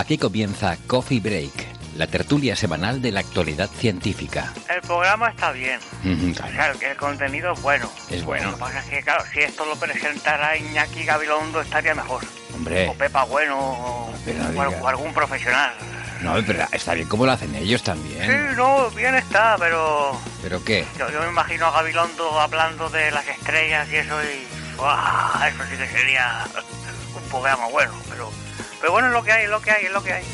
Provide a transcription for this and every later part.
Aquí comienza Coffee Break, la tertulia semanal de la actualidad científica. El programa está bien. Claro, sea, el, el contenido es bueno. Es bueno. Lo que pasa es que, claro, si esto lo presentara Iñaki Gabilondo estaría mejor. Hombre, O Pepa Bueno, o, no algún profesional. no, pero está bien como lo hacen ellos también. Sí, no, bien está, pero ¿Pero qué? yo, yo me imagino a Gabilondo hablando de las estrellas y eso y... Eso sí que sería un programa bueno, pero... Pero bueno, es lo que hay, es lo que hay, es lo que hay.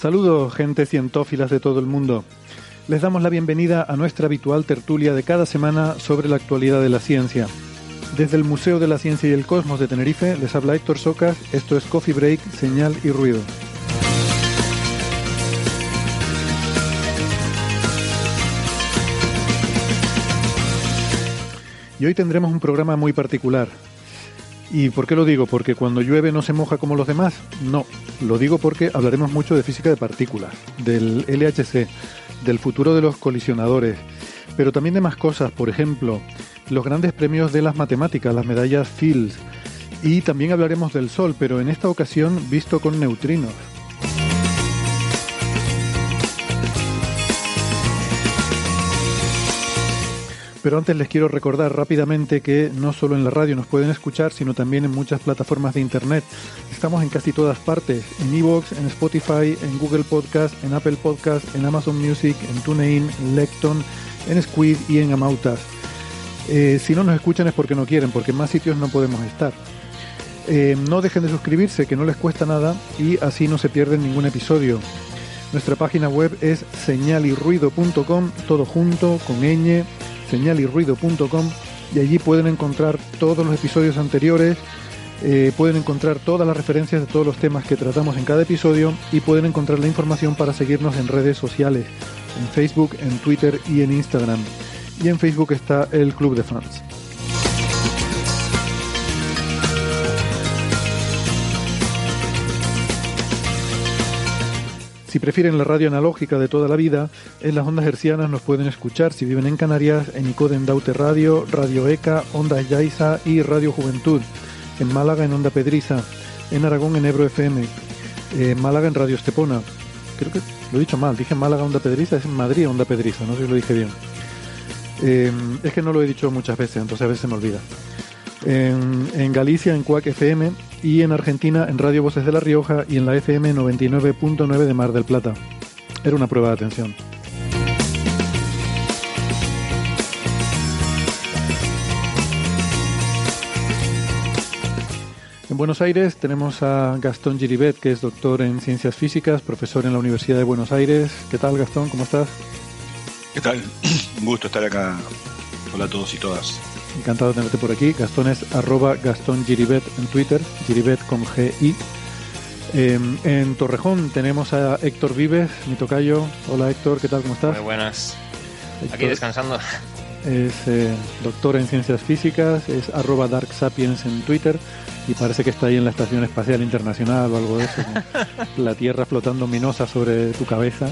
Saludos, gente cientófilas de todo el mundo. Les damos la bienvenida a nuestra habitual tertulia de cada semana sobre la actualidad de la ciencia. Desde el Museo de la Ciencia y el Cosmos de Tenerife les habla Héctor Socas, esto es Coffee Break, Señal y Ruido. Y hoy tendremos un programa muy particular. ¿Y por qué lo digo? ¿Porque cuando llueve no se moja como los demás? No, lo digo porque hablaremos mucho de física de partículas, del LHC, del futuro de los colisionadores, pero también de más cosas, por ejemplo, los grandes premios de las matemáticas, las medallas Fields, y también hablaremos del Sol, pero en esta ocasión visto con neutrinos. Pero antes les quiero recordar rápidamente que no solo en la radio nos pueden escuchar, sino también en muchas plataformas de internet. Estamos en casi todas partes, en Evox, en Spotify, en Google Podcast, en Apple Podcast, en Amazon Music, en TuneIn, en Lecton, en Squid y en Amautas. Eh, si no nos escuchan es porque no quieren, porque en más sitios no podemos estar. Eh, no dejen de suscribirse, que no les cuesta nada y así no se pierden ningún episodio. Nuestra página web es señalirruido.com, todo junto, con señalirruido.com y allí pueden encontrar todos los episodios anteriores, eh, pueden encontrar todas las referencias de todos los temas que tratamos en cada episodio y pueden encontrar la información para seguirnos en redes sociales, en Facebook, en Twitter y en Instagram. Y en Facebook está el Club de Fans. Si prefieren la radio analógica de toda la vida, en las ondas hercianas nos pueden escuchar si viven en Canarias en Icoden Daute Radio, Radio ECA, Ondas Yaiza y Radio Juventud. En Málaga en Onda Pedriza, en Aragón en Ebro FM, en Málaga en Radio Estepona. Creo que lo he dicho mal, dije Málaga Onda Pedriza, es en Madrid Onda Pedriza, no sé si lo dije bien. Eh, es que no lo he dicho muchas veces, entonces a veces se me olvida. En Galicia en Cuac FM y en Argentina en Radio Voces de La Rioja y en la FM 99.9 de Mar del Plata. Era una prueba de atención. En Buenos Aires tenemos a Gastón Giribet, que es doctor en ciencias físicas, profesor en la Universidad de Buenos Aires. ¿Qué tal, Gastón? ¿Cómo estás? ¿Qué tal? Un gusto estar acá. Hola a todos y todas. Encantado de tenerte por aquí. Gastón es arroba Gastón Giribet en Twitter, Giribet con G-I. Eh, en Torrejón tenemos a Héctor Vives, mi tocayo. Hola Héctor, ¿qué tal? ¿Cómo estás? Muy buenas. Aquí descansando. es eh, doctor en ciencias físicas, es arroba Dark Sapiens en Twitter y parece que está ahí en la Estación Espacial Internacional o algo de eso. la Tierra flotando minosa sobre tu cabeza.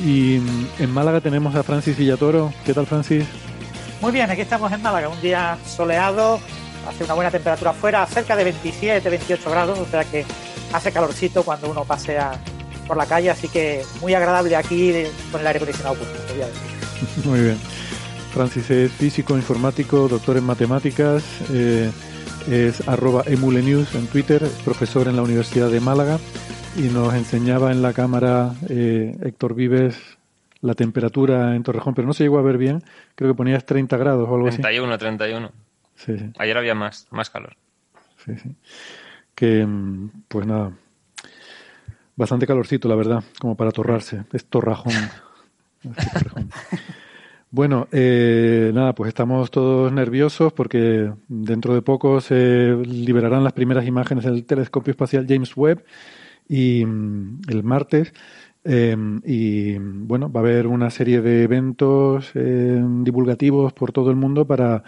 Y mm, en Málaga tenemos a Francis Villatoro. ¿Qué tal Francis? Muy bien, aquí estamos en Málaga, un día soleado, hace una buena temperatura afuera, cerca de 27, 28 grados, o sea que hace calorcito cuando uno pasea por la calle, así que muy agradable aquí con el aire acondicionado puesto. Muy bien. Francis es físico, informático, doctor en matemáticas, eh, es arroba emulenews en Twitter, es profesor en la Universidad de Málaga y nos enseñaba en la cámara eh, Héctor Vives la temperatura en Torrejón, pero no se llegó a ver bien. Creo que ponías 30 grados o algo 31, así. 31. Sí, sí. Ayer había más, más calor. Sí, sí. Que, mm, pues nada, bastante calorcito, la verdad, como para torrarse. Es torrajón. Bueno, eh, nada, pues estamos todos nerviosos porque dentro de poco se liberarán las primeras imágenes del telescopio espacial James Webb y mm, el martes. Eh, y bueno, va a haber una serie de eventos eh, divulgativos por todo el mundo para,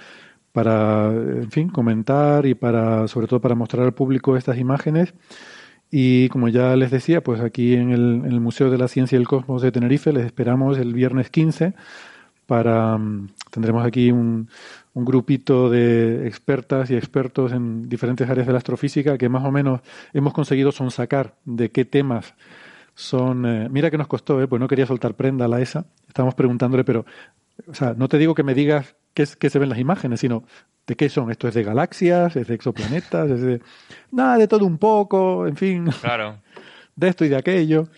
para, en fin, comentar y para, sobre todo para mostrar al público estas imágenes. Y como ya les decía, pues aquí en el, en el Museo de la Ciencia y el Cosmos de Tenerife les esperamos el viernes 15 para mm, tendremos aquí un, un grupito de expertas y expertos en diferentes áreas de la astrofísica que más o menos hemos conseguido sonsacar de qué temas son. eh, mira que nos costó, ¿eh? pues no quería soltar prenda a la ESA. Estábamos preguntándole, pero, o sea, no te digo que me digas qué, es, qué se ven las imágenes, sino de qué son. Esto es de galaxias, es de exoplanetas, es de. Nada, de todo un poco, en fin Claro. de esto y de aquello.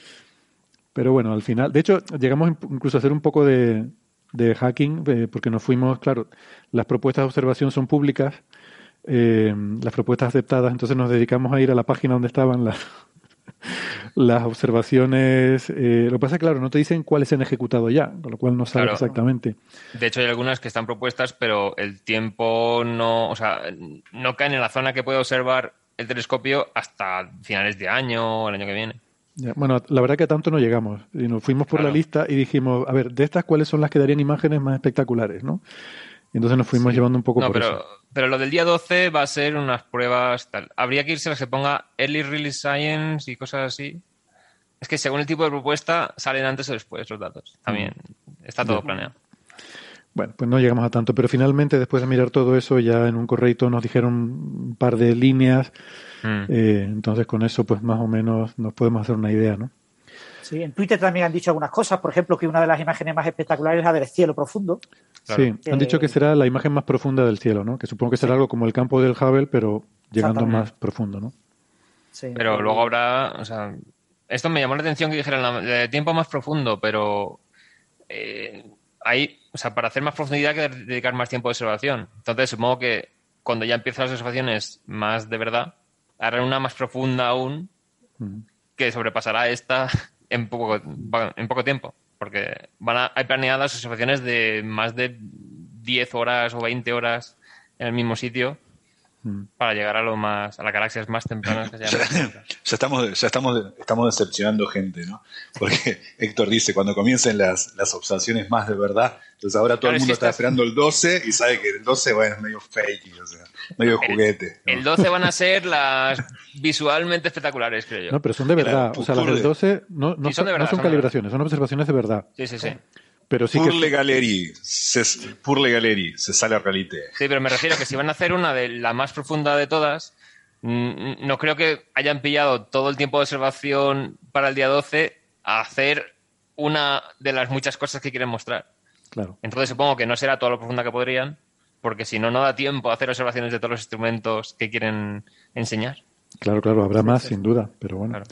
Pero bueno, al final, de hecho, llegamos incluso a hacer un poco de, de hacking, eh, porque nos fuimos, claro, las propuestas de observación son públicas, eh, las propuestas aceptadas, entonces nos dedicamos a ir a la página donde estaban las, las observaciones. eh, lo que pasa es que, claro, no te dicen cuáles se han ejecutado ya, con lo cual no sabes Claro. exactamente. De hecho, hay algunas que están propuestas, pero el tiempo no, o sea, no caen en la zona que puede observar el telescopio hasta finales de año o el año que viene. Ya, Bueno, la verdad que a tanto no llegamos. Y nos fuimos por la lista y dijimos, a ver, de estas, ¿cuáles son las que darían imágenes más espectaculares? ¿no? Y entonces nos fuimos llevando un poco No, por pero, eso. pero lo del día 12 va a ser unas pruebas tal. Habría que irse a las que ponga Early Release Science y cosas así. Es que según el tipo de propuesta salen antes o después los datos. También está todo planeado. Bueno, pues no llegamos a tanto, pero finalmente, después de mirar todo eso, ya en un correito nos dijeron un par de líneas. Mm. eh, entonces, con eso, pues más o menos nos podemos hacer una idea, ¿no? Sí, en Twitter también han dicho algunas cosas, por ejemplo, que una de las imágenes más espectaculares es la del cielo profundo. Claro. Sí, han dicho que será la imagen más profunda del cielo, ¿no? Que supongo que será algo como el campo del Hubble, pero llegando más profundo, ¿no? Sí. Pero luego habrá, o sea, esto me llamó la atención que dijeran la- de tiempo más profundo, pero eh, hay, o sea, para hacer más profundidad hay que dedicar más tiempo de observación. Entonces supongo que cuando ya empiezan las observaciones más de verdad, harán una más profunda aún que sobrepasará esta en poco, en poco tiempo. Porque van a, hay planeadas observaciones de más de 10 horas o 20 horas en el mismo sitio. Para llegar a lo más a las galaxias más tempranas que se llaman. Ya estamos, ya estamos, estamos decepcionando gente, ¿no? Porque Héctor dice, cuando comiencen las, las observaciones más de verdad, entonces ahora todo Claro, el mundo está estás- esperando el 12 y sabe que el 12, bueno, es medio fake, o sea, medio juguete. ¿no? El 12 van a ser las visualmente espectaculares, creo yo. No, pero son de verdad. Claro, o sea, las del ocurre. 12 no, no Sí, son verdad, no son son calibraciones, son observaciones de verdad. Sí, sí, sí. Pero sí Pour que... le galerie, se, pour le galerie, se sale a realite. Sí, pero me refiero que si van a hacer una de la más profunda de todas, no creo que hayan pillado todo el tiempo de observación para el día 12 a hacer una de las muchas cosas que quieren mostrar. Claro. Entonces supongo que no será todo lo profunda que podrían, porque si no, no da tiempo a hacer observaciones de todos los instrumentos que quieren enseñar. Claro, claro, habrá más, sin duda, pero bueno. Claro.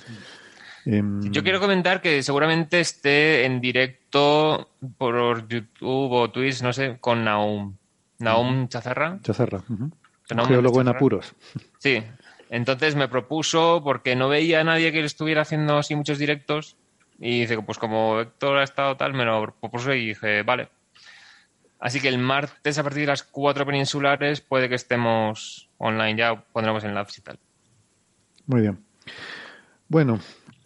Em, Yo quiero comentar que seguramente esté en directo por YouTube o Twitch, no sé, con Naum. Naum Chazarra. Chazarra. Naum Un geólogo en apuros. Sí. Entonces me propuso, porque no veía a nadie que estuviera haciendo así muchos directos, y dice, pues como Héctor ha estado tal, me lo propuso y dije, vale. Así que el martes a partir de las cuatro peninsulares puede que estemos online, ya pondremos enlaces y tal. Muy bien. Bueno,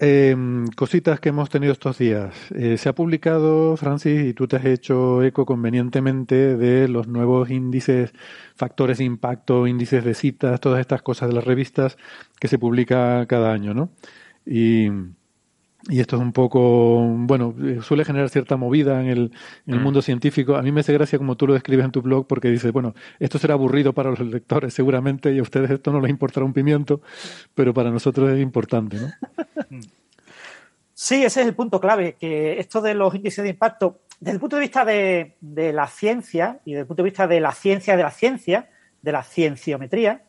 em, cositas que hemos tenido estos días. Eh, se ha publicado, Francis, y tú te has hecho eco convenientemente de los nuevos índices, factores de impacto, índices de citas, todas estas cosas de las revistas que se publica cada año, ¿no? Y, y esto es un poco, bueno, eh, suele generar cierta movida en el, en el Mm. mundo científico. A mí me hace gracia como tú lo describes en tu blog porque dices, bueno, esto será aburrido para los lectores seguramente y a ustedes esto no les importará un pimiento, pero para nosotros es importante, ¿no? Sí, ese es el punto clave, que esto de los índices de impacto, desde el punto de vista de, de la ciencia y desde el punto de vista de la ciencia de la ciencia, de la cienciometría,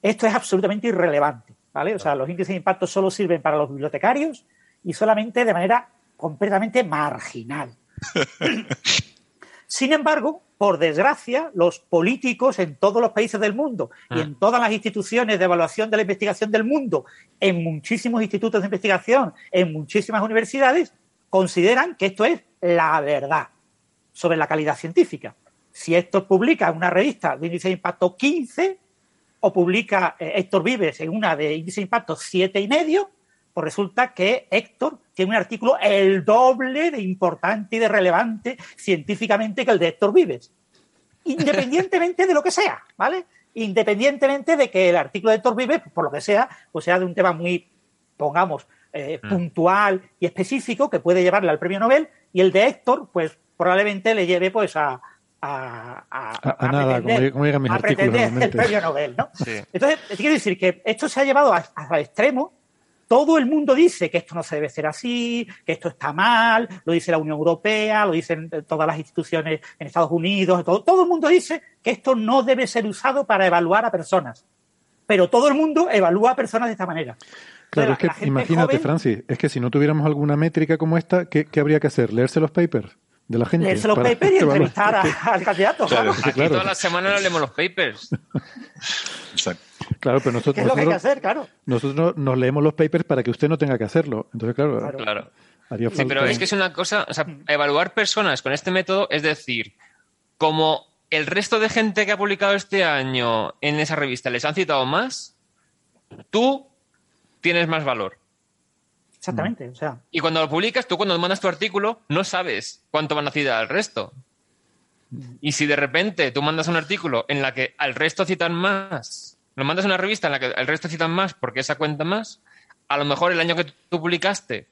esto es absolutamente irrelevante, ¿vale? O sea, los índices de impacto solo sirven para los bibliotecarios y solamente de manera completamente marginal. Sin embargo, por desgracia, los políticos en todos los países del mundo y en todas las instituciones de evaluación de la investigación del mundo, en muchísimos institutos de investigación, en muchísimas universidades, consideran que esto es la verdad sobre la calidad científica. Si esto publica en una revista de índice de impacto 15 o publica eh, Héctor Vives en una de índice de impacto 7,5, pues resulta que Héctor tiene un artículo el doble de importante y de relevante científicamente que el de Héctor Vives. Independientemente de lo que sea, ¿vale? Independientemente de que el artículo de Héctor Vives, por lo que sea, pues sea de un tema muy, pongamos, eh, Mm. puntual y específico que puede llevarle al premio Nobel, y el de Héctor, pues probablemente le lleve pues a, a, A- a nada, como pretender- como llegan mis a artículos pretender el premio Nobel, ¿no? Sí. Entonces, quiero decir que esto se ha llevado a- hasta el extremo. Todo el mundo dice que esto no se debe hacer así, que esto está mal, lo dice la Unión Europea, lo dicen eh, todas las instituciones en Estados Unidos, todo, todo el mundo dice que esto no debe ser usado para evaluar a personas. Pero todo el mundo evalúa a personas de esta manera. Claro, es que la imagínate, joven- Francis, es que si no tuviéramos alguna métrica como esta, ¿qué, qué habría que hacer? ¿Leerse los papers de la gente? leerse los para papers y entrevistar a- al candidato. Claro. claro. Aquí claro. todas las semanas leemos los papers. Exacto. Claro, pero nosotros, ¿Qué es lo que hay que nosotros, hacer? Claro. nosotros nos leemos los papers para que usted no tenga que hacerlo. Entonces, claro, Claro. Claro. haría Sí, falta... pero es que es una cosa, o sea, evaluar personas con este método, es decir, como el resto de gente que ha publicado este año en esa revista les han citado más, tú tienes más valor. Exactamente. O sea, Y cuando lo publicas, tú cuando mandas tu artículo, no sabes cuánto van a citar al resto. Y si de repente tú mandas un artículo en la que al resto citan más, lo mandas a una revista en la que al resto citan más porque esa cuenta más, a lo mejor el año que tú publicaste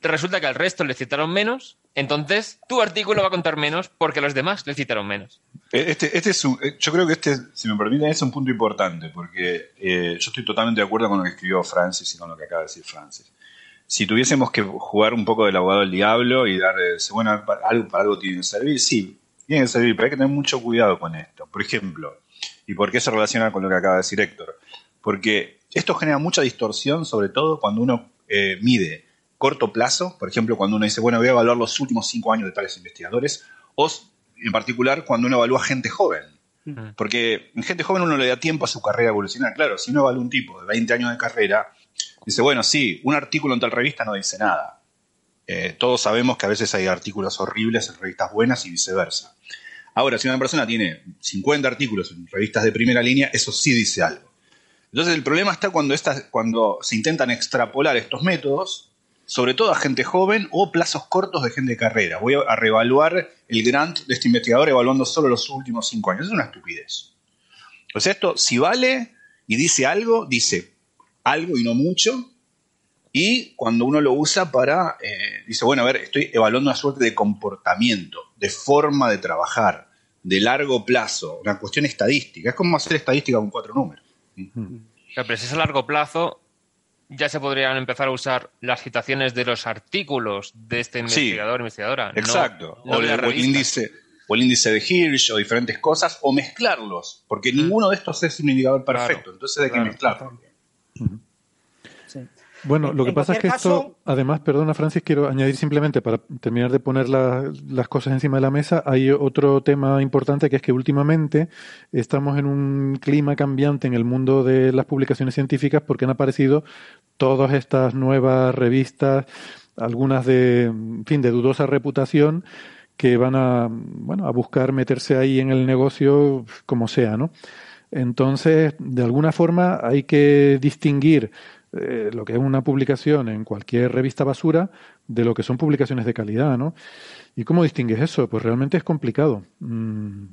resulta que al resto le citaron menos, entonces tu artículo va a contar menos porque los demás le citaron menos. Eh, Este, este es eh, yo creo que este, si me permiten, es un punto importante, porque eh, yo estoy totalmente de acuerdo con lo que escribió Francis y con lo que acaba de decir Francis. Si tuviésemos que jugar un poco del abogado del diablo y dar, bueno, para algo, para algo tiene que servir, sí, tiene que servir, pero hay que tener mucho cuidado con esto. Por ejemplo, ¿y por qué se relaciona con lo que acaba de decir Héctor? Porque esto genera mucha distorsión, sobre todo cuando uno eh, mide corto plazo, por ejemplo, cuando uno dice, bueno, voy a evaluar los últimos cinco años de tales investigadores, o en particular cuando uno evalúa gente joven. Porque en gente joven uno le da tiempo a su carrera evolucionar. Claro, si uno evalúa un tipo de 20 años de carrera, dice, bueno, sí, un artículo en tal revista no dice nada. Eh, todos sabemos que a veces hay artículos horribles en revistas buenas y viceversa. Ahora, si una persona tiene 50 artículos en revistas de primera línea, eso sí dice algo. Entonces el problema está cuando, estas, cuando se intentan extrapolar estos métodos, sobre todo a gente joven o plazos cortos de gente de carrera. Voy a reevaluar el grant de este investigador evaluando solo los últimos cinco años. Es una estupidez. O sea, esto, si vale y dice algo, dice algo y no mucho. Y cuando uno lo usa para, eh, dice, bueno, a ver, estoy evaluando una suerte de comportamiento, de forma de trabajar, de largo plazo, una cuestión estadística. Es como hacer estadística con cuatro números. Pero si es a largo plazo, ya se podrían empezar a usar las citaciones de los artículos de este investigador investigadora. no- Exacto. no o, el, o el revista. índice, o el índice de Hirsch o diferentes cosas, o mezclarlos, porque ninguno de estos es un indicador perfecto, Claro. entonces hay que Claro. mezclarlo. sí. Bueno, lo que En pasa es que esto, además, perdona Francis, quiero añadir simplemente para terminar de poner la- las cosas encima de la mesa, hay otro tema importante que es que últimamente estamos en un clima cambiante en el mundo de las publicaciones científicas porque han aparecido todas estas nuevas revistas, algunas de, en fin, de dudosa reputación que van a, bueno, a buscar meterse ahí en el negocio como sea, ¿no? Entonces, de alguna forma hay que distinguir eh, lo que es una publicación en cualquier revista basura de lo que son publicaciones de calidad, ¿no? ¿Y cómo distingues eso? Pues realmente es complicado. Mm,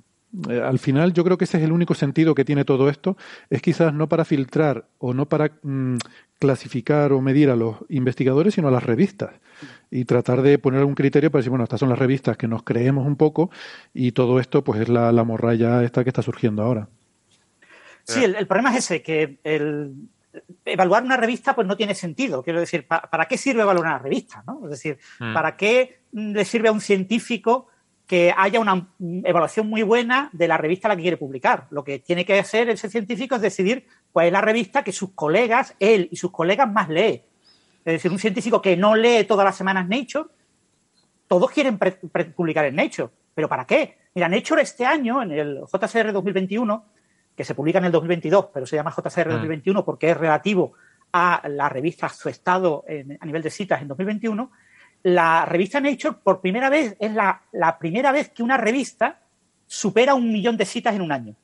eh, al final yo creo que ese es el único sentido que tiene todo esto, es quizás no para filtrar o no para mm, clasificar o medir a los investigadores, sino a las revistas y tratar de poner un criterio para decir, bueno, estas son las revistas que nos creemos un poco y todo esto pues es la, la morralla esta que está surgiendo ahora. Sí, el, el problema es ese, que el, evaluar una revista pues no tiene sentido. Quiero decir, ¿pa- ¿para qué sirve evaluar una revista? ¿no? Es decir, Mm. ¿para qué mm, le sirve a un científico que haya una mm, evaluación muy buena de la revista a la que quiere publicar? Lo que tiene que hacer ese científico es decidir cuál es la revista que sus colegas, él y sus colegas más lee. Es decir, un científico que no lee todas las semanas Nature, todos quieren publicar en Nature. ¿Pero para qué? Mira, Nature este año, en el JCR 2021, que se publica en el 2022, pero se llama JCR 2021 mm. porque es relativo a la revista Su Estado a nivel de citas en 2021, la revista Nature por primera vez es la, primera vez que una revista supera un millón de citas en un año.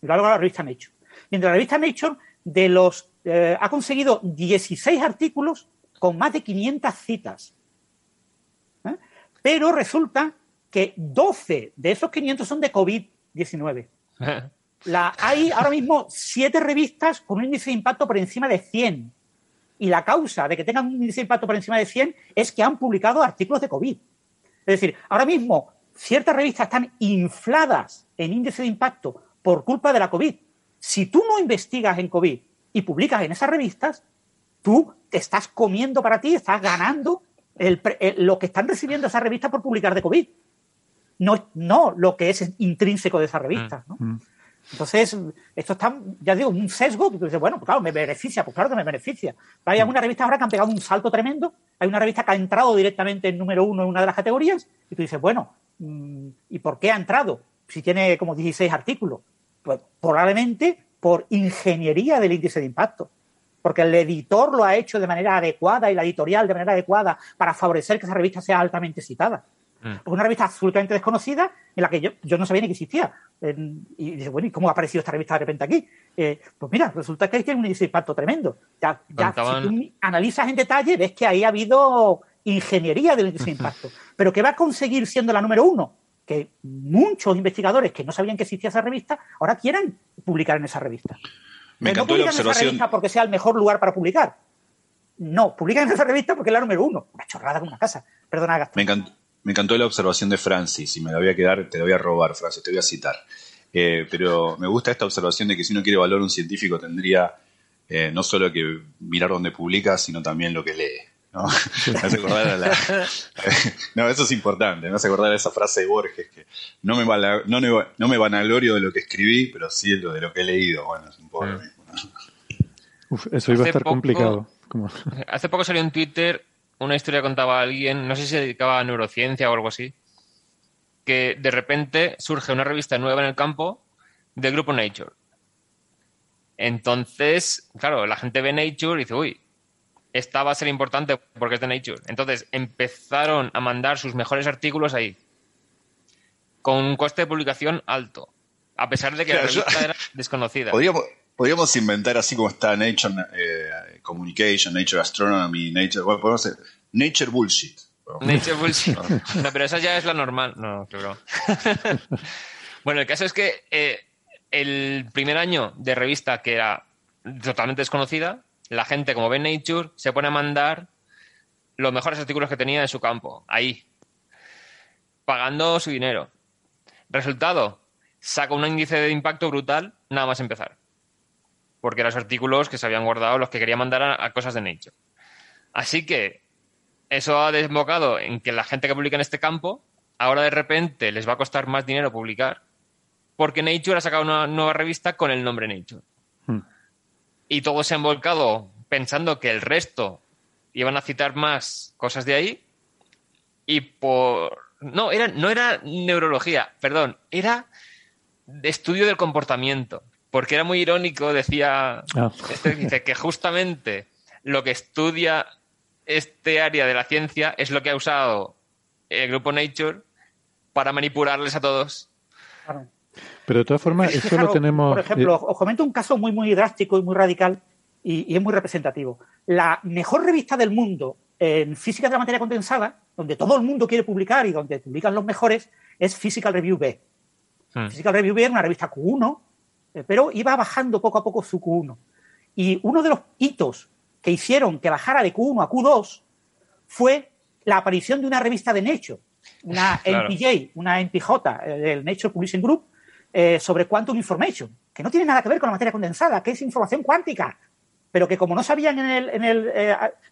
Y lo hago la revista Nature. Mientras la revista Nature de los, eh, ha conseguido 16 artículos con más de 500 citas. ¿Eh? Pero resulta que 12 de esos 500 son de COVID-19. La, hay ahora mismo 7 revistas con un índice de impacto por encima de 100. Y la causa de que tengan un índice de impacto por encima de 100 es que han publicado artículos de COVID. Es decir, ahora mismo ciertas revistas están infladas en índice de impacto por culpa de la COVID. Si tú no investigas en COVID y publicas en esas revistas, tú te estás comiendo para ti, estás ganando lo que están recibiendo esas revistas por publicar de COVID no, no lo que es intrínseco de esa revista. ¿no? Mm. Entonces, esto está, ya digo, un sesgo que tú dices, bueno, pues claro, me beneficia, pues claro que me beneficia. hay mm. algunas revistas ahora que han pegado un salto tremendo, hay una revista que ha entrado directamente en número uno en una de las categorías, y tú dices, bueno, mm, ¿y por qué ha entrado? Si tiene como 16 artículos. Pues probablemente por ingeniería del índice de impacto. Porque el editor lo ha hecho de manera adecuada y la editorial de manera adecuada para favorecer que esa revista sea altamente citada. Mm. Una revista absolutamente desconocida en la que yo, yo no sabía ni que existía. y dice, bueno, ¿y cómo ha aparecido esta revista de repente aquí? Eh, pues mira, resulta que tiene un impacto tremendo. Ya, ya si tú analizas en detalle, ves que ahí ha habido ingeniería del índice de impacto. Pero que va a conseguir siendo la número uno, que muchos investigadores que no sabían que existía esa revista, ahora quieran publicar en esa revista. Me encantó no la observación. En esa revista porque sea el mejor lugar para publicar. No, publican en esa revista porque es la número uno. Una chorrada como una casa. Perdona, Gastón. Me encantó, me encantó la observación de Francis y me la voy a quedar, te la voy a robar, Francis, te voy a citar. Eh, pero me gusta esta observación de que si uno quiere valorar un científico tendría eh, no solo que mirar dónde publica, sino también lo que lee. ¿no? no, eso es importante, me hace acordar esa frase de Borges que no me, no, me, no me vanaglorio de lo que escribí, pero sí de lo que he leído. Bueno, es un poco lo mismo. eso iba a estar complicado. Hace poco salió en Twitter una historia contaba alguien, no sé si se dedicaba a neurociencia o algo así, que de repente surge una revista nueva en el campo del grupo Nature. Entonces, claro, la gente ve Nature y dice, uy, esta va a ser importante porque es de Nature. Entonces empezaron a mandar sus mejores artículos ahí, con un coste de publicación alto, a pesar de que la revista era desconocida. Podríamos, inventar así como está Nature eh, Communication, Nature Astronomy, Nature. Bueno, podemos hacer Nature Bullshit. Nature Bullshit. No, pero esa ya es la normal. No, creo. bueno, el caso es que eh, el primer año de revista, que era totalmente desconocida, la gente, como ve Nature, se pone a mandar los mejores artículos que tenía en su campo, ahí, pagando su dinero. Resultado, saca un índice de impacto brutal nada más empezar porque eran los artículos que se habían guardado los que quería mandar a, cosas de Nature. Así que eso ha desembocado en que la gente que publica en este campo, ahora de repente les va a costar más dinero publicar, porque Nature ha sacado una nueva revista con el nombre Nature. Hmm. Y todo se ha envolcado pensando que el resto iban a citar más cosas de ahí, y por... No, era, no era neurología, perdón, era de estudio del comportamiento porque era muy irónico, decía, ah. este dice que justamente lo que estudia este área de la ciencia es lo que ha usado el grupo Nature para manipularles a todos. Pero de todas formas, eso lo tenemos. Por ejemplo, os comento un caso muy, muy drástico y muy radical y, es muy representativo. La mejor revista del mundo en física de la materia condensada, donde todo el mundo quiere publicar y donde publican los mejores, es Physical Review B. Hmm. Physical Review B es una revista Q1 eh, pero iba bajando poco a poco su Q1. Y uno de los hitos que hicieron que bajara de Q1 a Q2 fue la aparición de una revista de Nature, una NPJ, una NPJ, eh, el Nature Publishing Group, eh, sobre Quantum Information, que no tiene nada que ver con la materia condensada, que es información cuántica, pero que como no sabían en el, en el,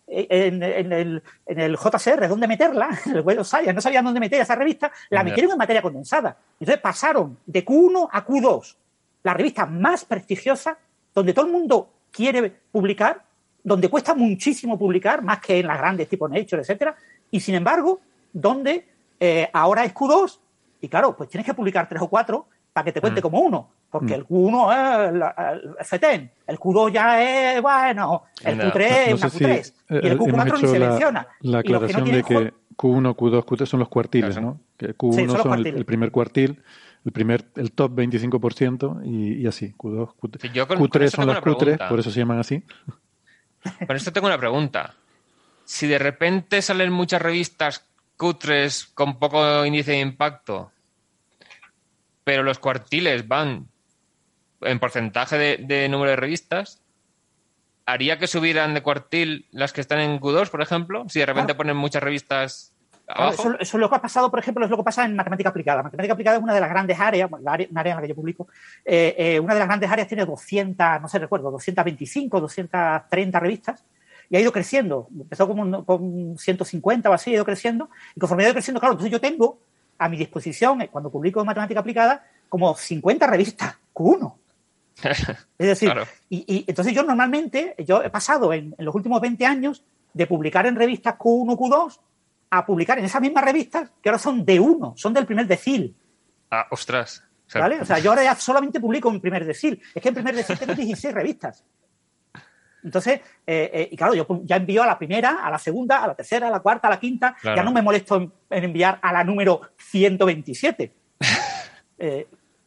en, el, en el JCR dónde meterla, el Web Science, no sabían dónde meter esa revista, la metieron en materia condensada. Entonces pasaron de Q1 a Q2 la revista más prestigiosa, donde todo el mundo quiere publicar, donde cuesta muchísimo publicar, más que en las grandes tipo Nature, etcétera, y sin embargo, donde eh, ahora es Q2 y claro, pues tienes que publicar tres o cuatro para que te cuente Mm. como uno. Porque el Q1 es el FTN, el Q2 ya es, bueno, el No. Q3 es No si Q3 eh, y el hemos Q4 ni se la, menciona. la Y los que no aclaración de que juego- Q1, Q2, Q3 son los cuartiles. ¿no? Que Sí, Q1 son los son el, el primer cuartil, el primer el top 25% y, y así, Q2, Q3. Sí, yo con- con Q3 eso son los una Q3, pregunta. por eso se llaman así. Con esto tengo una pregunta. Si de repente salen muchas revistas cutres con poco índice de impacto, pero los cuartiles van en porcentaje de, de número de revistas, ¿haría que subieran de cuartil las que están en Q2, por ejemplo? Si de repente ponen muchas revistas Claro, eso, eso es lo que ha pasado, por ejemplo, es lo que pasa en matemática aplicada. Matemática aplicada es una de las grandes áreas, una área en la que yo publico, eh, eh, una de las grandes áreas tiene 200, no sé, recuerdo, 225, 230 revistas y ha ido creciendo. Empezó como con 150 o así, ha ido creciendo y conforme ha ido creciendo, claro, entonces yo tengo a mi disposición, eh, cuando publico matemática aplicada, como 50 revistas, Q1. Es decir, Claro. y, y entonces yo normalmente, yo he pasado en, en los últimos 20 años de publicar en revistas Q1, Q2 a publicar en esas mismas revistas que ahora son de uno, son del primer decil, Ah, ostras. O sea, ¿vale? O sea, yo ahora ya solamente publico en primer decil. Es que en primer decil tengo 16 revistas. Entonces, eh, eh, y claro, yo ya envío a la primera, a la segunda, a la tercera, a la cuarta, a la quinta. Claro. Ya no me molesto en, en enviar a la número 127. Eh,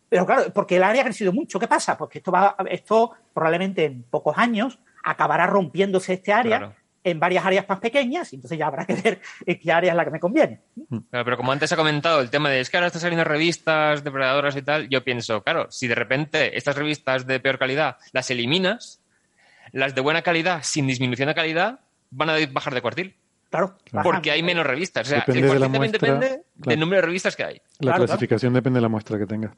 pero claro, porque el área ha crecido mucho. ¿Qué pasa? Porque esto va, esto probablemente en pocos años acabará rompiéndose este área Claro. En varias áreas más pequeñas y entonces ya habrá que ver en qué área es la que me conviene. Claro, pero como antes ha comentado el tema de es que ahora están saliendo revistas depredadoras y tal, yo pienso, claro, si de repente estas revistas de peor calidad las eliminas, las de buena calidad sin disminución de calidad van a bajar de cuartil. Claro. Porque hay menos revistas. O sea, Depende el de la muestra, depende claro. del número de revistas que hay. La Claro, clasificación depende de la muestra que tengas.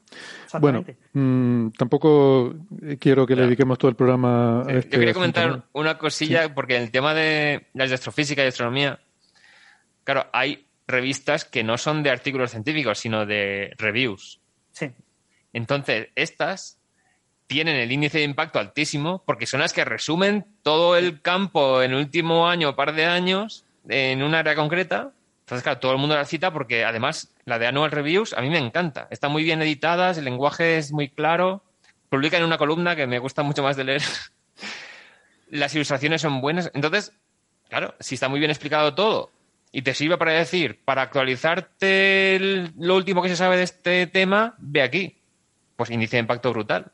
Bueno, Exactamente. mm, tampoco quiero que le dediquemos todo el programa a Yo este quería asunto, comentar ¿no? una cosilla, porque en el tema de la astrofísica y astronomía, claro, hay revistas que no son de artículos científicos, sino de reviews. Sí. Entonces, estas tienen el índice de impacto altísimo porque son las que resumen todo el campo en el último año o par de años en un área concreta. Entonces, claro, todo el mundo la cita porque además la de Annual Reviews a mí me encanta. Están muy bien editadas, el lenguaje es muy claro. Publican en una columna que me gusta mucho más de leer. Las ilustraciones son buenas. Entonces, claro, si está muy bien explicado todo y te sirve para decir, para actualizarte lo último que se sabe de este tema, ve aquí. Pues índice de impacto brutal.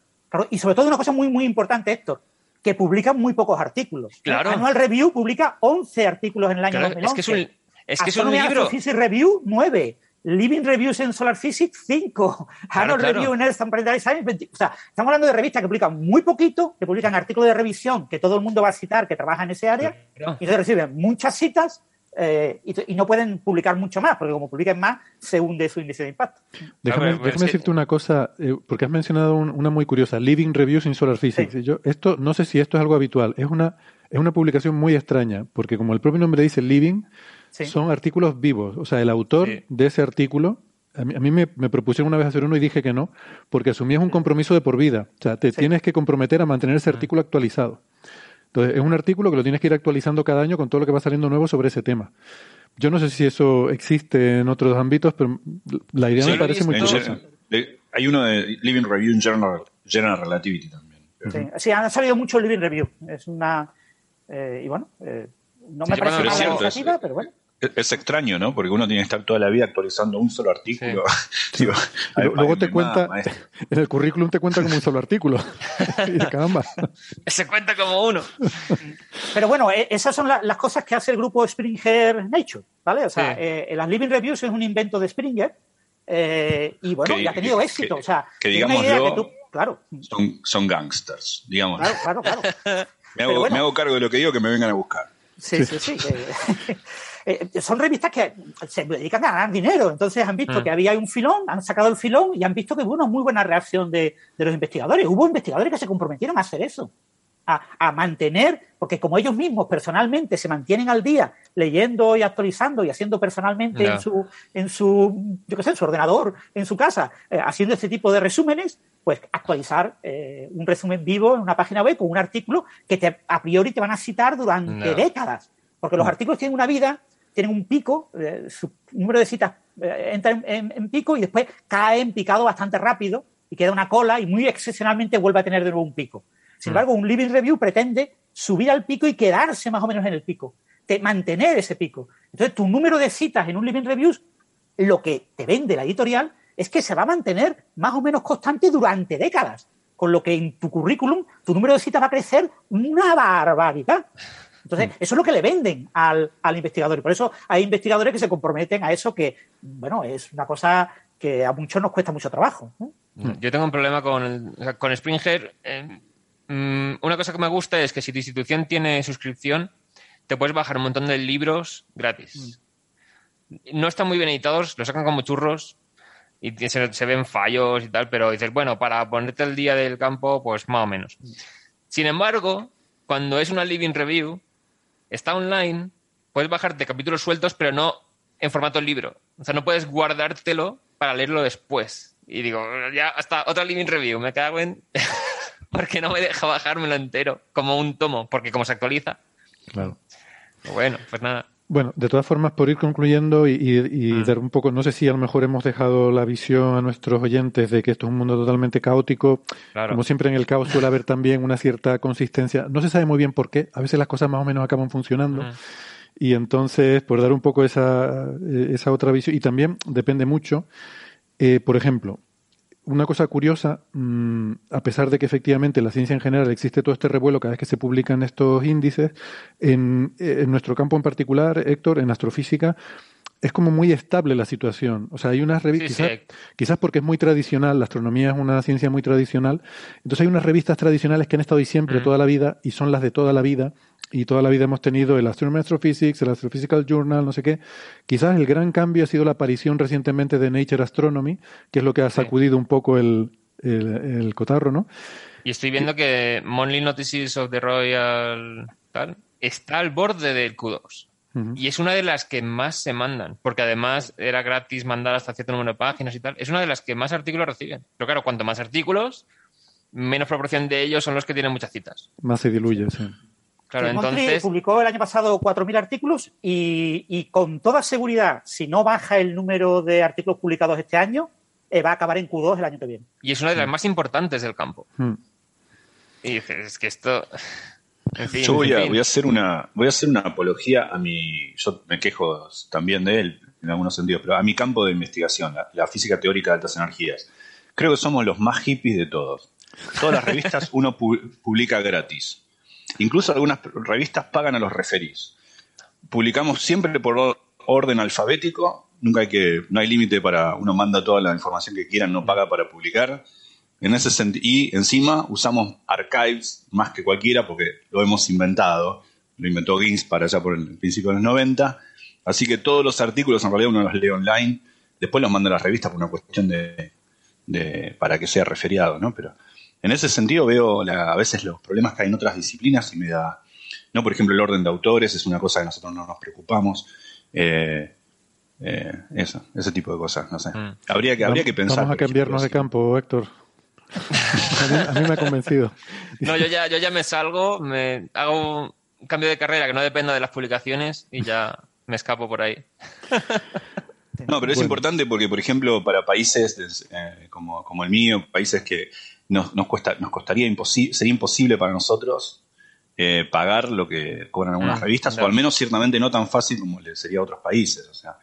Y sobre todo una cosa muy, muy importante, Héctor, que publican muy pocos artículos. Claro. Annual Review publica 11 artículos en el año Claro, 2011. es que es un, es que es un libro. Astrophysics Review, 9. Living Reviews en Solar Physics, 5. Annual claro. Review en Earth and Planetary Science, 20. O sea, estamos hablando de revistas que publican muy poquito, que publican artículos de revisión que todo el mundo va a citar, que trabaja en ese área, Claro. y entonces reciben muchas citas eh, y, y no pueden publicar mucho más, porque como publiquen más, se hunde su índice de impacto. Déjame, ver, decirte una cosa, eh, porque has mencionado un- una muy curiosa, Living Reviews in Solar Physics. Sí. Y Yo, esto, no sé si esto es algo habitual, es una, es una publicación muy extraña, porque como el propio nombre dice Living, Sí. son artículos vivos. O sea, el autor Sí. de ese artículo, a mí, a mí me, me propusieron una vez hacer uno y dije que no, porque asumías un compromiso de por vida. O sea, te Sí. tienes que comprometer a mantener ese artículo actualizado. Entonces, es un artículo que lo tienes que ir actualizando cada año con todo lo que va saliendo nuevo sobre ese tema. Yo no sé si eso existe en otros ámbitos, pero la idea Sí, me parece muy curiosa. Hay uno de Living Review en General, General Relativity también. Sí, sí, han salido mucho Living Review. Es una. eh, y bueno, eh, no me sí, parece bueno, una es- pero bueno. Es, extraño, ¿no? Porque uno tiene que estar toda la vida actualizando un solo artículo. Digo, a ver, Lu- Luego te cuenta, en el currículum te cuenta como un solo artículo. y caramba. Se cuenta como uno. Pero bueno, eh, esas son la- las cosas que hace el grupo Springer Nature, ¿vale? O sea, Sí. eh, las Living Reviews es un invento de Springer eh, y bueno, Que- y ha tenido que- éxito. que- o sea, que digamos idea yo- que tú- claro, Son, son gangsters, digamos. claro, claro, claro. Me, hago, bueno. me hago cargo de lo que digo, que me vengan a buscar. Sí, sí, sí. Eh, eh, son revistas que se dedican a ganar dinero. Entonces han visto Mm. que había un filón, han sacado el filón y han visto que hubo una muy buena reacción de, de los investigadores. Hubo investigadores que se comprometieron a hacer eso. A, a mantener, porque como ellos mismos personalmente se mantienen al día leyendo y actualizando y haciendo personalmente en su, en su, yo qué sé, en su ordenador, en su casa, eh, haciendo este tipo de resúmenes, pues actualizar eh, un resumen vivo en una página web con un artículo que te, a priori te van a citar durante No. décadas. Porque los artículos tienen una vida, tienen un pico, eh, su número de citas eh, entra en, pico y después cae en picado bastante rápido y queda una cola y muy excepcionalmente vuelve a tener de nuevo un pico. Sin mm. embargo, un living review pretende subir al pico y quedarse más o menos en el pico, mantener ese pico. Entonces, tu número de citas en un living review, lo que te vende la editorial es que se va a mantener más o menos constante durante décadas, con lo que en tu currículum tu número de citas va a crecer una barbaridad. Entonces, mm. eso es lo que le venden al, investigador. Y por eso hay investigadores que se comprometen a eso, que, bueno, es una cosa que a muchos nos cuesta mucho trabajo. Mm. Yo tengo un problema con, con Springer. Eh, mm, una cosa que me gusta es que si tu institución tiene suscripción, te puedes bajar un montón de libros gratis. No están muy bien editados, los sacan como churros y se, se, ven fallos y tal, pero dices, bueno, para ponerte el día del campo, pues más o menos. Sin embargo, cuando es una living review, está online, puedes bajarte capítulos sueltos, pero no en formato libro. O sea, no puedes guardártelo para leerlo después. Y digo, ya hasta otra living review, me cago en... porque no me deja bajármelo entero, como un tomo, porque como se actualiza. Claro. Bueno, pues nada. Bueno, de todas formas, por ir concluyendo y, mm. dar un poco, no sé si a lo mejor hemos dejado la visión a nuestros oyentes de que esto es un mundo totalmente caótico. Como siempre en el caos suele haber también una cierta consistencia. No se sabe muy bien por qué. A veces las cosas más o menos acaban funcionando. Mm. Y entonces, por dar un poco esa, eh, esa otra visión, y también depende mucho, eh, por ejemplo, una cosa curiosa, mm, a pesar de que efectivamente en la ciencia en general existe todo este revuelo cada vez que se publican estos índices, en, en nuestro campo en particular, Héctor, en astrofísica, es como muy estable la situación. O sea, hay unas revistas, quizás, porque es muy tradicional, la astronomía es una ciencia muy tradicional, entonces hay unas revistas tradicionales que han estado ahí siempre, mm. toda la vida, y son las de toda la vida, y toda la vida hemos tenido el Astronomy Astrophysics, el Astrophysical Journal, no sé qué. Quizás el gran cambio ha sido la aparición recientemente de Nature Astronomy, que es lo que ha sacudido un poco el, el, cotarro, ¿no? Y estoy viendo que Monthly Notices of the Royal tal, está al borde del Q2. Y es una de las que más se mandan, porque además era gratis mandar hasta cierto número de páginas y tal. Es una de las que más artículos reciben. Pero claro, cuanto más artículos, menos proporción de ellos son los que tienen muchas citas. Más se diluye, sí. Claro, entonces... publicó el año pasado 4.000 artículos y, con toda seguridad, si no baja el número de artículos publicados este año, eh, va a acabar en Q2 el año que viene. Y es una de las mm. más importantes del campo. Mm. Y dices, es que esto... yo voy a, hacer una voy a hacer una apología a mi yo me quejo también de él en algunos sentidos pero a mi campo de investigación la, física teórica de altas energías creo que somos los más hippies de todos todas las revistas uno publica gratis Incluso algunas revistas pagan a los referís. Publicamos siempre por orden alfabético, nunca hay que, no hay límite para, uno manda toda la información que quiera, no paga para publicar. En ese y encima usamos archives más que cualquiera porque lo hemos inventado. Lo inventó Gins para allá por el principio de los 90. Así que todos los artículos en realidad uno los lee online. Después los manda a las revistas por una cuestión de, de para que sea referiado, ¿no? Pero en ese sentido veo a veces los problemas que hay en otras disciplinas y me da, no por ejemplo el orden de autores es una cosa que nosotros no nos preocupamos, eh, eh, eso, ese tipo de cosas, no sé. Mm. Habría que, habría que pensar. Vamos a cambiarnos de campo, Héctor. a, mí, me ha convencido. No, yo ya, yo ya me salgo, me hago un cambio de carrera que no dependa de las publicaciones y ya me escapo por ahí. No, pero es importante porque, por ejemplo, para países eh, como, como, el mío, países que nos, nos, cuesta, nos costaría imposible, sería imposible para nosotros eh, pagar lo que cobran algunas ah, revistas, o al menos ciertamente no tan fácil como le sería a otros países. O sea,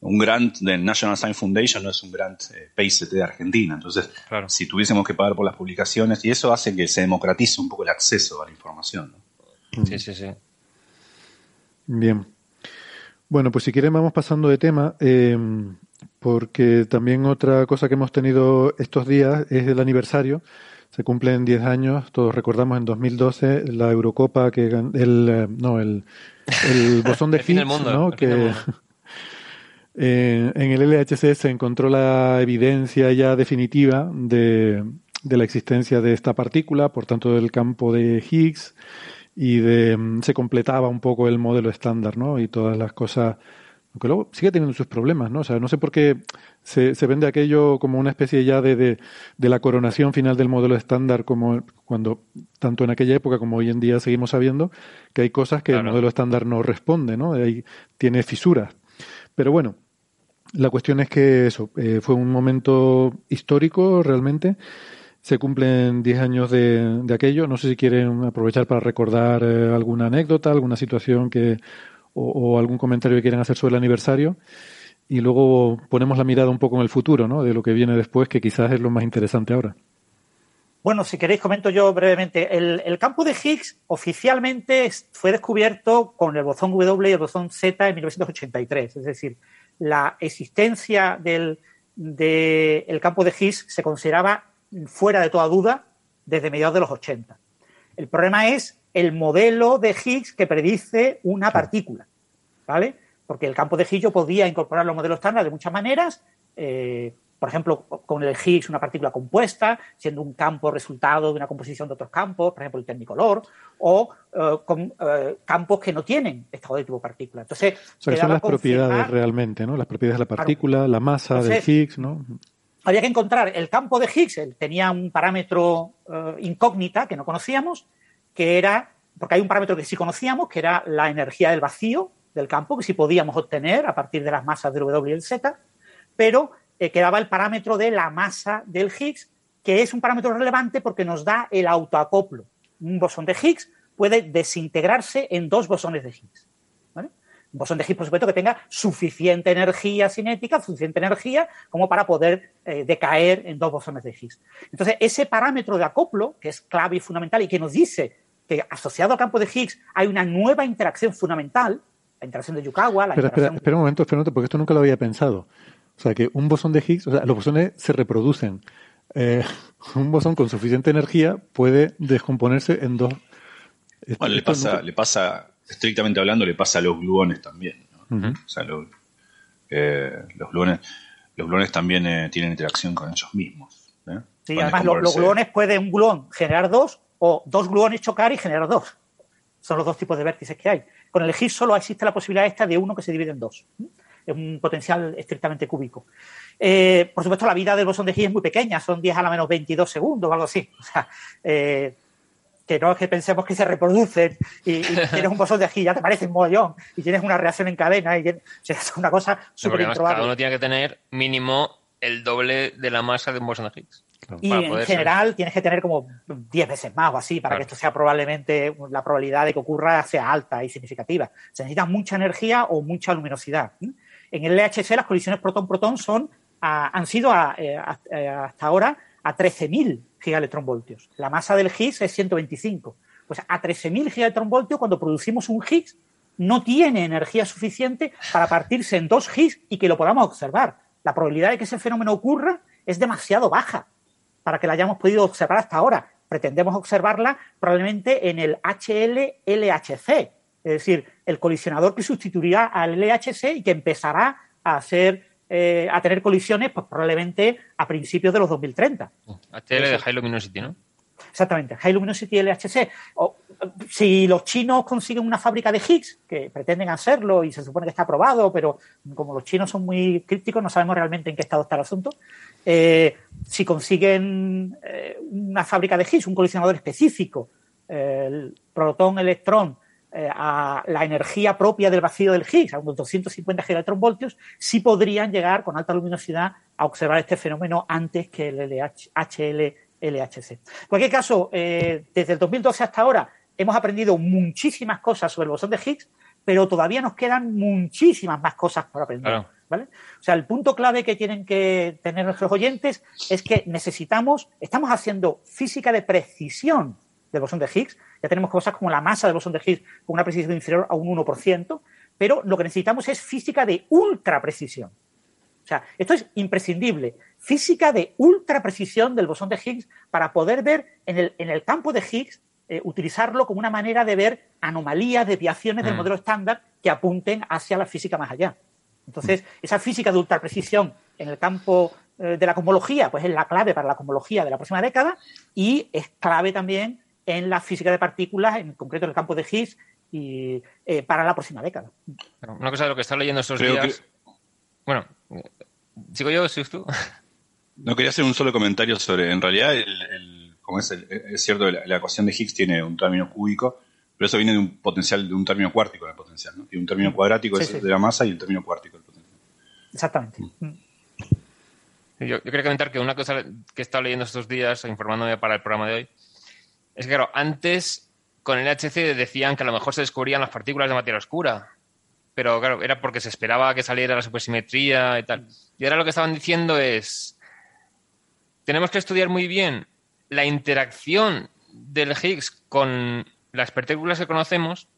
un grant del National Science Foundation no es un grant eh, PICT de Argentina. Entonces, si tuviésemos que pagar por las publicaciones, y eso hace que se democratice un poco el acceso a la información. Sí, sí, sí. Bien. Bueno, pues si quieren vamos pasando de tema. Eh, porque también otra cosa que hemos tenido estos días es el aniversario. Se cumplen 10 años, todos recordamos en 2012 la Eurocopa que el eh, no el, el bosón de Higgs, ¿no? que en el LHC se encontró la evidencia ya definitiva de, de la existencia de esta partícula, por tanto del campo de Higgs y de se completaba un poco el modelo estándar, ¿no? Y todas las cosas aunque luego sigue teniendo sus problemas, ¿no? O sea, no sé por qué se, se vende aquello como una especie ya de, de, de, la coronación final del modelo estándar, como cuando, tanto en aquella época como hoy en día seguimos sabiendo, que hay cosas que el modelo estándar no responde, ¿no? Ahí tiene fisuras. Pero bueno, La cuestión es que eso eh, fue un momento histórico realmente. Se cumplen 10 años de, de, aquello. No sé si quieren aprovechar para recordar eh, alguna anécdota, alguna situación que o, algún comentario que quieran hacer sobre el aniversario. Y luego ponemos la mirada un poco en el futuro, ¿no? De lo que viene después, que quizás es lo más interesante ahora. Bueno, si queréis comento yo brevemente. El, el, campo de Higgs oficialmente fue descubierto con el bosón W y el bosón Z en 1983. Es decir, la existencia del de el campo de Higgs se consideraba fuera de toda duda desde mediados de los 80. El problema es el modelo de Higgs que predice una partícula, ¿vale? Porque el campo de Higgs yo podía incorporar los modelos estándar de muchas maneras, eh, por ejemplo, con el Higgs una partícula compuesta, siendo un campo resultado de una composición de otros campos, por ejemplo el Technicolor, o uh, con uh, campos que no tienen estado de tipo partícula. Entonces, o sea, son las propiedades realmente, ¿no? Las propiedades de la partícula, claro. la masa Entonces, del Higgs, ¿no? Había que encontrar el campo de Higgs, él tenía un parámetro incógnita que no conocíamos, que era, porque hay un parámetro que sí conocíamos, que era la energía del vacío del campo, que sí podíamos obtener a partir de las masas del W y el Z, pero eh, quedaba el parámetro de la masa del Higgs, que es un parámetro relevante porque nos da el autoacoplo. Un bosón de Higgs puede desintegrarse en dos bosones de Higgs. ¿vale? Un bosón de Higgs, por supuesto, que tenga suficiente energía cinética, suficiente energía como para poder eh, decaer en dos bosones de Higgs. Entonces, ese parámetro de acoplo, que es clave y fundamental y que nos dice que asociado al campo de Higgs hay una nueva interacción fundamental, la interacción de Yukawa, la Pero interacción... espera, espera un momento, espera un momento, porque esto nunca lo había pensado. O sea, que un bosón de Higgs, o sea, los bosones se reproducen. Eh, un bosón con suficiente energía puede descomponerse en dos. Bueno, le pasa, nunca... le pasa, estrictamente hablando, le pasa a los gluones también. ¿no? Uh -huh. O sea, lo, eh, los gluones, los gluones también eh, tienen interacción con ellos mismos. ¿eh? Sí, Pueden además los, los gluones puede un gluón generar dos o dos gluones chocar y generar dos. Son los dos tipos de vértices que hay. Con el Higgs solo existe la posibilidad esta de uno que se divide en dos es un potencial estrictamente cúbico. Eh, por supuesto, la vida del bosón de Higgs es muy pequeña, son 10 a la menos 22 segundos o algo así. O sea, eh, que no es que pensemos que se reproducen y, y tienes un bosón de Higgs, ya te parece un mogollón y tienes una reacción en cadena y o sea, es una cosa súper improbable. Cada uno tiene que tener mínimo el doble de la masa de un bosón de Higgs. Y en general ser. tienes que tener como 10 veces más o así para claro. que esto sea probablemente la probabilidad de que ocurra sea alta y significativa. Se necesita mucha energía o mucha luminosidad. En el LHC las colisiones protón-protón son a, han sido a, eh, a, hasta ahora a 13.000 gigaelectronvoltios. La masa del Higgs es 125. Pues a 13.000 gigaelectronvoltios cuando producimos un Higgs no tiene energía suficiente para partirse en dos Higgs y que lo podamos observar. La probabilidad de que ese fenómeno ocurra es demasiado baja para que la hayamos podido observar hasta ahora. Pretendemos observarla probablemente en el HL-LHC, es decir, el colisionador que sustituirá al LHC y que empezará a hacer eh, a tener colisiones pues, probablemente a principios de los 2030. HL de High Luminosity, ¿no? Exactamente, High Luminosity LHC. O, si los chinos consiguen una fábrica de Higgs, que pretenden hacerlo y se supone que está aprobado, pero como los chinos son muy críticos, no sabemos realmente en qué estado está el asunto. Eh, si consiguen eh, una fábrica de Higgs, un colisionador específico, eh, el protón-electrón, eh, a la energía propia del vacío del Higgs, a unos 250 gigaelectronvoltios, sí podrían llegar con alta luminosidad a observar este fenómeno antes que el LH, LHC. En cualquier caso, eh, desde el 2012 hasta ahora hemos aprendido muchísimas cosas sobre el bosón de Higgs, pero todavía nos quedan muchísimas más cosas por aprender. Claro. ¿vale? O sea, el punto clave que tienen que tener nuestros oyentes es que necesitamos, estamos haciendo física de precisión del bosón de Higgs, ya tenemos cosas como la masa del bosón de Higgs con una precisión inferior a un 1%, pero lo que necesitamos es física de ultra precisión. O sea, esto es imprescindible. Física de ultra precisión del bosón de Higgs para poder ver en el, en el campo de Higgs, eh, utilizarlo como una manera de ver anomalías, desviaciones mm. del modelo estándar que apunten hacia la física más allá. Entonces, esa física de ultra precisión en el campo eh, de la cosmología, pues es la clave para la cosmología de la próxima década y es clave también en la física de partículas, en concreto en el campo de Higgs, y eh, para la próxima década. Una cosa de lo que está leyendo estos Creo días. Que... Bueno, ¿sigo yo o sigues tú? No quería hacer un solo comentario sobre, en realidad, el, el, como es, el, es cierto, la, la, ecuación de Higgs tiene un término cúbico, pero eso viene de un potencial, de un término cuártico del potencial, ¿no? Tiene un término cuadrático sí, sí. de la masa y el término cuártico del potencial. Exactamente. Yo, yo quería comentar que una cosa que he estado leyendo estos días, informándome para el programa de hoy, es que, claro, antes con el HC decían que a lo mejor se descubrían las partículas de materia oscura, pero claro, era porque se esperaba que saliera la supersimetría y tal. Y ahora lo que estaban diciendo es, tenemos que estudiar muy bien la interacción del Higgs con las partículas que conocemos,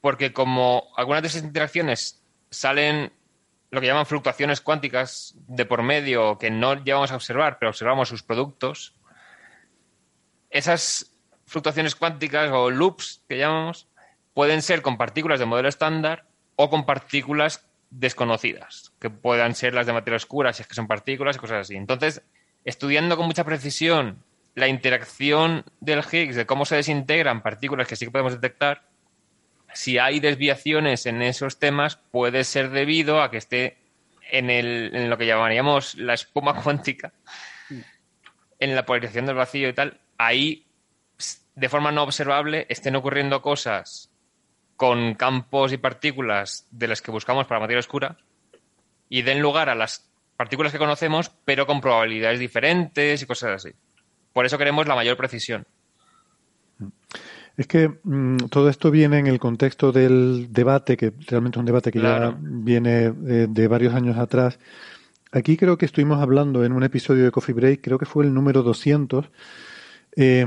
porque como algunas de esas interacciones salen lo que llaman fluctuaciones cuánticas de por medio que no llevamos a observar, pero observamos sus productos, esas fluctuaciones cuánticas o loops que llamamos pueden ser con partículas de modelo estándar o con partículas desconocidas, que puedan ser las de materia oscura, si es que son partículas y cosas así. Entonces, estudiando con mucha precisión la interacción del Higgs, de cómo se desintegran partículas que sí que podemos detectar, si hay desviaciones en esos temas, puede ser debido a que esté en, en lo que llamaríamos la espuma cuántica, en la polarización del vacío y tal. Ahí, de forma no observable, estén ocurriendo cosas con campos y partículas de las que buscamos para materia oscura y den lugar a las partículas que conocemos, pero con probabilidades diferentes y cosas así. Por eso queremos la mayor precisión. Es que mm, todo esto viene en el contexto del debate, que realmente es un debate que ya viene de, de, varios años atrás. Aquí creo que estuvimos hablando en un episodio de Coffee Break, creo que fue el número 200, eh,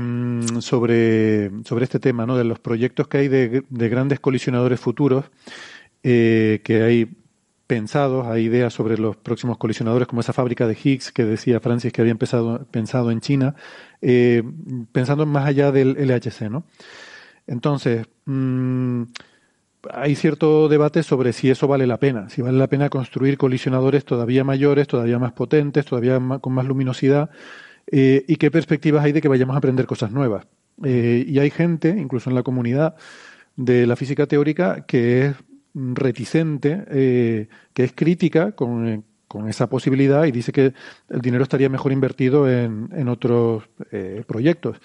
sobre, sobre este tema, ¿no? de los proyectos que hay de, de grandes colisionadores futuros, eh, que hay pensados, hay ideas sobre los próximos colisionadores, como esa fábrica de Higgs que decía Francis que había empezado, pensado en China, eh, pensando más allá del LHC, ¿no? Entonces, mmm, hay cierto debate sobre si eso vale la pena, si vale la pena construir colisionadores todavía mayores, todavía más potentes, todavía con más luminosidad, eh, y qué perspectivas hay de que vayamos a aprender cosas nuevas. Eh, y hay gente, incluso en la comunidad de la física teórica, que es reticente, eh, que es crítica con, con, esa posibilidad y dice que el dinero estaría mejor invertido en, en otros eh, proyectos.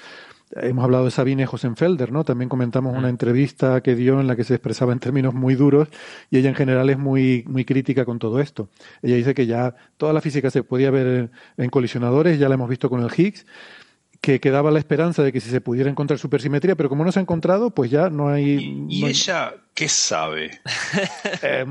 Hemos hablado de Sabine Hosenfelder, ¿no? También comentamos una entrevista que dio en la que se expresaba en términos muy duros y ella en general es muy, muy crítica con todo esto. Ella dice que ya toda la física se podía ver en, en colisionadores, ya la hemos visto con el Higgs, que quedaba la esperanza de que si se pudiera encontrar supersimetría, pero como no se ha encontrado, pues ya no hay. ¿Y, y no hay... ella qué sabe? eh,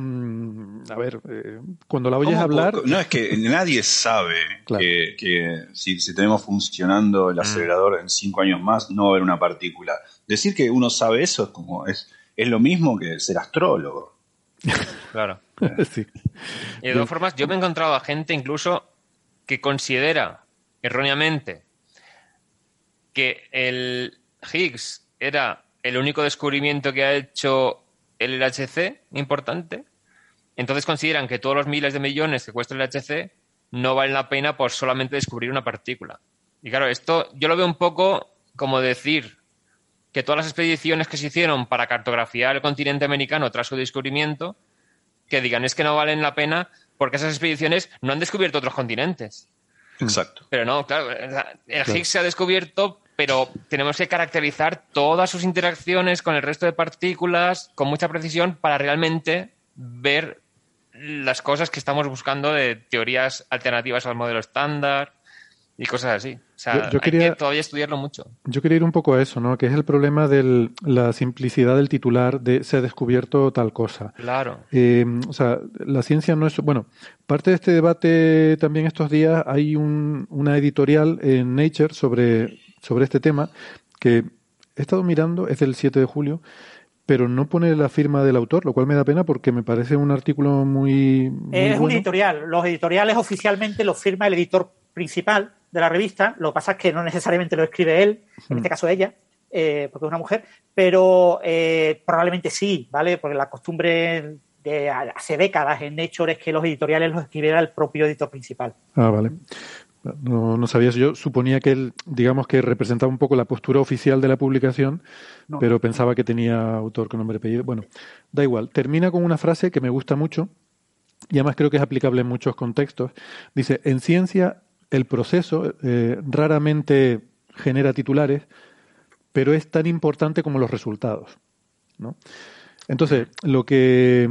a ver, eh, cuando la oyes hablar. No, es que nadie sabe claro. que, que si, si, tenemos funcionando el acelerador mm. en cinco años más, no va a haber una partícula. Decir que uno sabe eso es como. Es, es lo mismo que ser astrólogo. Claro. sí. Y de todas formas, yo me he encontrado a gente incluso que considera erróneamente que el Higgs era el único descubrimiento que ha hecho el LHC importante, entonces consideran que todos los miles de millones que cuesta el LHC no valen la pena por solamente descubrir una partícula. Y claro, esto yo lo veo un poco como decir que todas las expediciones que se hicieron para cartografiar el continente americano tras su descubrimiento, que digan es que no valen la pena porque esas expediciones no han descubierto otros continentes. Exacto. Pero no, claro, el claro. Higgs se ha descubierto, pero tenemos que caracterizar todas sus interacciones con el resto de partículas con mucha precisión para realmente ver las cosas que estamos buscando de teorías alternativas al modelo estándar y cosas así. O sea, yo, yo quería, hay que todavía estudiarlo mucho. Yo quería ir un poco a eso, ¿no? Que es el problema de la simplicidad del titular de se ha descubierto tal cosa. Claro. Eh, o sea, la ciencia no es... Bueno, parte de este debate también estos días hay un, una editorial en Nature sobre, sobre este tema que he estado mirando, es del 7 de julio, pero no pone la firma del autor, lo cual me da pena porque me parece un artículo muy... muy es bueno. un editorial. Los editoriales oficialmente los firma el editor principal de la revista. Lo que pasa es que no necesariamente lo escribe él, en este caso ella, eh, porque es una mujer, pero eh, probablemente sí, ¿vale? Porque la costumbre de hace décadas en Nature es que los editoriales los escribiera el propio editor principal. Ah, vale. No, no sabía Yo suponía que él, digamos que representaba un poco la postura oficial de la publicación, no. pero pensaba que tenía autor con nombre y apellido. Bueno, da igual. Termina con una frase que me gusta mucho y además creo que es aplicable en muchos contextos. Dice, en ciencia el proceso eh, raramente genera titulares, pero es tan importante como los resultados. Entonces, lo que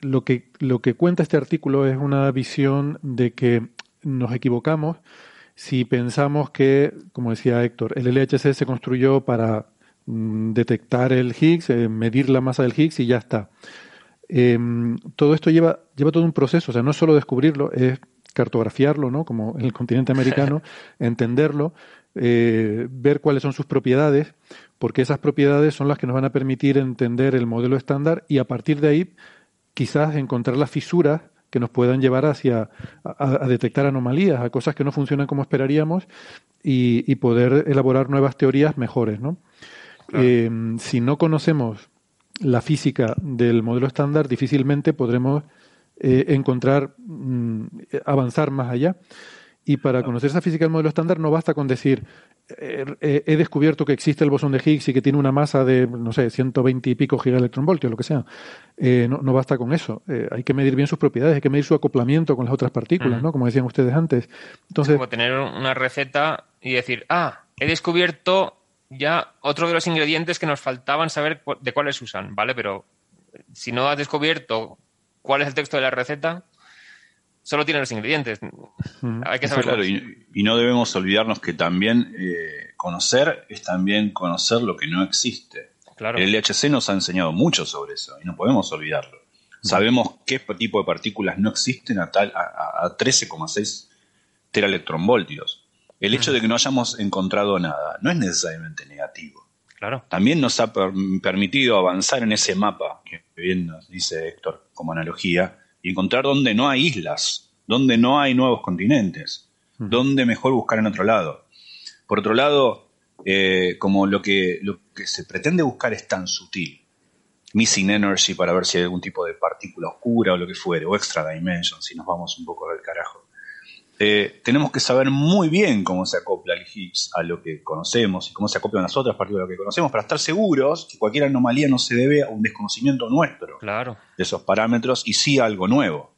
lo que, lo que cuenta este artículo es una visión de que nos equivocamos si pensamos que, como decía Héctor, el LHC se construyó para mm, detectar el Higgs, eh, medir la masa del Higgs y ya está. Em, todo esto lleva, lleva todo un proceso, o sea, no es solo descubrirlo, es cartografiarlo, ¿no? Como en el continente americano, entenderlo, eh, ver cuáles son sus propiedades, porque esas propiedades son las que nos van a permitir entender el modelo estándar y a partir de ahí quizás encontrar las fisuras que nos puedan llevar hacia a, detectar anomalías, a cosas que no funcionan como esperaríamos y, poder elaborar nuevas teorías mejores, ¿no? Eh, si no conocemos la física del modelo estándar, difícilmente podremos eh, encontrar, mm, avanzar más allá. Y para conocer esa física del modelo estándar no basta con decir, eh, eh, he descubierto que existe el bosón de Higgs y que tiene una masa de, no sé, 120 y pico gigaelectronvoltios, lo que sea. no, no, basta con eso. hay que medir bien sus propiedades, hay que medir su acoplamiento con las otras partículas, ¿no? Como decían ustedes antes. Entonces, es como tener una receta y decir, ah, he descubierto ya otro de los ingredientes que nos faltaban saber de cuáles usan, ¿vale? Pero si no has descubierto cuál es el texto de la receta, solo tiene los ingredientes. Hay que saberlo. y, no debemos olvidarnos que también eh, conocer es también conocer lo que no existe. Claro. El LHC nos ha enseñado mucho sobre eso y no podemos olvidarlo. Sabemos qué tipo de partículas no existen a, tal, a, a 13,6 teraelectronvoltios. El hecho de que no hayamos encontrado nada no es necesariamente negativo. Claro. También nos ha permitido avanzar en ese mapa, que bien nos dice Héctor como analogía, y encontrar dónde no hay islas, dónde no hay nuevos continentes, dónde mejor buscar en otro lado. Por otro lado, eh, como lo que, lo que se pretende buscar es tan sutil, missing energy para ver si hay algún tipo de partícula oscura o lo que fuere, o extra dimension, si nos vamos un poco del carajo. Eh, tenemos que saber muy bien cómo se acopla el Higgs a lo que conocemos y cómo se acoplan las otras partículas que conocemos para estar seguros que cualquier anomalía no se debe a un desconocimiento nuestro claro. de esos parámetros y sí a algo nuevo.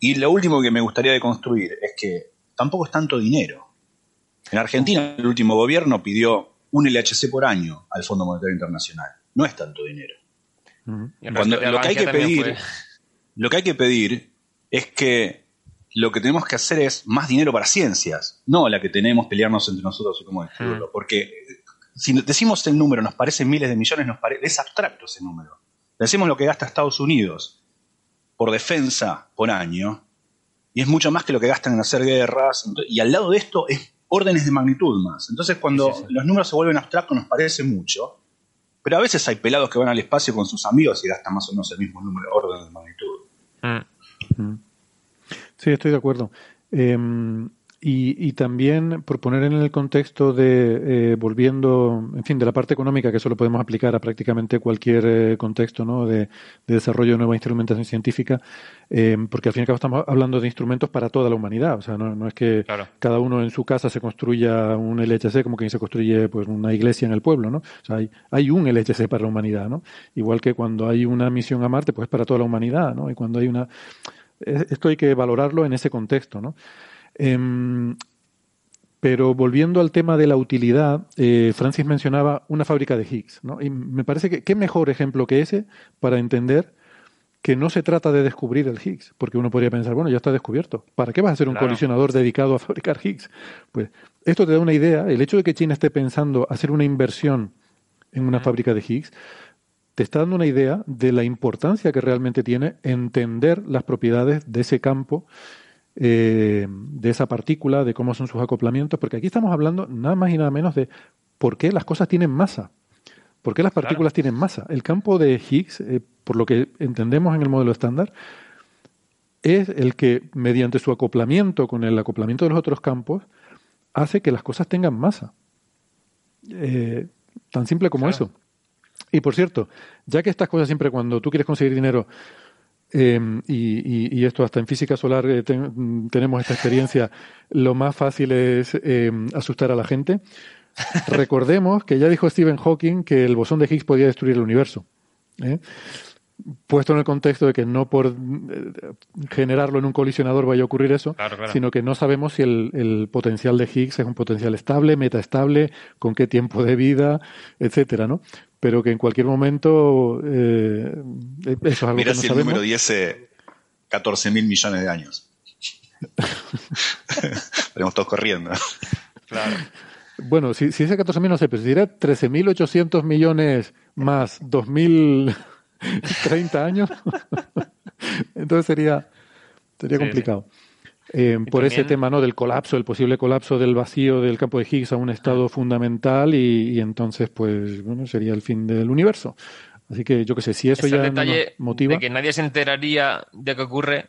Y lo último que me gustaría deconstruir es que tampoco es tanto dinero. En Argentina el último gobierno pidió un LHC por año al Fondo Monetario Internacional. No es tanto dinero. lo, que hay que pedir, lo que hay que pedir es que lo que tenemos que hacer es más dinero para ciencias, no la que tenemos pelearnos entre nosotros y cómo distribuirlo. Mm. Porque si decimos el número, nos parecen miles de millones, nos parece, es abstracto ese número. Decimos lo que gasta Estados Unidos por defensa por año, y es mucho más que lo que gastan en hacer guerras, y al lado de esto es órdenes de magnitud más. Entonces cuando los números se vuelven abstractos nos parece mucho, pero a veces hay pelados que van al espacio con sus amigos y gastan más o menos el mismo número, orden de magnitud. Mm. Mm. Sí, estoy de acuerdo. Em, y, también por poner en el contexto de, eh, volviendo, en fin, de la parte económica, que eso lo podemos aplicar a prácticamente cualquier eh, contexto ¿no? de, desarrollo de nueva instrumentación científica, em, porque al fin y al cabo estamos hablando de instrumentos para toda la humanidad. O sea, no, es que cada uno en su casa se construya un LHC como quien se construye pues, una iglesia en el pueblo. ¿no? O sea, hay, hay un LHC para la humanidad. ¿no? Igual que cuando hay una misión a Marte, pues es para toda la humanidad. ¿no? Y cuando hay una esto hay que valorarlo en ese contexto, ¿no? Em, pero volviendo al tema de la utilidad, eh, Francis mencionaba una fábrica de Higgs, ¿no? Y me parece que qué mejor ejemplo que ese para entender que no se trata de descubrir el Higgs, porque uno podría pensar, bueno, ya está descubierto. ¿Para qué vas a ser un colisionador dedicado a fabricar Higgs? Pues esto te da una idea. El hecho de que China esté pensando hacer una inversión en una fábrica de Higgs te está dando una idea de la importancia que realmente tiene entender las propiedades de ese campo, eh, de esa partícula, de cómo son sus acoplamientos, porque aquí estamos hablando nada más y nada menos de por qué las cosas tienen masa. ¿Por qué las partículas tienen masa? El campo de Higgs, eh, por lo que entendemos en el modelo estándar, es el que, mediante su acoplamiento con el acoplamiento de los otros campos, hace que las cosas tengan masa. Eh, tan simple como eso. Y por cierto, ya que estas cosas siempre cuando tú quieres conseguir dinero, em, y, esto hasta en física solar eh, tenemos esta experiencia, lo más fácil es em, asustar a la gente. Recordemos que ya dijo Stephen Hawking que el bosón de Higgs podía destruir el universo. Puesto en el contexto de que no por eh, generarlo en un colisionador vaya a ocurrir eso, Claro, claro. sino que no sabemos si el, el potencial de Higgs es un potencial estable, metaestable, con qué tiempo de vida, etcétera, ¿no? Pero que en cualquier momento eh, eso es algo Mira que no si el número diese 14 mil millones de años. Estaremos todos corriendo. Claro. Bueno, si, si ese 14.000 no sé, pero si era 13.800 millones más 2.030 años, entonces sería, sería Sí, complicado. Eh, por ese tema ¿no? del colapso, el posible colapso del vacío del campo de Higgs a un estado fundamental y, y entonces pues bueno, sería el fin del universo. Así que yo qué sé, si eso ya no detalle nos motiva... de que nadie se enteraría de qué ocurre,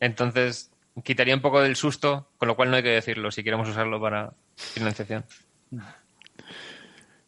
entonces quitaría un poco del susto, con lo cual no hay que decirlo si queremos usarlo para financiación.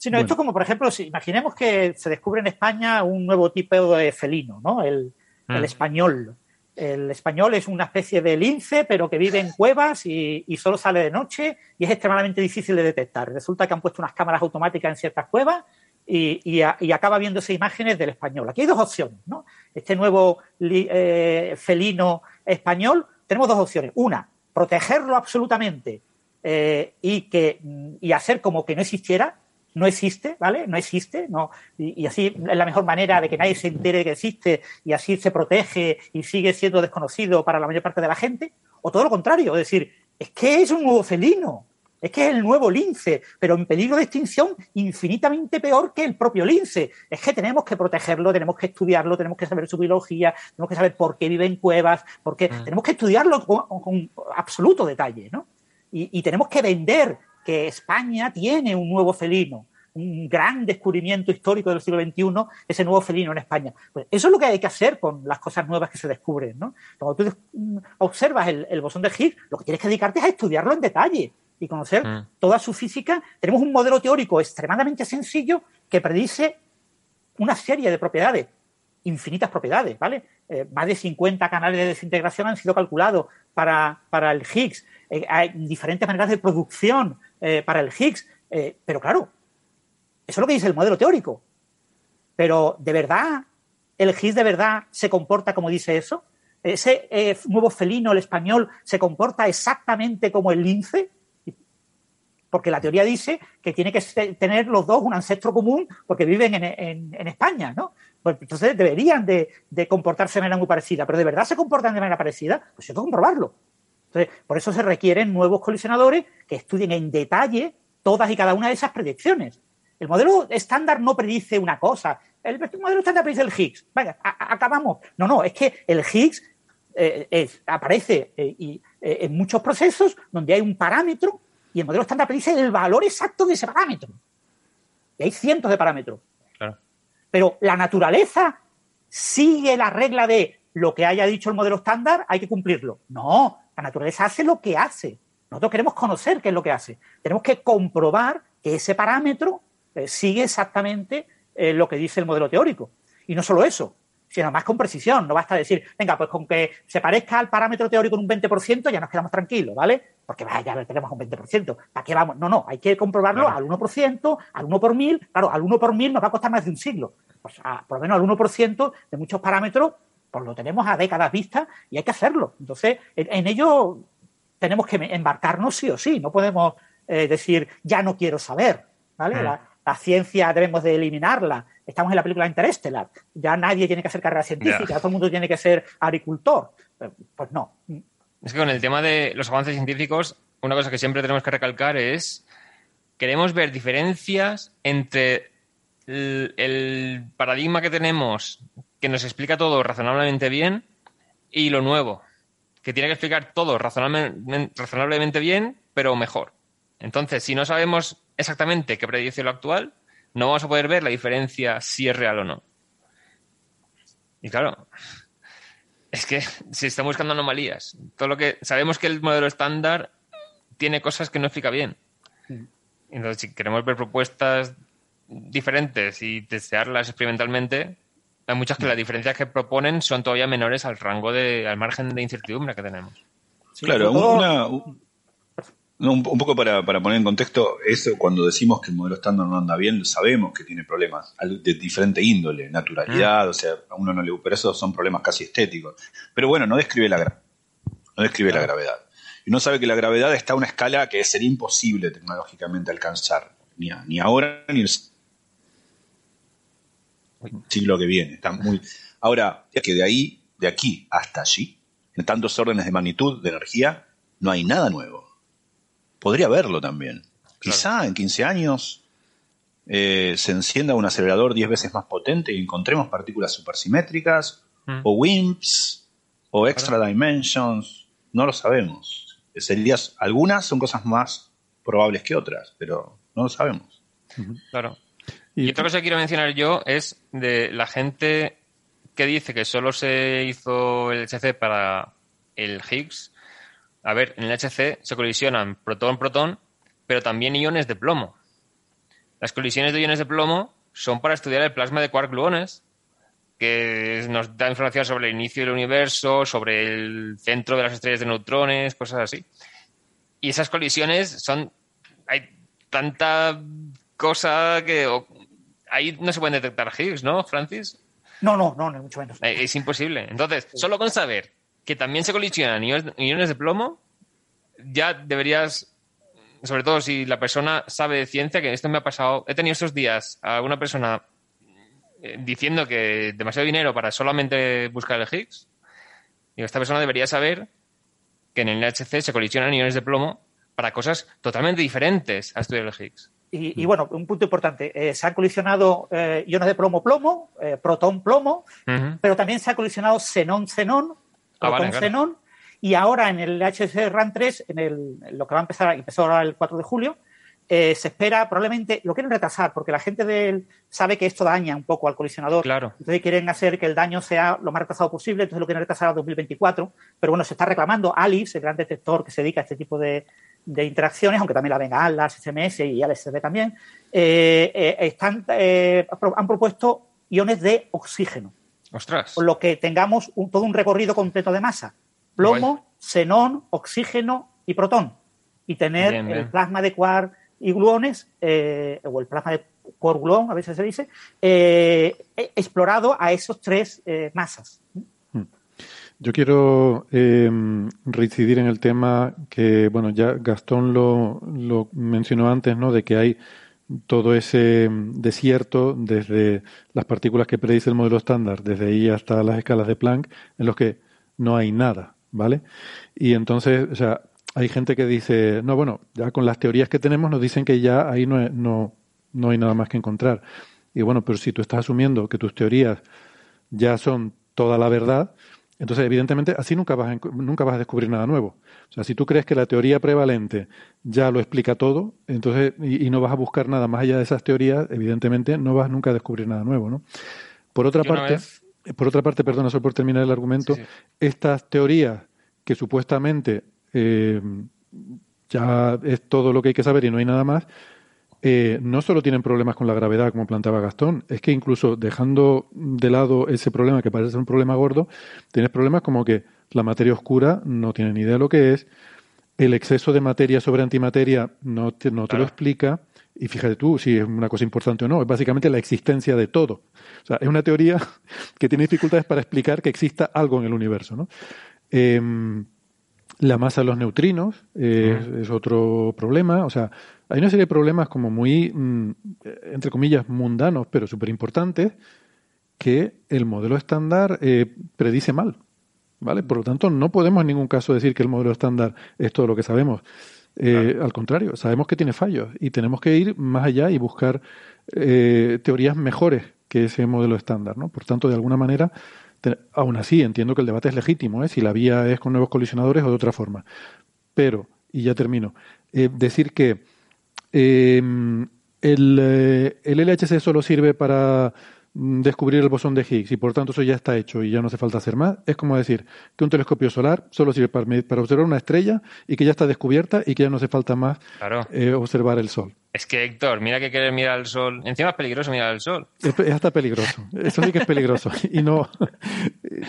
Sino Bueno. esto como, por ejemplo, si imaginemos que se descubre en España un nuevo tipo de felino, ¿no? El, el Mm. español. El español es una especie de lince, pero que vive en cuevas y, y solo sale de noche y es extremadamente difícil de detectar. Resulta que han puesto unas cámaras automáticas en ciertas cuevas y, y a- y acaba viéndose imágenes del español. Aquí hay dos opciones, ¿no? Este nuevo li- eh, felino español, tenemos dos opciones. Una, protegerlo absolutamente eh, y, que, y hacer como que no existiera, no existe, ¿vale? No existe, no. Y, y así es la mejor manera de que nadie se entere que existe y así se protege y sigue siendo desconocido para la mayor parte de la gente. O todo lo contrario, es decir, es que es un nuevo felino, es que es el nuevo lince, pero en peligro de extinción infinitamente peor que el propio lince. Es que tenemos que protegerlo, tenemos que estudiarlo, tenemos que saber su biología, tenemos que saber por qué vive en cuevas, porque tenemos que estudiarlo con, con absoluto detalle, ¿no? Y, y tenemos que vender que España tiene un nuevo felino, un gran descubrimiento histórico del siglo XXI, ese nuevo felino en España. Pues eso es lo que hay que hacer con las cosas nuevas que se descubren. ¿no? Cuando tú mm, observas el, el bosón de Higgs, lo que tienes que dedicarte es a estudiarlo en detalle y conocer Mm. toda su física. Tenemos un modelo teórico extremadamente sencillo que predice una serie de propiedades, infinitas propiedades, ¿vale? Eh, más de 50 canales de desintegración han sido calculados para, para el Higgs. Eh, hay diferentes maneras de producción eh, para el Higgs. Eh, pero claro, eso es lo que dice el modelo teórico. Pero, ¿de verdad el Higgs de verdad se comporta como dice eso? ¿Ese eh, nuevo felino, el español, se comporta exactamente como el lince? Porque la teoría dice que tiene que tener los dos un ancestro común porque viven en, en- en España, ¿no? Pues entonces deberían de, de comportarse de manera muy parecida. ¿Pero de verdad se comportan de manera parecida? Pues hay que comprobarlo. Entonces, por eso se requieren nuevos colisionadores que estudien en detalle todas y cada una de esas predicciones. El modelo estándar no predice una cosa. El modelo estándar predice el Higgs. Venga, a- a- acabamos. No, no, es que el Higgs eh, es- aparece eh, y, eh, en muchos procesos donde hay un parámetro y el modelo estándar predice el valor exacto de ese parámetro. Y hay cientos de parámetros. Claro. Pero la naturaleza sigue la regla de lo que haya dicho el modelo estándar, hay que cumplirlo. No, la naturaleza hace lo que hace. Nosotros queremos conocer qué es lo que hace. Tenemos que comprobar que ese parámetro eh, sigue exactamente eh, lo que dice el modelo teórico. Y no solo eso, sino más con precisión. No basta decir, venga, pues con que se parezca al parámetro teórico en un 20% ya nos quedamos tranquilos, ¿vale? Porque vaya, ya tenemos un 20%. ¿Para qué vamos? No, no, hay que comprobarlo Claro. al 1%, al 1 por mil. Claro, al 1 por mil nos va a costar más de un siglo. Pues a- por lo menos al 1% de muchos parámetros, pues lo tenemos a décadas vista y hay que hacerlo. Entonces, en, en ello tenemos que embarcarnos sí o sí. No podemos eh, decir, ya no quiero saber, ¿vale? Mm. La, la ciencia debemos de eliminarla. Estamos en la película Interestelar. Ya nadie tiene que hacer carrera científica, todo el mundo tiene que ser agricultor. Eh, Pues no. Es que con el tema de los avances científicos, una cosa que siempre tenemos que recalcar es queremos ver diferencias entre el, el paradigma que tenemos que nos explica todo razonablemente bien y lo nuevo, que tiene que explicar todo razonablemente, razonablemente bien, pero mejor. Entonces, si no sabemos exactamente qué predice lo actual, no vamos a poder ver la diferencia si es real o no. Y claro, es que se están buscando anomalías. Todo lo que sabemos que el modelo estándar tiene cosas que no explica bien. Entonces, si queremos ver propuestas diferentes y testearlas experimentalmente, hay muchas que las diferencias que proponen son todavía menores al rango de, al margen de incertidumbre que tenemos. Sí, Claro, sobre todo- una, un- No, un, poco para, para poner en contexto, eso cuando decimos que el modelo estándar no anda bien, sabemos que tiene problemas de diferente índole, naturalidad, o sea, a uno no le pero esos son problemas casi estéticos. Pero bueno, no describe la gra- no describe la gravedad. Y uno sabe que la gravedad está a una escala que sería imposible tecnológicamente alcanzar, ni, a- ni ahora ni el siglo que viene. Está muy... Ahora, que de ahí, de aquí hasta allí, en tantos órdenes de magnitud de energía, no hay nada nuevo. Podría haberlo también. Quizá en 15 años eh, se encienda un acelerador 10 veces más potente y encontremos partículas supersimétricas, Mm. o WIMPs, o extra dimensions. No lo sabemos. Serías, algunas son cosas más probables que otras, pero no lo sabemos. Claro. Y- otra cosa que quiero mencionar yo es de la gente que dice que solo se hizo el HC para el Higgs. A ver, en el HC se colisionan protón-protón, pero también iones de plomo. Las colisiones de iones de plomo son para estudiar el plasma de quark-gluones, que nos da información sobre el inicio del universo, sobre el centro de las estrellas de neutrones, cosas así. Y esas colisiones son. Hay tanta cosa que. Ahí no se pueden detectar Higgs, ¿no, Francis? No, no, no, no, mucho menos. Eh, Es imposible. Entonces, solo con saber que también se colisionan iones, de plomo, ya deberías, sobre todo si la persona sabe de ciencia, que esto me ha pasado, he tenido estos días a alguna persona eh, diciendo que demasiado dinero para solamente buscar el Higgs. Digo, esta persona debería saber que en el LHC se colisionan iones de plomo para cosas totalmente diferentes a estudiar el Higgs. Y, y bueno, un punto importante, eh, se han colisionado eh, iones de plomo-plomo, eh, protón-plomo, pero también se ha colisionado xenón-xenón, Ah, vale, protón-xenón, y ahora en el HC RAN 3, en, el, en lo que va a empezar, empezó ahora el 4 de julio, eh, se espera probablemente, lo quieren retrasar, porque la gente del, sabe que esto daña un poco al colisionador. Claro. Entonces quieren hacer que el daño sea lo más retrasado posible, entonces lo quieren retrasar a 2024. Pero bueno, se está reclamando ALICE, el gran detector que se dedica a este tipo de, de interacciones, aunque también la venga ALAS, SMS y LSD también, eh, eh, están, eh, han propuesto iones de oxígeno, Ostras. con lo que tengamos un- todo un recorrido completo de masa. Plomo, Guay. xenón, oxígeno y protón. Y tener Bien, el plasma de quark y gluones, o el plasma de quark gluón, a veces se dice, explorado a esos tres masas. Yo quiero eh, reincidir en el tema que, bueno, ya Gastón lo, lo mencionó antes, ¿no? De que hay todo ese desierto desde las partículas que predice el modelo estándar, desde ahí hasta las escalas de Planck, en los que no hay nada, ¿vale? Y entonces, o sea, hay gente que dice, no, bueno, ya con las teorías que tenemos nos dicen que ya ahí no, no, no hay nada más que encontrar. Y bueno, pero si tú estás asumiendo que tus teorías ya son toda la verdad, entonces evidentemente así nunca vas, a, nunca vas a descubrir nada nuevo. O sea, si tú crees que la teoría prevalente ya lo explica todo, entonces y, y no vas a buscar nada más allá de esas teorías, evidentemente no vas nunca a descubrir nada nuevo, ¿no? Por otra Yo parte, vez- por otra parte, perdona solo por terminar el argumento, Sí, sí. estas teorías que supuestamente eh, ya es todo lo que hay que saber y no hay nada más, eh, no solo tienen problemas con la gravedad, como planteaba Gastón, es que incluso dejando de lado ese problema que parece ser un problema gordo, tienes problemas como que la materia oscura no tiene ni idea de lo que es, el exceso de materia sobre antimateria no te, no te Claro. lo explica, y fíjate tú si es una cosa importante o no, es básicamente la existencia de todo. O sea, es una teoría que tiene dificultades para explicar que exista algo en el universo, ¿no? Em, la masa de los neutrinos eh, es, es otro problema. O sea, hay una serie de problemas como muy, mm, entre comillas, mundanos, pero súper importantes, que el modelo estándar eh, predice mal. ¿Vale? Por lo tanto, no podemos en ningún caso decir que el modelo estándar es todo lo que sabemos. Eh, Al contrario, sabemos que tiene fallos y tenemos que ir más allá y buscar eh, teorías mejores que ese modelo estándar. ¿no? Por tanto, de alguna manera, te- aún así entiendo que el debate es legítimo, ¿eh? si la vía es con nuevos colisionadores o de otra forma. Pero, y ya termino, decir que eh, el, eh, el LHC solo sirve para mm, descubrir el bosón de Higgs y por tanto eso ya está hecho y ya no hace falta hacer más. Es como decir que un telescopio solar solo sirve para, observar una estrella y que ya está descubierta y que ya no hace falta más Claro. eh, observar el Sol. Es que, Héctor, mira que querer mirar al sol. Encima es peligroso mirar al sol. Es, es hasta peligroso. Eso sí que es peligroso. Y no,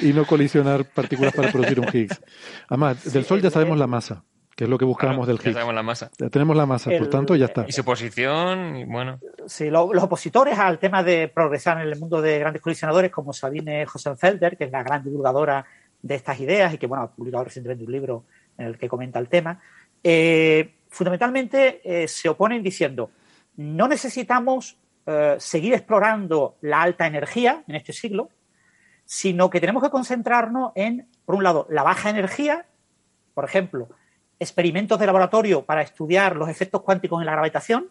y no colisionar partículas para producir un Higgs. Además, del Sol ya sabemos la masa, que es lo que buscábamos Claro, del ya Higgs. sabemos la masa. Ya tenemos la masa, por tanto ya está. Y su posición, y bueno. Sí, lo- los opositores al tema de progresar en el mundo de grandes colisionadores, como Sabine Hosenfelder, que es la gran divulgadora de estas ideas y que bueno, ha publicado recientemente un libro en el que comenta el tema, eh, fundamentalmente eh, se oponen diciendo no necesitamos eh, seguir explorando la alta energía en este siglo, sino que tenemos que concentrarnos en, por un lado, la baja energía, por ejemplo, experimentos de laboratorio para estudiar los efectos cuánticos en la gravitación,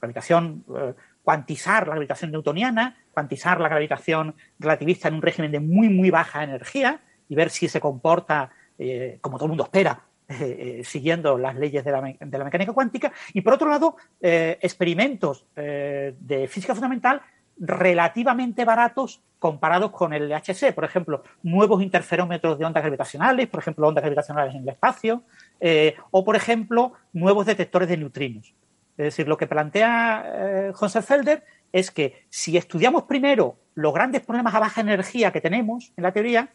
gravitación, eh, cuantizar la gravitación newtoniana, cuantizar la gravitación relativista en un régimen de muy, muy baja energía y ver si se comporta eh, como todo el mundo espera, eh, siguiendo las leyes de la, de la mecánica cuántica. Y por otro lado, experimentos de física fundamental relativamente baratos comparados con el LHC. Por ejemplo, nuevos interferómetros de ondas gravitacionales, por ejemplo, ondas gravitacionales en el espacio, eh, o por ejemplo, nuevos detectores de neutrinos. Es decir, lo que plantea eh, Felder es que si estudiamos primero los grandes problemas a baja energía que tenemos en la teoría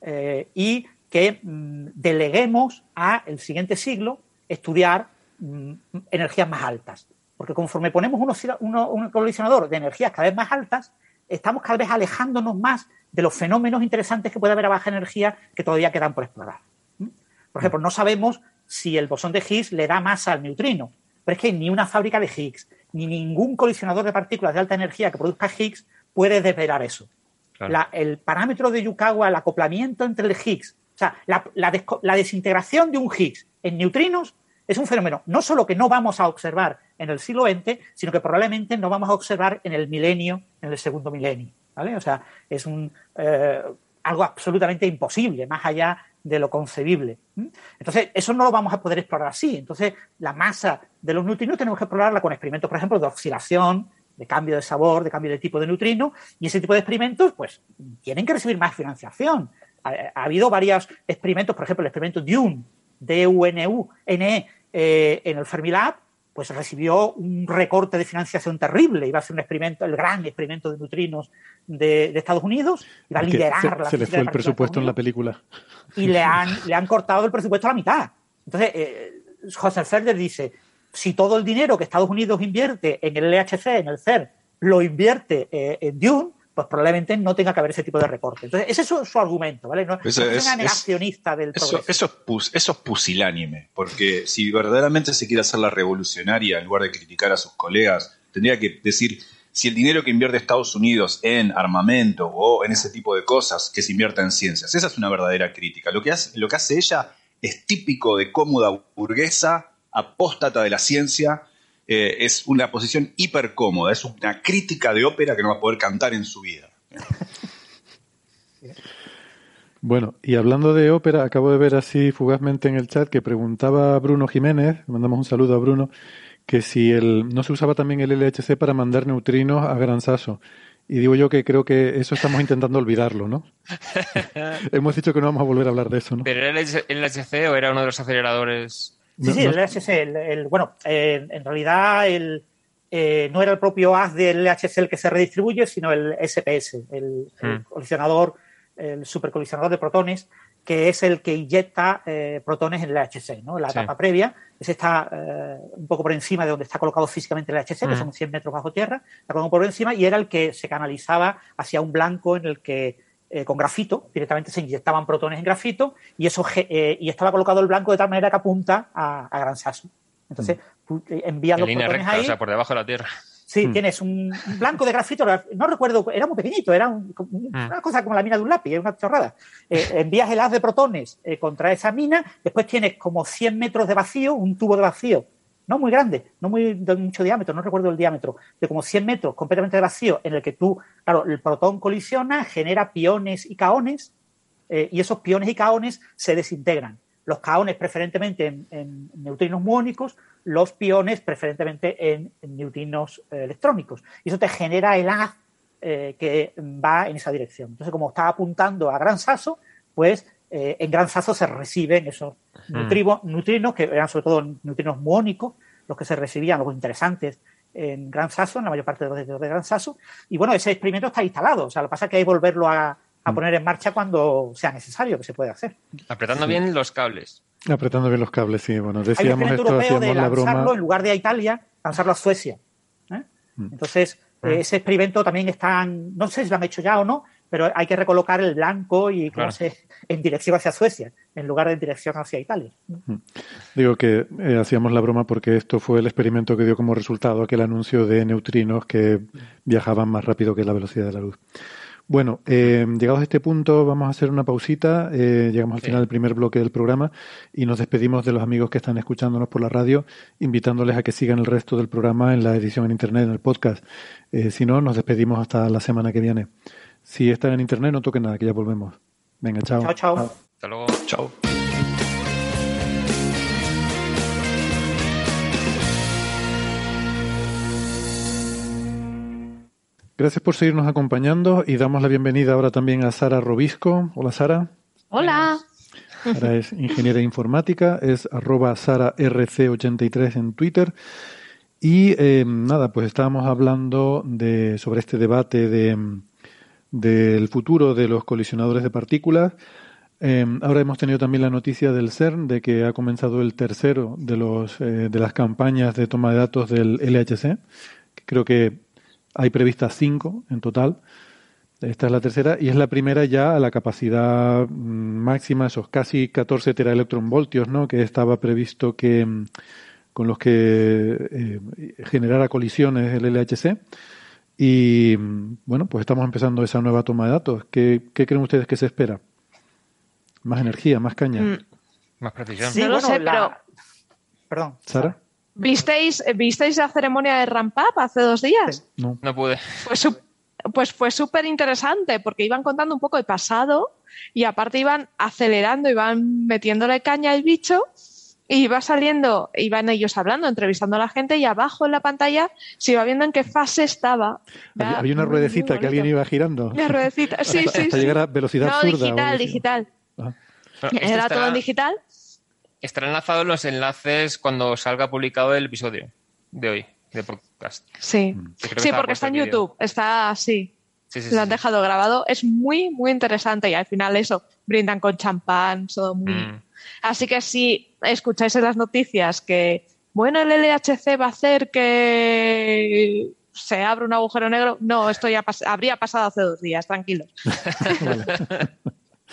eh, y que mm, deleguemos a el siguiente siglo estudiar mm, energías más altas. Porque conforme ponemos un, colisionador de energías cada vez más altas, estamos cada vez alejándonos más de los fenómenos interesantes que puede haber a baja energía que todavía quedan por explorar. ¿Mm? Por ejemplo, no sabemos si el bosón de Higgs le da masa al neutrino, pero es que ni una fábrica de Higgs, ni ningún colisionador de partículas de alta energía que produzca Higgs puede desvelar eso. Claro. La- el parámetro de Yukawa, el acoplamiento entre el Higgs, o sea, la, la desco- la desintegración de un Higgs en neutrinos es un fenómeno no solo que no vamos a observar en el siglo XX, sino que probablemente no vamos a observar en el milenio, en el segundo milenio. ¿vale? O sea, es un, eh, algo absolutamente imposible, más allá de lo concebible. Entonces, eso no lo vamos a poder explorar así. Entonces, la masa de los neutrinos tenemos que explorarla con experimentos, por ejemplo, de oscilación, de cambio de sabor, de cambio de tipo de neutrino, y ese tipo de experimentos, pues, tienen que recibir más financiación. Ha, ha habido varios experimentos, por ejemplo, el experimento DUNE, D-U-N-U-N-E, eh, en el Fermilab, pues recibió un recorte de financiación terrible. Iba a ser un experimento, el gran experimento de neutrinos de, de Estados Unidos, iba a liderar se, la se le fue el presupuesto en la película. Y le han, le han cortado el presupuesto a la mitad. Entonces, eh, José Ferder dice, si todo el dinero que Estados Unidos invierte en el LHC, en el CER, lo invierte eh, en Dune, pues probablemente no tenga que haber ese tipo de recorte. Entonces, ese es su, su argumento, ¿vale? No, Eso no es una es- negacionista del Eso, progreso. eso, es pus- eso es pusilánime, porque si verdaderamente se quiere hacer la revolucionaria, en lugar de criticar a sus colegas, tendría que decir, si el dinero que invierte Estados Unidos en armamento o en ese tipo de cosas, que se invierta en ciencias, esa es una verdadera crítica. Lo que hace, lo que hace ella es típico de cómoda burguesa, apóstata de la ciencia, eh, es una posición hiper cómoda, es una crítica de ópera que no va a poder cantar en su vida. Bueno, y hablando de ópera, acabo de ver así fugazmente en el chat que preguntaba Bruno Jiménez, mandamos un saludo a Bruno, que si el, no se usaba también el LHC para mandar neutrinos a Gran Sasso. Y digo yo que creo que eso estamos intentando olvidarlo, ¿no? Hemos dicho que no vamos a volver a hablar de eso, ¿no? ¿Pero era el LHC o era uno de los aceleradores? Sí, No- sí, no- el LHC, el, el- bueno, eh, en realidad el, eh, no era el propio haz del LHC el que se redistribuye, sino el SPS, el, el Hmm. colisionador, el supercolisionador de protones, que es el que inyecta eh, protones en el LHC, ¿no? La Sí. etapa previa, ese está eh, un poco por encima de donde está colocado físicamente el LHC, que Hmm. son 100 metros bajo tierra, está colocado por encima, y era el que se canalizaba hacia un blanco en el que eh, con grafito, directamente se inyectaban protones en grafito y eso eh, y estaba colocado el blanco de tal manera que apunta a, a Gran Sasso. Entonces, tú eh, envías En los línea protones recta, ahí. o sea, por debajo de la Tierra. Sí, tienes un, blanco de grafito, no recuerdo, era muy pequeñito, era un- como- una cosa como la mina de un lápiz, es una chorrada. Eh, envías el haz de protones eh, contra esa mina, después tienes como 100 metros de vacío, un tubo de vacío, no muy grande, no muy de mucho diámetro, no recuerdo el diámetro, de como 100 metros completamente vacío, en el que tú, claro, el protón colisiona, genera piones y caones, eh, y esos piones y caones se desintegran. Los caones preferentemente en, neutrinos muónicos, los piones preferentemente en, neutrinos eh, electrónicos. Y eso te genera el haz eh, que va en esa dirección. Entonces, como está apuntando a Gran Sasso, pues eh, en Gran Sasso se reciben esos nutrivo- neutrinos, que eran sobre todo neutrinos muónicos, los que se recibían, los interesantes en Gran Sasso, en la mayor parte de los detectores de Gran Sasso. Y bueno, ese experimento está instalado. O sea, lo que pasa es que hay que volverlo a, a poner en marcha cuando sea necesario, que se puede hacer. Apretando bien los cables. Apretando bien los cables, sí. Bueno, Hay un decíamos experimento esto, europeo de hacíamos la lanzarlo broma. en lugar de a Italia, lanzarlo a Suecia. ¿eh? Mm. Entonces, ese experimento también está, no sé si lo han hecho ya o no, pero hay que recolocar el blanco y Claro. en dirección hacia Suecia, en lugar de en dirección hacia Italia. Digo que eh, hacíamos la broma porque esto fue el experimento que dio como resultado aquel anuncio de neutrinos que viajaban más rápido que la velocidad de la luz. Bueno, eh, llegados a este punto vamos a hacer una pausita. eh, llegamos al Sí. final del primer bloque del programa y nos despedimos de los amigos que están escuchándonos por la radio, invitándoles a que sigan el resto del programa en la edición en Internet, en el podcast. Eh, si no, nos despedimos hasta la semana que viene. Si están en Internet, no toquen nada, que ya volvemos. Venga, chao. Chao, chao. Hasta luego. Chao. Gracias por seguirnos acompañando y damos la bienvenida ahora también a Sara Robisco. Hola Sara. Hola. Sara es ingeniera informática, es arroba sararc83 en Twitter. Y eh, nada, pues estábamos hablando de, sobre este debate de, del futuro de los colisionadores de partículas. Eh, ahora hemos tenido también la noticia del CERN de que ha comenzado el tercero de, los, eh, de las campañas de toma de datos del LHC. Creo que hay previstas cinco en total. Esta es la tercera y es la primera ya a la capacidad mm, máxima, esos casi 14 teraelectronvoltios, ¿no? Que estaba previsto que mm, con los que eh, generara colisiones el LHC. Y bueno, pues estamos empezando esa nueva toma de datos. ¿Qué, qué creen ustedes que se espera? Más energía, más caña. Mm, Más precisión. Sí, No lo sé, la- Perdón. ¿Sara? ¿Visteis, ¿Visteis la ceremonia de Ramp Up hace dos días? No. No pude. Pues, su- pues fue súper interesante porque iban contando un poco el pasado y aparte iban acelerando, iban metiéndole caña al bicho y iba saliendo, iban ellos hablando, entrevistando a la gente y abajo en la pantalla se iba viendo en qué fase estaba. Había, una ruedecita que alguien iba girando. Una ruedecita, sí, hasta, sí, hasta sí. llegar a velocidad No, digital, digital. Ah. Era estará- todo en digital. Estará enlazado en los enlaces cuando salga publicado el episodio de hoy, de podcast. Sí, Mm. Sí porque está en. YouTube, está así. Sí, sí, lo han sí. dejado grabado. Es muy, muy interesante y al final eso, brindan con champán, todo muy... Mm. Así que si escucháis en las noticias que, bueno, el LHC va a hacer que se abra un agujero negro, no, esto ya pas- habría pasado hace dos días, tranquilos.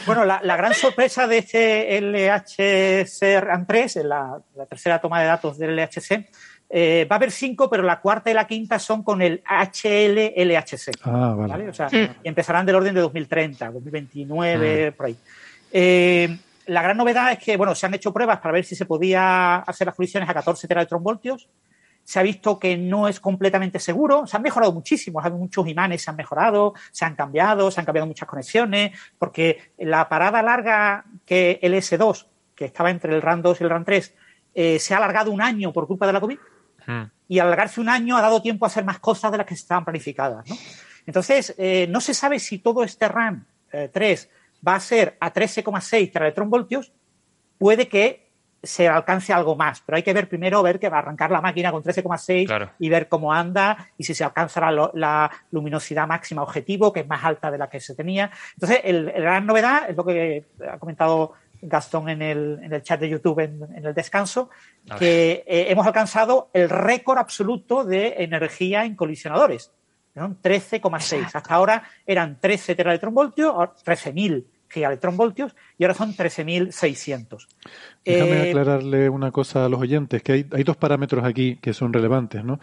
Bueno, la, la gran sorpresa de este LHC RAM 3, en la, la tercera toma de datos del LHC, eh, va a haber cinco, pero la cuarta y la quinta son con el HL-LHC. Ah, vale. ¿vale? O sea, Mm. empezarán del orden de 2030, 2029, por ahí. Eh, la gran novedad es que, bueno, se han hecho pruebas para ver si se podía hacer las colisiones a 14 teraelectronvoltios. Se ha visto que no es completamente seguro. Se han mejorado muchísimo. Hay muchos imanes se han mejorado, se han cambiado, se han cambiado muchas conexiones, porque la parada larga que el S2, que estaba entre el RAM 2 y el RAM 3, eh, se ha alargado un año por culpa de la COVID Mm. y al alargarse un año ha dado tiempo a hacer más cosas de las que estaban planificadas. ¿no? Entonces, eh, no se sabe si todo este RAM eh, 3 va a ser a 13,6 teraelectronvoltios, puede que se alcance algo más, pero hay que ver primero, ver que va a arrancar la máquina con 13,6 Claro. y ver cómo anda y si se alcanza la, la luminosidad máxima objetivo, que es más alta de la que se tenía. Entonces, el, el gran novedad es lo que ha comentado Gastón en el, en el chat de YouTube en, en el descanso, que eh, hemos alcanzado el récord absoluto de energía en colisionadores. Son 13,6. Hasta ahora eran 13 teraelectronvoltios, ahora 13.000 gigaelectronvoltios y ahora son 13.600. Déjame Eh, aclararle una cosa a los oyentes, que hay, hay dos parámetros aquí que son relevantes, ¿no?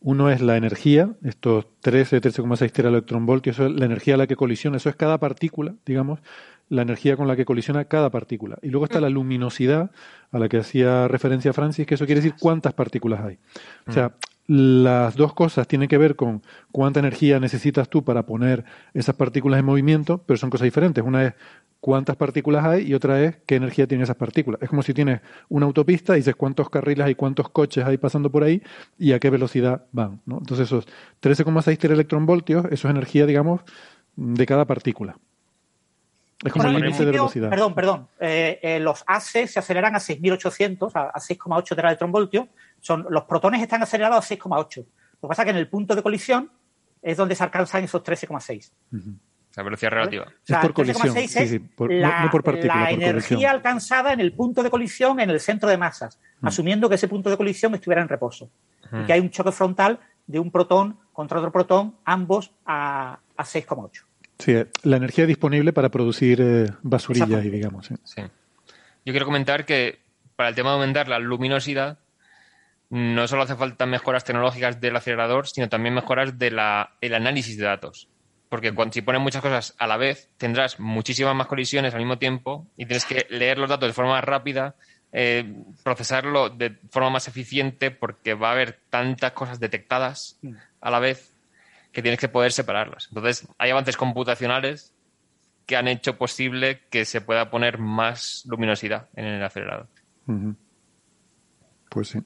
Uno es la energía, estos 13, 13,6 teraelectronvoltios, eso es la energía a la que colisiona, eso es cada partícula, digamos, la energía con la que colisiona cada partícula. Y luego está la luminosidad a la que hacía referencia Francis, que eso quiere decir cuántas partículas hay. O sea, las dos cosas tienen que ver con cuánta energía necesitas tú para poner esas partículas en movimiento, pero son cosas diferentes. Una es cuántas partículas hay y otra es qué energía tienen esas partículas. Es como si tienes una autopista y dices cuántos carriles hay, cuántos coches hay pasando por ahí y a qué velocidad van. ¿no? Entonces esos 13,6 teraelectronvoltios, eso es energía, digamos, de cada partícula. Es como Bueno, el límite de velocidad. Perdón, perdón. Eh, eh, los AC se aceleran a 6.800, a, a 6,8 teraelectronvoltios. Son, los protones están acelerados a 6,8. Lo que pasa es que en el punto de colisión es donde se alcanzan esos 13,6. Ujú. sea, velocidad relativa. O sea, Es por colisión, 13,6 sí, es sí, por- no- la, no por partícula, la por energía colisión. alcanzada en el punto de colisión en el centro de masas, Mm. asumiendo que ese punto de colisión estuviera en reposo. Y que hay un choque frontal de un protón contra otro protón, ambos a, a 6,8. Sí, eh, la energía disponible para producir eh, basurillas, Exacto. y digamos. Sí. Yo quiero comentar que para el tema de aumentar la luminosidad, no solo hace falta mejoras tecnológicas del acelerador, sino también mejoras del análisis de datos. Porque cuando si pones muchas cosas a la vez, tendrás muchísimas más colisiones al mismo tiempo y tienes que leer los datos de forma más rápida, eh, procesarlo de forma más eficiente, porque va a haber tantas cosas detectadas a la vez que tienes que poder separarlas. Entonces, hay avances computacionales que han hecho posible que se pueda poner más luminosidad en el acelerador. Pues sí.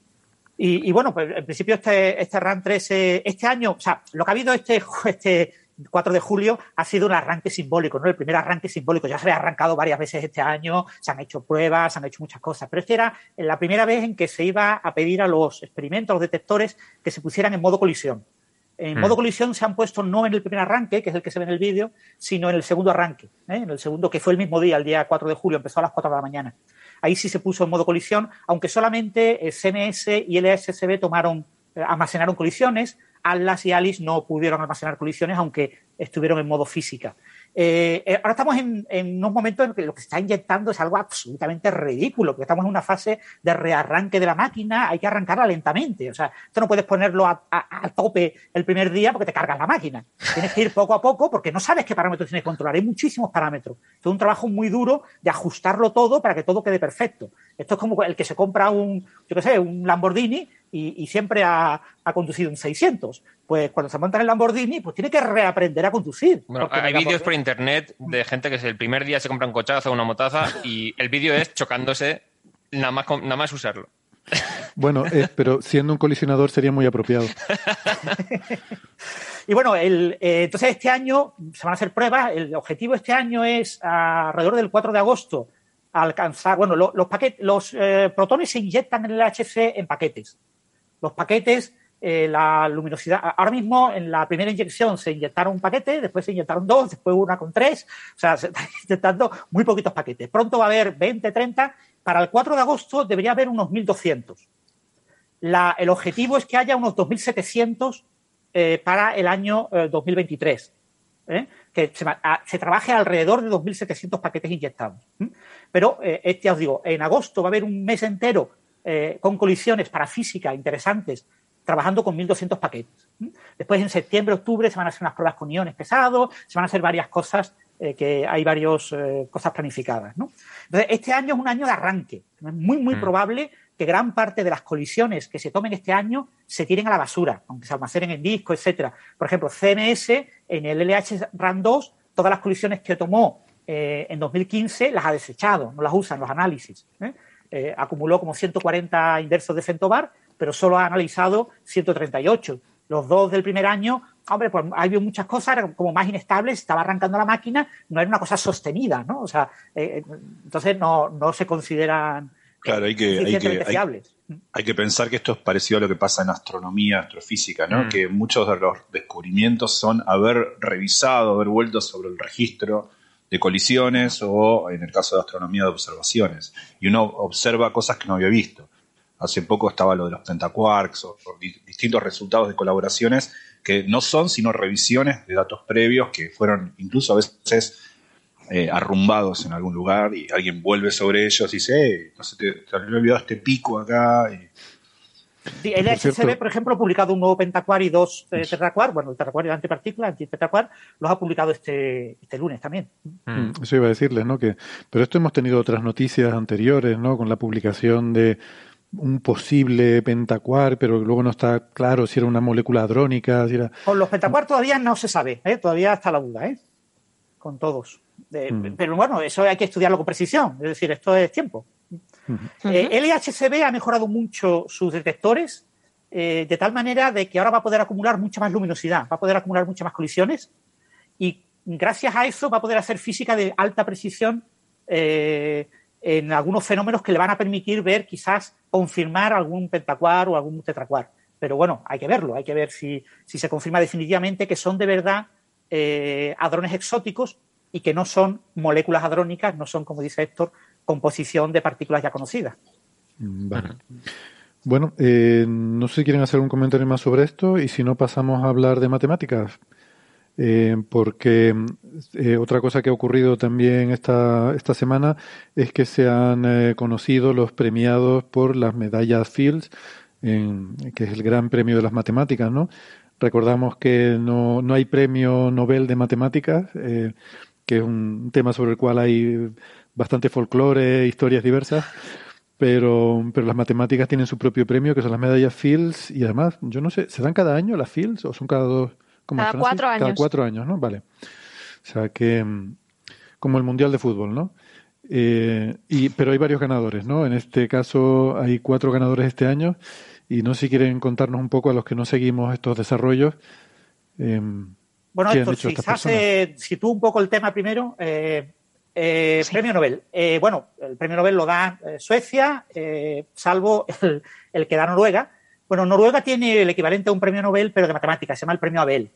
Y, y bueno, pues en principio este, este RAN 3 eh, este año, o sea, lo que ha habido este, este 4 de julio ha sido un arranque simbólico, ¿no? El primer arranque simbólico. Ya se había arrancado varias veces este año, se han hecho pruebas, se han hecho muchas cosas, pero este era la primera vez en que se iba a pedir a los experimentos, a los detectores, que se pusieran en modo colisión. En Mm. modo colisión se han puesto no en el primer arranque, que es el que se ve en el vídeo, sino en el segundo arranque, ¿eh? en el segundo, que fue el mismo día, el día 4 de julio, empezó a las 4 de la mañana. Ahí sí se puso en modo colisión, aunque solamente eh, CMS y LSSB tomaron, eh, almacenaron colisiones, Atlas y Alice no pudieron almacenar colisiones, aunque estuvieron en modo física. Eh, eh, ahora estamos en, en unos momentos en que lo que se está inyectando es algo absolutamente ridículo, porque estamos en una fase de rearranque de la máquina, hay que arrancarla lentamente. O sea, esto no puedes ponerlo a tope el primer día porque te cargas la máquina. Tienes que ir poco a poco porque no sabes qué parámetros tienes que controlar. Hay muchísimos parámetros. Es un trabajo muy duro de ajustarlo todo para que todo quede perfecto. Esto es como el que se compra un, yo qué sé, un Lamborghini y, y siempre ha, ha conducido un 600. Pues cuando se monta en el Lamborghini, pues tiene que reaprender a conducir. Bueno, hay vídeos por internet de gente que es el primer día se compra un cochazo o una motaza y el vídeo es chocándose nada más, con- nada más usarlo. Bueno, eh, pero siendo un colisionador sería muy apropiado. Y bueno, el, eh, entonces este año se van a hacer pruebas. El objetivo este año es alrededor del 4 de agosto alcanzar. Bueno, lo- los, paquetes, los eh, protones se inyectan en el LHC en paquetes. Los paquetes, eh, la luminosidad. Ahora mismo en la primera inyección se inyectaron un paquete, después se inyectaron dos, después una con tres. O sea, se están inyectando muy poquitos paquetes. Pronto va a haber 20, 30. Para el 4 de agosto debería haber unos 1200. La, el objetivo es que haya unos 2700 eh, para el año eh, 2023. ¿eh? Que se, trabaje alrededor de 2.700 paquetes inyectados. Pero, eh, eh, ya os digo, en agosto va a haber un mes entero eh, con colisiones para física interesantes, trabajando con 1.200 paquetes. Después, en septiembre, octubre, se van a hacer unas pruebas con iones pesados, se van a hacer varias cosas, eh, que hay varias cosas planificadas. ¿no? Entonces, este año es un año de arranque. Es muy, muy Mm. probable que gran parte de las colisiones que se tomen este año se tiren a la basura, aunque se almacenen en disco, etcétera. Por ejemplo, CMS en el LH RAN 2, todas las colisiones que tomó eh, en 2015 las ha desechado, no las usa en los análisis. ¿eh? Eh, acumuló como 140 inversos de Centobar, pero solo ha analizado 138. Los dos del primer año, hombre, pues ha habido muchas cosas, eran como más inestables, estaba arrancando la máquina, no era una cosa sostenida, ¿no? O sea, eh, entonces no, no se consideran Claro, hay que, hay, suficientemente que, hay, fiables. hay que pensar que esto es parecido a lo que pasa en astronomía, astrofísica, ¿no? Mm. Que muchos de los descubrimientos son haber revisado, haber vuelto sobre el registro de colisiones o, en el caso de astronomía, de observaciones. Y uno observa cosas que no había visto. Hace poco estaba lo de los pentaquarks o, o di- distintos resultados de colaboraciones que no son sino revisiones de datos previos que fueron incluso a veces eh, arrumbados en algún lugar y alguien vuelve sobre ellos y dice, "Eh, no sé, te, te olvidado este pico acá. Y, El cierto- por ejemplo, ha publicado un nuevo pentaquar y dos eh, tetraquar. Bueno, el tetraquar y el antipartícula, el antipentaquar, los ha publicado este, este lunes también. Mm. Eso iba a decirles, ¿no? Que, pero esto hemos tenido otras noticias anteriores, ¿no? Con la publicación de un posible pentacuar, pero luego no está claro si era una molécula hadrónica, si era... Con los pentaquar todavía no se sabe, ¿eh? todavía está la duda, ¿eh? con todos. De- Mm. Pero bueno, eso hay que estudiarlo con precisión, es decir, esto es tiempo. Eh, LHCb ha mejorado mucho sus detectores eh, de tal manera de que ahora va a poder acumular mucha más luminosidad, va a poder acumular muchas más colisiones y gracias a eso va a poder hacer física de alta precisión eh, en algunos fenómenos que le van a permitir ver, quizás confirmar algún pentacuar o algún tetracuar. Pero bueno, hay que verlo, hay que ver si, si se confirma definitivamente que son de verdad eh, hadrones exóticos y que no son moléculas hadrónicas, no son, como dice Héctor, composición de partículas ya conocidas. Mm, vale. Bueno, eh, no sé si quieren hacer un comentario más sobre esto y si no pasamos a hablar de matemáticas. Eh, porque eh, otra cosa que ha ocurrido también esta, esta semana es que se han conocido los premiados por las medallas Fields, que es el gran premio de las matemáticas, ¿no? Recordamos que no, no hay premio Nobel de matemáticas, que es un tema sobre el cual hay bastante folclore, historias diversas, pero, pero las matemáticas tienen su propio premio, que son las medallas Fields, y además, yo no sé, ¿se dan cada año las Fields o son cada dos? como Cada cuatro Cada años. cuatro años, ¿no? Vale. O sea que, mm, como el Mundial de Fútbol, ¿no? Eh, y, pero hay varios ganadores, ¿no? En este caso hay cuatro ganadores este año y no sé si quieren contarnos un poco a los que no seguimos estos desarrollos. eh, Bueno, ¿qué han Héctor, hecho si sitúo un poco el tema primero. eh, eh, Premio Nobel. Eh, bueno, el premio Nobel lo da eh, Suecia, eh, salvo el, el que da Noruega. Bueno, Noruega tiene el equivalente a un premio Nobel, pero de matemáticas, se llama el premio Abel.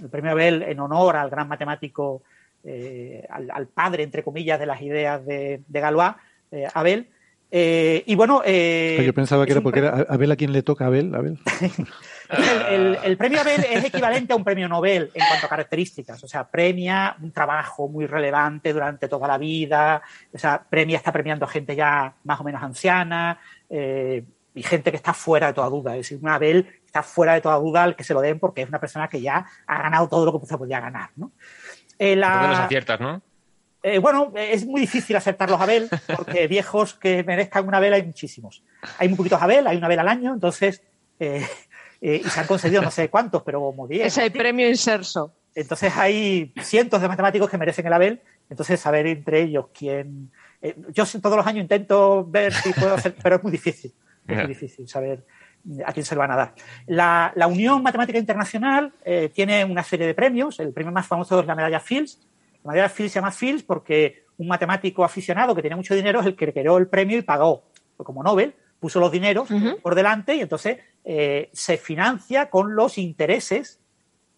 El premio Abel en honor al gran matemático, eh, al, al padre, entre comillas, de las ideas de, de Galois, eh, Abel. Eh, y bueno. eh, Ah, Yo pensaba que era porque era Abel a quien le toca Abel. Abel. el, el- el premio Abel es equivalente a un premio Nobel en cuanto a características. O sea, premia un trabajo muy relevante durante toda la vida. O sea, premia, está premiando a gente ya más o menos anciana eh, y gente que está fuera de toda duda. Es decir, un Abel está fuera de toda duda al que se lo den porque es una persona que ya ha ganado todo lo que se podía ganar. ¿no? Eh, la- los aciertas, ¿no? eh, bueno, es muy difícil acertar los Abel, porque viejos que merezcan una Abel hay muchísimos. Hay muy poquitos Abel, hay una Abel al año, entonces, eh, eh, y se han concedido no sé cuántos, pero como 10. Es el premio inserso. Entonces hay cientos de matemáticos que merecen el Abel, entonces saber entre ellos quién... eh, yo todos los años intento ver si puedo hacer, pero es muy difícil, es muy difícil saber a quién se lo van a dar. La, la Unión Matemática Internacional eh, tiene una serie de premios, el premio más famoso es la medalla Fields. La medalla Fields se llama Fields porque un matemático aficionado que tenía mucho dinero es el que creó el premio y pagó, como Nobel, puso los dineros por delante y entonces eh, se financia con los intereses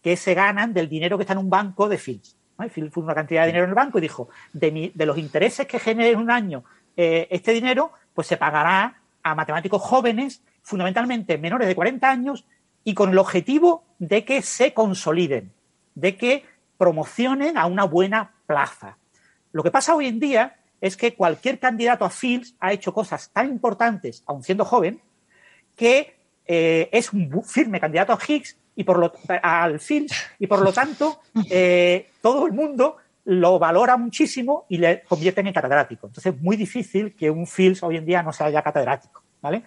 que se ganan del dinero que está en un banco de. Y Fields puso una cantidad de dinero en el banco y dijo, de, mi- de los intereses que genere en un año eh, este dinero, pues se pagará a matemáticos jóvenes, fundamentalmente menores de 40 años, y con el objetivo de que se consoliden, de que promocionen a una buena plaza. Lo que pasa hoy en día es que cualquier candidato a Fields ha hecho cosas tan importantes, aun siendo joven, que eh, es un firme candidato a Higgs y por lo, al Fields y por lo tanto eh, todo el mundo lo valora muchísimo y le convierten en catedrático. Entonces es muy difícil que un Fields hoy en día no sea ya catedrático, ¿vale?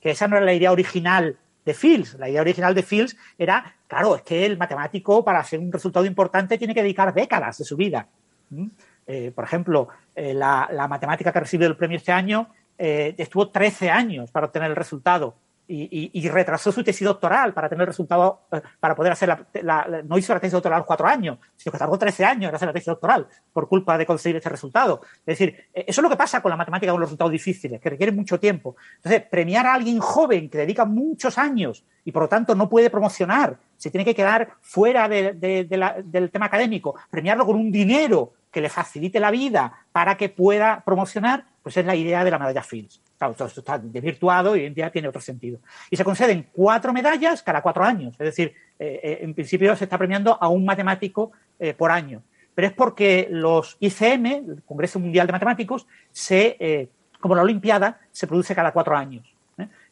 Que esa no era la idea original de Fields. La idea original de Fields era, claro, es que el matemático para hacer un resultado importante tiene que dedicar décadas de su vida. ¿Mm? Eh, por ejemplo, eh, la, la matemática que ha recibido el premio este año eh, estuvo 13 años para obtener el resultado y, y- retrasó su tesis doctoral para tener el resultado, eh, para poder hacer la, la- No hizo la tesis doctoral cuatro años, sino que tardó 13 años en hacer la tesis doctoral por culpa de conseguir este resultado. Es decir, eh, eso es lo que pasa con la matemática con los resultados difíciles, que requieren mucho tiempo. Entonces, premiar a alguien joven que dedica muchos años y por lo tanto no puede promocionar, se tiene que quedar fuera de- de- del tema académico, premiarlo con un dinero que le facilite la vida para que pueda promocionar, pues es la idea de la medalla Fields. Claro, todo esto está desvirtuado y hoy en día tiene otro sentido. Y se conceden cuatro medallas cada cuatro años. Es decir, eh, eh, en principio se está premiando a un matemático eh, por año. Pero es porque los ICM, el Congreso Mundial de Matemáticos, se, eh, como la Olimpiada, se produce cada cuatro años.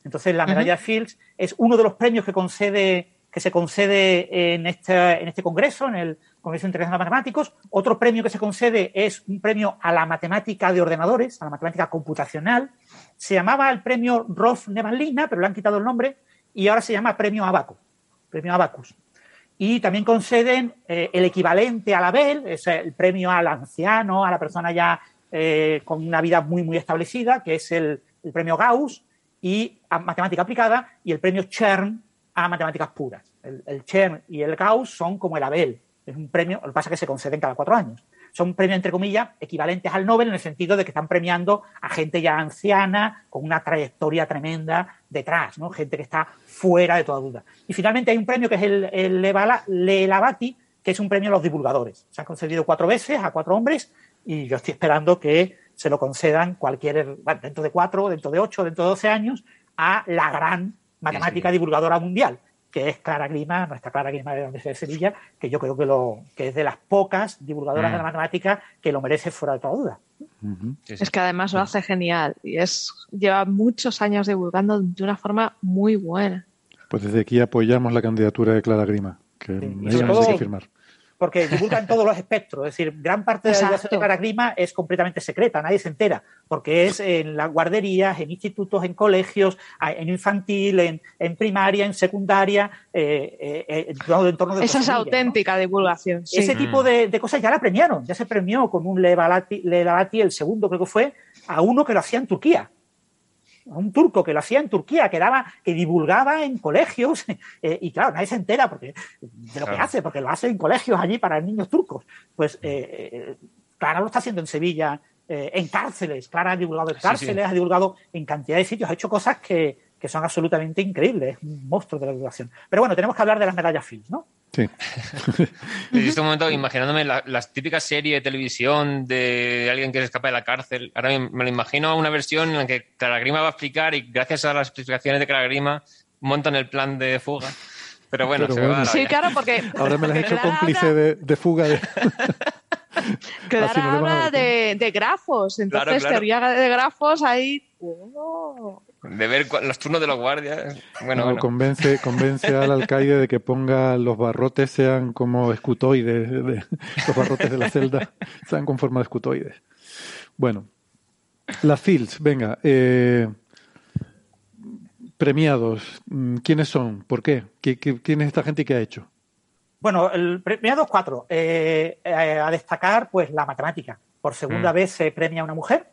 Entonces, la medalla Fields es uno de los premios que concede que se concede en este, en este congreso, en el Congreso Internacional de Matemáticos. Otro premio que se concede es un premio a la matemática de ordenadores, a la matemática computacional. Se llamaba el premio Rolf Nevanlina, pero le han quitado el nombre, y ahora se llama premio Abaco, premio Abacus. Y también conceden eh, el equivalente al Abel, es el premio al anciano, a la persona ya eh, con una vida muy, muy establecida, que es el, el premio Gauss, y a matemática aplicada, y el premio Chern a matemáticas puras. El, el Chern y el Gauss son como el Abel. Es un premio, lo que pasa es que se conceden cada cuatro años. Son premios, entre comillas, equivalentes al Nobel en el sentido de que están premiando a gente ya anciana, con una trayectoria tremenda detrás, ¿no? Gente que está fuera de toda duda. Y finalmente hay un premio que es el, el Lelavati, que es un premio a los divulgadores. Se ha concedido cuatro veces a cuatro hombres y yo estoy esperando que se lo concedan cualquier, bueno, dentro de cuatro, dentro de ocho, dentro de doce años, a la gran matemática divulgadora mundial, que es Clara Grima, nuestra Clara Grima de la Universidad de Sevilla, que yo creo que, lo, que es de las pocas divulgadoras de la matemática que lo merece fuera de toda duda. Es que además lo hace genial y es lleva muchos años divulgando de una forma muy buena. Pues desde aquí apoyamos la candidatura de Clara Grima, que Sí, ella todo- tiene que firmar. Porque divulga en todos los espectros. Es decir, gran parte de la divulgación de Clara Grima es completamente secreta, nadie se entera, porque es en las guarderías, en institutos, en colegios, en infantil, en, en primaria, en secundaria, eh, eh, en todo el entorno de Esa es auténtica divulgación. sí. Ese tipo de, de cosas ya la premiaron, ya se premió con un Levalati, Levalati, el segundo creo que fue, a uno que lo hacía en Turquía. A un turco que lo hacía en Turquía, que daba, que divulgaba en colegios, eh, y claro, nadie se entera porque, de lo que hace, porque lo hace en colegios allí para niños turcos. Pues eh, eh, Clara lo está haciendo en Sevilla, eh, en cárceles. Clara ha divulgado en Sí, cárceles, sí. ha divulgado en cantidad de sitios, ha hecho cosas que, que son absolutamente increíbles, es un monstruo de la divulgación. Pero bueno, tenemos que hablar de las medallas Fields, ¿no? Sí. En este momento, imaginándome la- las típicas series de televisión de alguien que se escapa de la cárcel. Ahora me, me lo imagino una versión en la que Caragrima va a explicar y gracias a las explicaciones de Caragrima montan el plan de fuga. Pero bueno, Pero se va bueno. la Sí, claro, porque. Ahora me las he porque hecho Clara cómplice habla- de, de fuga. De... Clara habla de, de grafos, entonces Claro, claro. teoría de grafos ahí. oh. De ver los turnos de los guardias. Bueno, No, bueno. Convence, convence al alcaide de que ponga los barrotes sean como escutoides, de- los barrotes de la celda sean con forma de escutoides. Bueno, las Fields, venga, eh, premiados, mm, ¿quiénes son? ¿Por qué? ¿Qué, qué- quién es esta gente y qué ha hecho? Bueno, el premiados cuatro. Eh, eh, a destacar, pues, la matemática. Por segunda Mm. vez se premia a una mujer.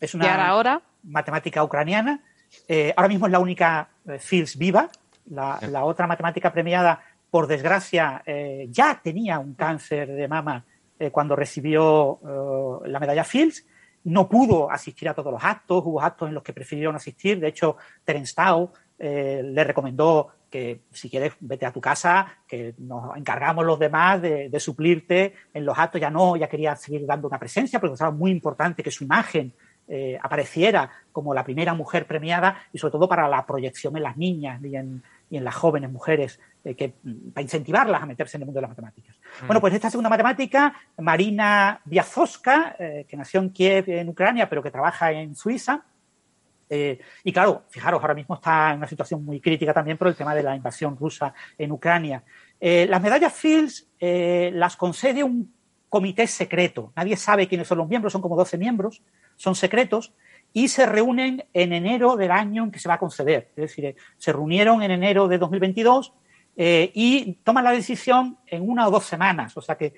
Es una ahora, matemática ucraniana. Eh, ahora mismo es la única eh, Fields viva. La, la otra matemática premiada, por desgracia, eh, ya tenía un cáncer de mama eh, cuando recibió la medalla Fields. No pudo asistir a todos los actos, hubo actos en los que prefirieron asistir. De hecho, Terence Tao le recomendó que si quieres vete a tu casa, que nos encargamos los demás de, de suplirte en los actos. Ya no, ya quería seguir dando una presencia porque estaba muy importante que su imagen eh, apareciera como la primera mujer premiada y sobre todo para la proyección en las niñas y en, y en las jóvenes mujeres, eh, que, para incentivarlas a meterse en el mundo de las matemáticas. Bueno, pues esta segunda matemática, Marina Biazowska, eh, que nació en Kiev, en Ucrania, pero que trabaja en Suiza, eh, y claro, fijaros, ahora mismo está en una situación muy crítica también por el tema de la invasión rusa en Ucrania. Eh, las medallas Fields eh, las concede un comité secreto. Nadie sabe quiénes son los miembros, son como 12 miembros, son secretos y se reúnen en enero del año en que se va a conceder. Es decir, se reunieron en enero de 2022 eh, y toman la decisión en una o dos semanas. O sea que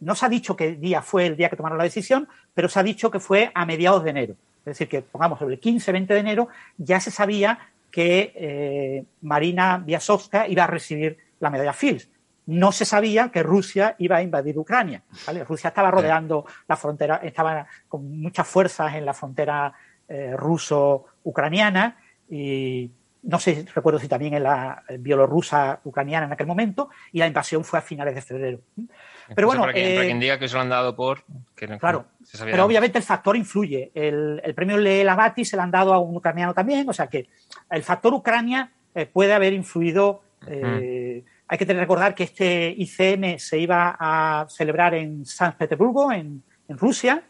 no se ha dicho qué día fue el día que tomaron la decisión, pero se ha dicho que fue a mediados de enero. Es decir, que pongamos sobre el 15-20 de enero ya se sabía que eh, Marina Biasovska iba a recibir la medalla Fields. No se sabía que Rusia iba a invadir Ucrania. ¿vale? Rusia estaba rodeando la frontera, estaba con muchas fuerzas en la frontera eh, ruso-ucraniana y no sé, recuerdo si también en la eh, bielorrusa ucraniana en aquel momento, y la invasión fue a finales de febrero. Pero Eso bueno, para, quien, para eh, quien diga que se lo han dado por. Que no- Claro, se sabía pero antes. obviamente el factor influye. El, el premio Lelavati se lo han dado a un ucraniano también, o sea que el factor Ucrania eh, puede haber influido. eh, Hay que tener- recordar que este ICM se iba a celebrar en San Petersburgo, en, en Rusia,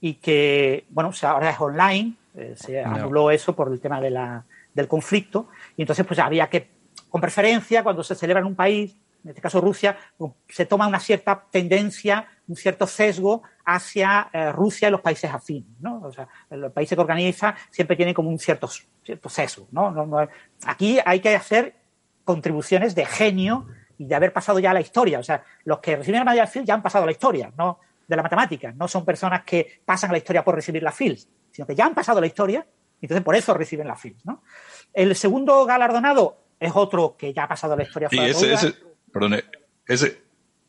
y que, bueno, o sea, ahora es online, eh, se No. anuló eso por el tema de la, del conflicto, y entonces pues había que, con preferencia, cuando se celebra en un país, en este caso Rusia, se toma una cierta tendencia, un cierto sesgo hacia eh, Rusia y los países afines, ¿no? O sea, los países que organiza siempre tienen como un cierto, cierto sesgo, ¿no? No- no- aquí hay que hacer contribuciones de genio y de haber pasado ya la historia. O sea, los que reciben la medalla Fields ya han pasado la historia, ¿no? De la matemática. No son personas que pasan a la historia por recibir la Fields, sino que ya han pasado la historia y entonces por eso reciben la Fields, ¿no? El segundo galardonado es otro que ya ha pasado la historia. Sí, ese, perdón, ese, ese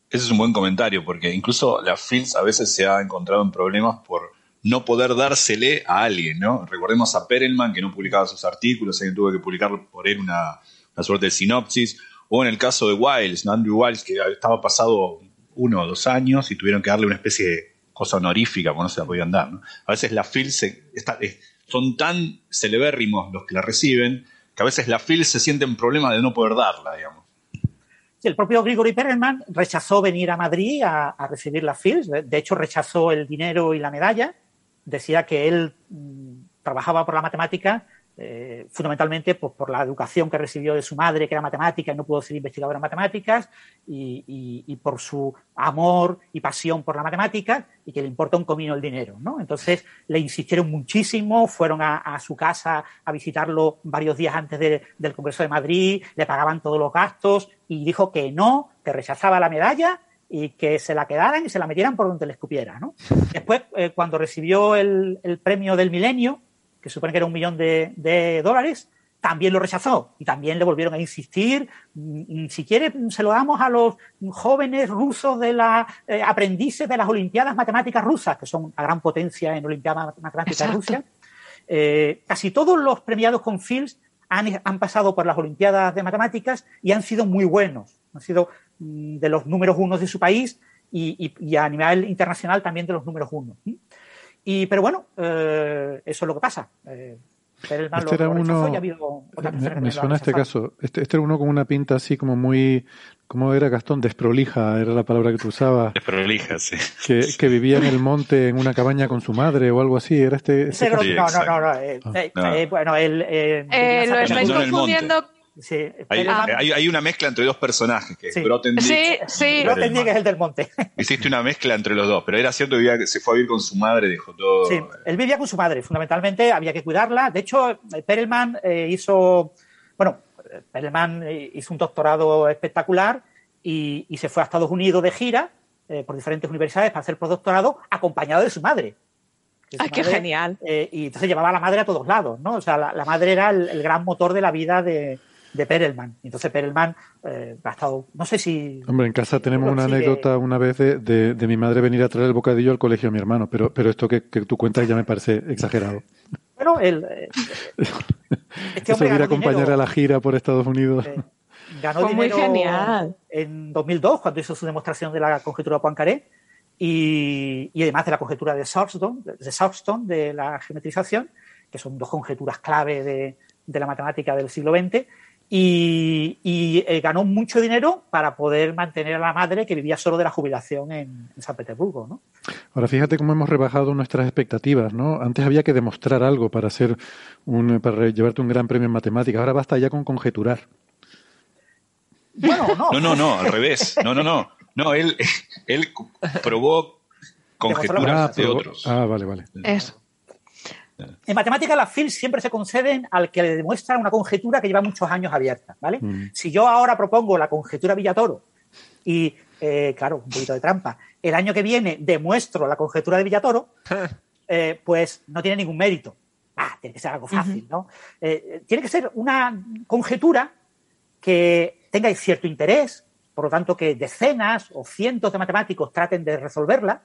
es un buen comentario, porque incluso la Fields a veces se ha encontrado en problemas por no poder dársele a alguien, ¿no? Recordemos a Perelman, que no publicaba sus artículos, alguien tuvo que publicar por él una, una suerte de sinopsis, O en el caso de Wiles. Andrew Wiles, que estaba pasado uno o dos años y tuvieron que darle una especie de cosa honorífica, porque no se la podían dar. ¿no? A veces la FIL se, está, son tan celebérrimos los que la reciben que a veces la FIL se siente en problema de no poder darla, digamos. el propio Grigori Perelman rechazó venir a Madrid a, recibir la FIL, de hecho rechazó el dinero y la medalla, decía que él mm, trabajaba por la matemática eh, fundamentalmente pues, por la educación que recibió de su madre, que era matemática y no pudo ser investigadora en matemáticas, y, por su amor y pasión por la matemática, y que le importa un comino el dinero. ¿no? Entonces le insistieron muchísimo, fueron a, su casa a visitarlo varios días antes del Congreso de Madrid, le pagaban todos los gastos, y dijo que no, que rechazaba la medalla y que se la quedaran y se la metieran por donde le escupiera. ¿no? Después, eh, cuando recibió el, el premio del milenio, que supone que era un millón de, dólares, también lo rechazó y también le volvieron a insistir. Mm, si quiere, se lo damos a los jóvenes rusos de la eh, aprendices de las Olimpiadas Matemáticas rusas, que son a gran potencia en Olimpiadas Matemáticas Rusia. Eh, casi todos los premiados con Fields han, pasado por las Olimpiadas de Matemáticas y han sido muy buenos. Han sido mm, de los números uno de su país y, a nivel internacional también de los números uno. Y, pero bueno, eh, eso es lo que pasa. Eh, este era uno, me, suena este caso. Este, este, era uno con una pinta así como muy, ¿cómo era Gastón? Desprolija, era la palabra que tú usabas. Desprolija, sí. Que, que, vivía en el monte en una cabaña con su madre o algo así. Era este. este no, no, no, no, eh, ah. bueno, él. lo estáis confundiendo hay, una mezcla entre dos personajes, que sí. es Sí, sí. que es el del monte. Hiciste una mezcla entre los dos, pero era cierto que se fue a vivir con su madre, dejó todo. Sí, él vivía con su madre, fundamentalmente había que cuidarla. De hecho, Perelman eh, hizo, bueno, Perelman eh, hizo un doctorado espectacular y, se fue a Estados Unidos de gira eh, por diferentes universidades para hacer postdoctorado acompañado de su madre. ¡Ay, qué genial! y entonces llevaba a la madre a todos lados, ¿no? O sea, la, madre era el, gran motor de la vida de, de Perelman. Entonces Perelman eh, ha estado, no sé si... Hombre, en casa tenemos una anécdota una vez de, de, mi madre venir a traer el bocadillo al colegio a mi hermano, pero, pero esto que, que tú cuentas ya me parece exagerado. Bueno, el... Eh, este Eso ir a acompañar a la gira por Estados Unidos. Eh, ganó dinero muy genial. en 2002, cuando hizo su demostración de la conjetura de Poincaré, y, y además de la conjetura de Southstone, de, de la geometrización, que son dos conjeturas clave de, de la matemática del siglo XX, y, eh, ganó mucho dinero para poder mantener a la madre que vivía solo de la jubilación en, San Petersburgo. ¿no? Ahora fíjate cómo hemos rebajado nuestras expectativas. ¿no? Antes había que demostrar algo para, hacer un, para llevarte un gran premio en matemáticas. Ahora basta ya con conjeturar. Bueno, no. No, no, no, al revés. No, no, no. No, él, él probó conjeturas de otros. Ah, vale, vale. Eso. En matemáticas las FILs siempre se conceden al que le demuestra una conjetura que lleva muchos años abierta, ¿vale? Mm. Si yo ahora propongo la conjetura Villatoro y, eh, claro, un poquito de trampa, el año que viene demuestro la conjetura de Villatoro, eh, pues no tiene ningún mérito. Ah, tiene que ser algo fácil, ¿no? Eh, tiene que ser una conjetura que tenga cierto interés, por lo tanto que decenas o cientos de matemáticos traten de resolverla,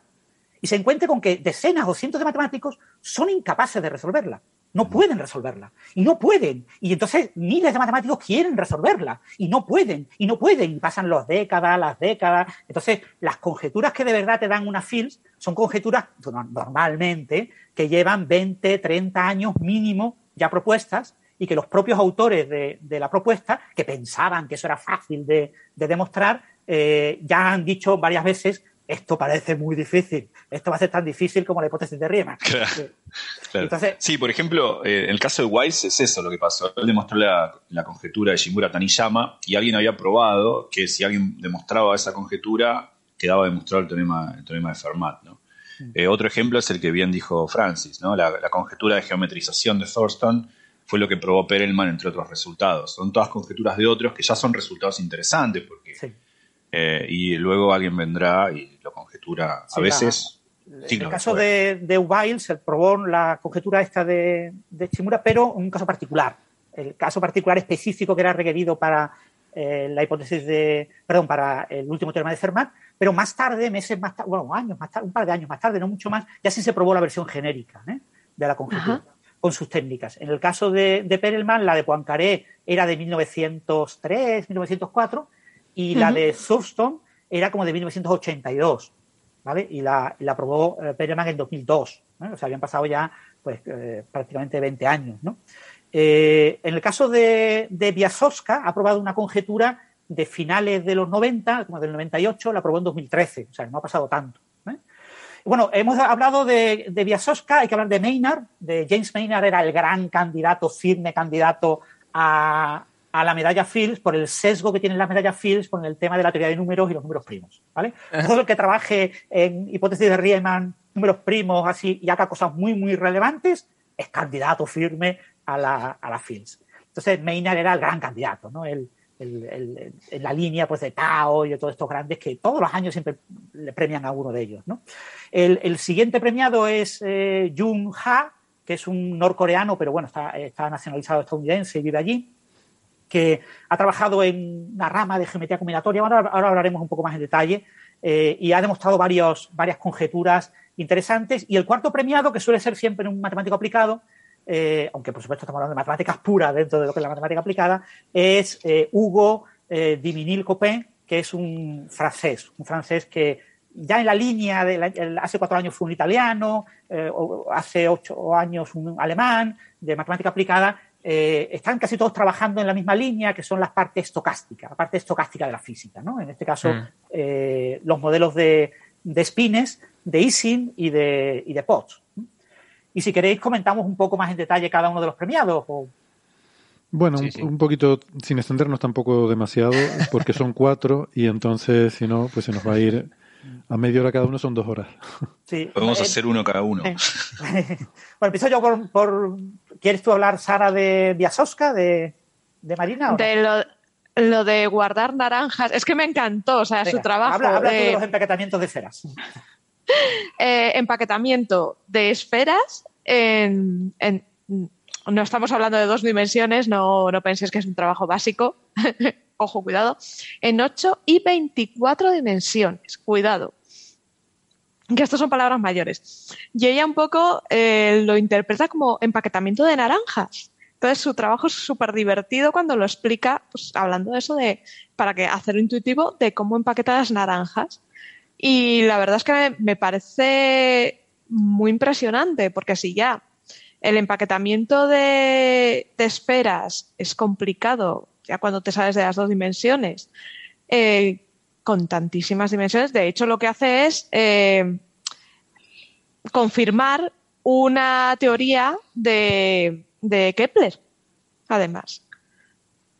y se encuentre con que decenas o cientos de matemáticos son incapaces de resolverla. No pueden resolverla. Y no pueden. Y entonces miles de matemáticos quieren resolverla. Y no pueden. Y no pueden. Y pasan las décadas, las décadas. Entonces, las conjeturas que de verdad te dan una FILS son conjeturas normalmente que llevan 20, 30 años mínimo ya propuestas y que los propios autores de, la propuesta, que pensaban que eso era fácil de, demostrar, eh, ya han dicho varias veces esto parece muy difícil, esto va a ser tan difícil como la hipótesis de Riemann. sí, por ejemplo, eh, en el caso de Weiss es eso lo que pasó. Él demostró la, conjetura de Shimura Taniyama y alguien había probado que si alguien demostraba esa conjetura, quedaba demostrado el teorema, el teorema de Fermat. ¿no? Mm. Eh, otro ejemplo es el que bien dijo Francis, ¿no? la, conjetura de geometrización de Thurston fue lo que probó Perelman, entre otros resultados. Son todas conjeturas de otros que ya son resultados interesantes porque... Eh, y luego alguien vendrá y lo conjetura a veces. en el caso de, de se probó la conjetura esta de, de Chimura, pero un caso particular. El caso particular específico que era requerido para eh, la hipótesis de, perdón, para el último teorema de Fermat, pero más tarde, meses más tarde, bueno, años más tarde, un par de años más tarde, no mucho más, ya sí se probó la versión genérica ¿eh? de la conjetura. con sus técnicas. En el caso de, de Perelman, la de Poincaré era de 1903, 1904 y la de Thurston era como de 1982, ¿vale? Y la, la aprobó eh, Perelman en 2002. O sea, habían pasado ya pues eh, prácticamente 20 años, ¿no? Eh, en el caso de, de Biasowska, ha aprobado una conjetura de finales de los 90, como del 98, la aprobó en 2013, o sea, no ha pasado tanto. ¿eh? Bueno, hemos hablado de, de Biasowska, hay que hablar de Maynard, de James Maynard era el gran candidato, firme candidato a, a la medalla Fields por el sesgo que tiene la medalla Fields con el tema de la teoría de números y los números primos, ¿vale? Todo el que trabaje en hipótesis de Riemann, números primos, así, y haga cosas muy, muy relevantes, es candidato firme a la, a la Fields. Entonces, Maynard era el gran candidato, ¿no? El, el, el, en la línea pues, de Tao y de todos estos grandes que todos los años siempre le premian a uno de ellos. ¿no? El, el, siguiente premiado es eh, Jung Ha, que es un norcoreano, pero bueno, está, está, nacionalizado estadounidense y vive allí, que ha trabajado en una rama de geometría combinatoria, ahora, hablaremos un poco más en detalle, eh, y ha demostrado varios, varias conjeturas interesantes. Y el cuarto premiado, que suele ser siempre un matemático aplicado, eh, aunque por supuesto estamos hablando de matemáticas puras dentro de lo que es la matemática aplicada, es eh, Hugo Diminil Copin, que es un francés, un francés que ya en la línea de hace cuatro años fue un italiano, hace ocho años un alemán de matemática aplicada, eh, están casi todos trabajando en la misma línea, que son las partes estocásticas, la parte estocástica de la física, ¿no? En este caso, mm. eh, los modelos de, de spines, de Ising y de, y de Potts. Y si queréis, comentamos un poco más en detalle cada uno de los premiados. O... Bueno, sí, sí. Un, un, poquito, sin extendernos tampoco demasiado, porque son cuatro y entonces, si no, pues se nos va a ir a media hora cada uno, son dos horas. Sí. Podemos eh, hacer uno cada uno. Eh. bueno, empiezo yo por, por, ¿Quieres tú hablar, Sara, de Biasowska, de, de Marina? ¿o no? De lo, lo de guardar naranjas. Es que me encantó, o sea, Venga, su trabajo. Habla, habla de... tú de los empaquetamientos de esferas. eh, empaquetamiento de esferas en, en, no estamos hablando de dos dimensiones, no, no penséis que es un trabajo básico, ojo, cuidado, en 8 y 24 dimensiones, cuidado, que estas son palabras mayores. Y ella un poco eh, lo interpreta como empaquetamiento de naranjas. Entonces su trabajo es súper divertido cuando lo explica, pues hablando de eso de, para que hacerlo intuitivo, de cómo empaquetar las naranjas. Y la verdad es que me, parece muy impresionante, porque si ya el empaquetamiento de, de, esferas es complicado, ya cuando te sales de las dos dimensiones, eh, con tantísimas dimensiones, de hecho lo que hace es eh, confirmar una teoría de, de Kepler, además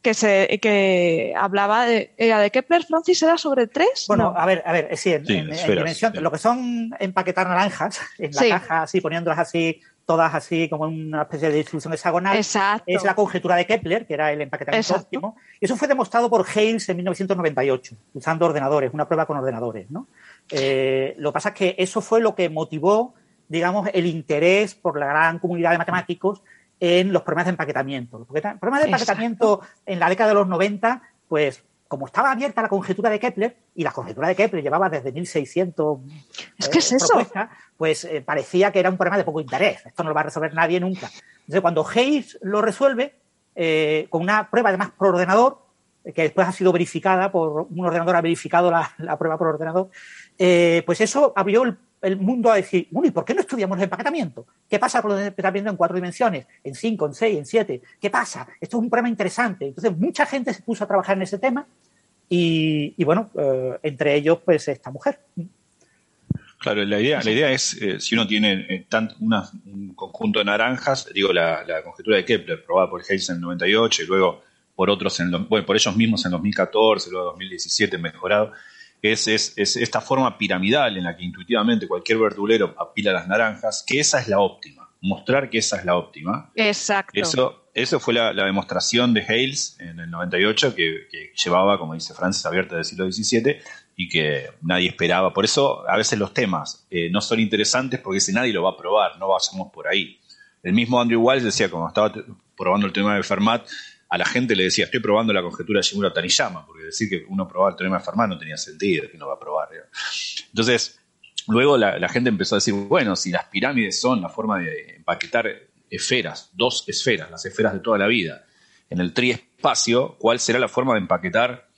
que se que hablaba de, era de Kepler, Francis, era sobre tres. Bueno, no. a ver, a ver, sí, en, sí, en, esferas, en dimensión, sí. lo que son empaquetar naranjas en la Sí. caja, así poniéndolas así, todas así como una especie de distribución hexagonal, Exacto. es la conjetura de Kepler, que era el empaquetamiento Exacto. óptimo. Y eso fue demostrado por Hales en 1998, usando ordenadores, una prueba con ordenadores, ¿no? Eh, lo que pasa es que eso fue lo que motivó, digamos, el interés por la gran comunidad de matemáticos en los problemas de empaquetamiento. Los problemas de empaquetamiento Exacto. en la década de los 90, pues como estaba abierta la conjetura de Kepler, y la conjetura de Kepler llevaba desde 1600 es que eh, es eso. propuestas, pues eh, parecía que era un problema de poco interés. Esto no lo va a resolver nadie nunca. Entonces, cuando Hayes lo resuelve, eh, con una prueba además por ordenador, que después ha sido verificada por un ordenador, ha verificado la, la prueba por ordenador, eh, pues eso abrió el, el, mundo a decir, bueno, ¿y por qué no estudiamos el empaquetamiento? ¿Qué pasa con el empaquetamiento en cuatro dimensiones, en cinco, en seis, en siete? ¿Qué pasa? Esto es un problema interesante. Entonces, mucha gente se puso a trabajar en ese tema y, y bueno, eh, entre ellos, pues esta mujer. Claro, la idea, la idea es, eh, si uno tiene eh, tant, una, un conjunto de naranjas, digo, la, la, conjetura de Kepler, probada por Hales en el 98 y luego por otros, en, bueno, por ellos mismos en 2014, luego 2017 mejorado, es, es, es, esta forma piramidal en la que intuitivamente cualquier verdulero apila las naranjas, que esa es la óptima, mostrar que esa es la óptima. Exacto. Eso, eso fue la, demostración de Hales en el 98, que, llevaba, como dice Francis, abierta del siglo XVII, y que nadie esperaba. Por eso a veces los temas eh, no son interesantes porque si nadie lo va a probar, no vayamos por ahí. El mismo Andrew Wiles decía, cuando estaba probando el tema de Fermat, a la gente le decía, estoy probando la conjetura de Shimura Taniyama, porque decir que uno probaba el teorema de Fermat no tenía sentido, que no va a probar. Entonces, luego la, la, gente empezó a decir, bueno, si las pirámides son la forma de empaquetar esferas, dos esferas, las esferas de toda la vida, en el triespacio, ¿cuál será la forma de empaquetar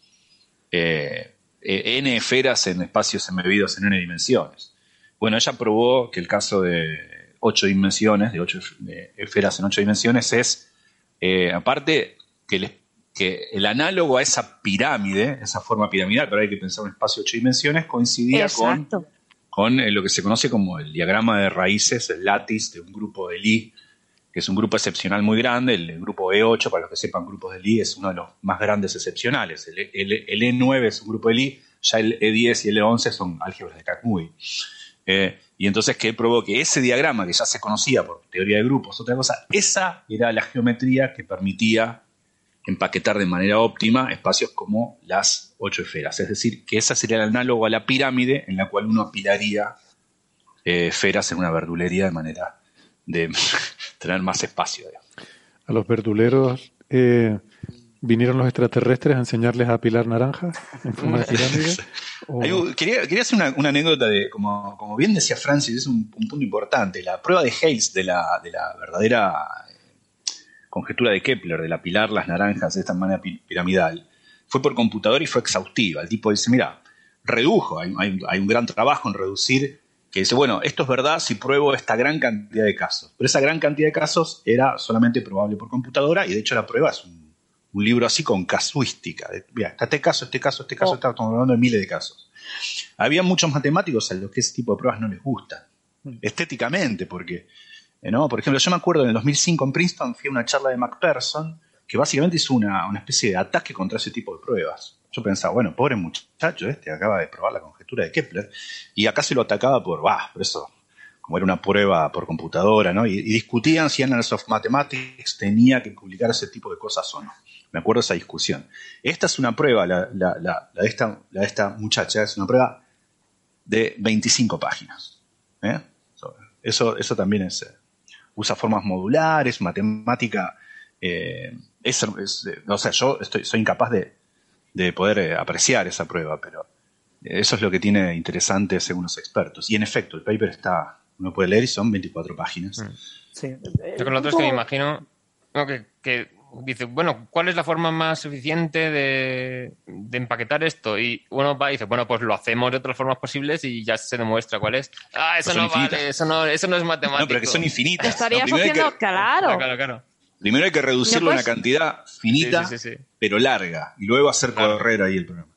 eh, eh, n esferas en espacios embebidos en n dimensiones? Bueno, ella probó que el caso de ocho dimensiones, de ocho esferas en ocho dimensiones, es, eh, aparte, que, que, el análogo a esa pirámide, esa forma piramidal, pero hay que pensar un espacio de ocho dimensiones, coincidía con, con lo que se conoce como el diagrama de raíces, el látiz de un grupo de Lie que es un grupo excepcional muy grande, el, grupo E8, para los que sepan, grupos de Lie es uno de los más grandes excepcionales. El, E9 e es un grupo de Lie, ya el E10 y el E11 son álgebras de Kakui. Eh, y entonces que probó que ese diagrama, que ya se conocía por teoría de grupos, otra cosa, esa era la geometría que permitía empaquetar de manera óptima espacios como las ocho esferas. Es decir, que esa sería el análogo a la pirámide en la cual uno apilaría eh, esferas en una verdulería de manera de tener más espacio. A los verduleros eh, vinieron los extraterrestres a enseñarles a apilar naranjas en forma de pirámide. quería, hacer una, anécdota de, como, como, bien decía Francis, es un, punto importante. La prueba de Hales de la, de la verdadera eh, conjetura de Kepler, de apilar las naranjas de esta manera piramidal, fue por computador y fue exhaustiva. El tipo dice, mira, redujo, hay, hay un gran trabajo en reducir que dice, bueno, esto es verdad si pruebo esta gran cantidad de casos. Pero esa gran cantidad de casos era solamente probable por computadora y de hecho la prueba es un, libro así con casuística. Mira, está este caso, este caso, este caso, oh. estamos hablando de miles de casos. Había muchos matemáticos a los que ese tipo de pruebas no les gustan, mm. estéticamente, porque, eh, ¿no? Por ejemplo, yo me acuerdo en el 2005 en Princeton fui a una charla de McPherson que básicamente hizo una, una especie de ataque contra ese tipo de pruebas. Yo pensaba, bueno, pobre muchacho este acaba de probar la conjetura de Kepler y acá se lo atacaba por, bah, por eso, como era una prueba por computadora, ¿no? Y, discutían si Annals of Mathematics tenía que publicar ese tipo de cosas o no. Me acuerdo esa discusión. Esta es una prueba, la, de, esta, de esta muchacha, es una prueba de 25 páginas. ¿eh? Eso, eso también es, eh, usa formas modulares, matemática. Eh, es, o sea, yo estoy, soy incapaz de, de poder eh, apreciar esa prueba, pero eso es lo que tiene interesante según los expertos. Y en efecto, el paper está, uno puede leer y son 24 páginas. Mm. Sí. Yo con lo otro es que me imagino que, dice, bueno, ¿cuál es la forma más eficiente de, empaquetar esto? Y uno va y dice, bueno, pues lo hacemos de otras formas posibles y ya se demuestra cuál es. Ah, eso no vale, eso no, eso no es matemático. No, pero que son infinitas. Estarías haciendo, claro. claro, claro. Primero hay que reducirlo a una cantidad finita, pero larga, y luego hacer correr ahí el programa.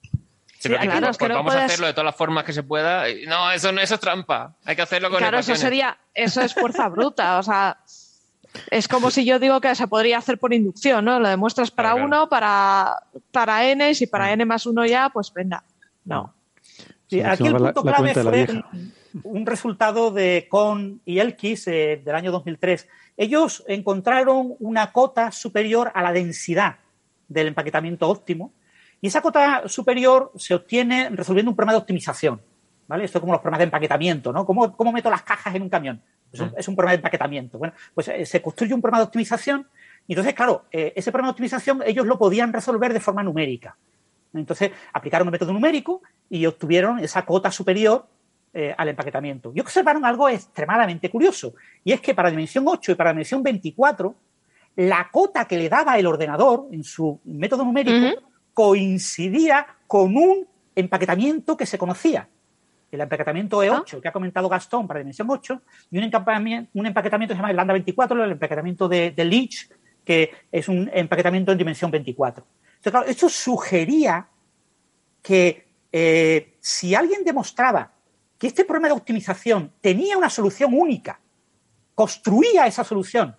Sí, claro, que vamos a hacerlo de todas las formas que se pueda. No, eso, eso es trampa. Hay que hacerlo con Claro, eso sería, eso es fuerza bruta. O sea, es como si yo digo que se podría hacer por inducción, ¿no? Lo demuestras para uno, para, para n, y si para n más uno ya, pues venga. No. aquí el punto clave fue un resultado de Kohn y Elkis eh, del año 2003 ellos encontraron una cota superior a la densidad del empaquetamiento óptimo y esa cota superior se obtiene resolviendo un problema de optimización. ¿vale? Esto es como los problemas de empaquetamiento, ¿no? ¿Cómo, meto las cajas en un camión? Es un, problema de empaquetamiento. Bueno, pues eh, se construye un problema de optimización y entonces, claro, eh, ese problema de optimización ellos lo podían resolver de forma numérica. Entonces, aplicaron un método numérico y obtuvieron esa cota superior eh, al empaquetamiento. Y observaron algo extremadamente curioso, y es que para dimensión 8 y para dimensión 24, la cota que le daba el ordenador en su método numérico coincidía con un empaquetamiento que se conocía. El empaquetamiento E8, ah. que ha comentado Gastón para dimensión 8, y un empaquetamiento, un empaquetamiento que se llama el Lambda 24, el empaquetamiento de, de Leach, que es un empaquetamiento en dimensión 24. Entonces, claro, esto sugería que eh, si alguien demostraba que este problema de optimización tenía una solución única, construía esa solución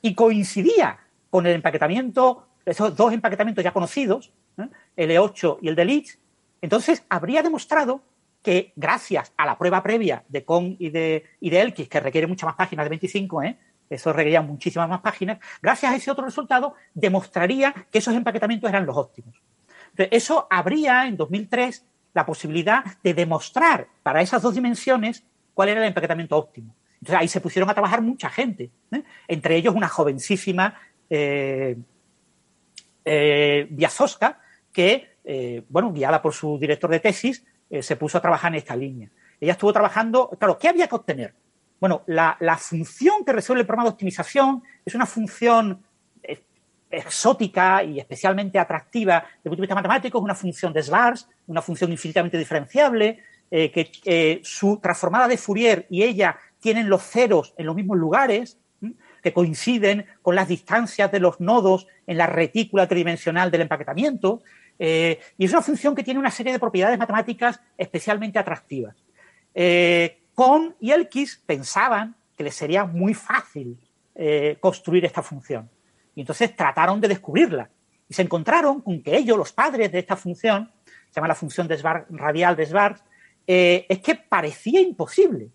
y coincidía con el empaquetamiento, esos dos empaquetamientos ya conocidos, ¿eh? el E8 y el de Leach, entonces habría demostrado que gracias a la prueba previa de Con y de, y de Elkis, que requiere muchas más páginas de 25, ¿eh? eso requería muchísimas más páginas, gracias a ese otro resultado demostraría que esos empaquetamientos eran los óptimos. Entonces, eso habría en 2003 la posibilidad de demostrar para esas dos dimensiones cuál era el empaquetamiento óptimo. Entonces ahí se pusieron a trabajar mucha gente, ¿eh? entre ellos una jovencísima eh, eh que, eh, bueno, guiada por su director de tesis, se puso a trabajar en esta línea. Ella estuvo trabajando, claro, ¿qué había que obtener? Bueno, la, la función que resuelve el programa de optimización es una función eh, exótica y especialmente atractiva desde el punto de vista matemático, es una función de Schwarz, una función infinitamente diferenciable, eh, que eh, su transformada de Fourier y ella tienen los ceros en los mismos lugares, que coinciden con las distancias de los nodos en la retícula tridimensional del empaquetamiento, eh, y es una función que tiene una serie de propiedades matemáticas especialmente atractivas. Kohn y Elkis pensaban que les sería muy fácil construir esta función. Y entonces trataron de descubrirla. Y se encontraron con que ellos, los padres de esta función, se llama la función de Schwarz- radial de Schwarz, eh, es que parecía imposible.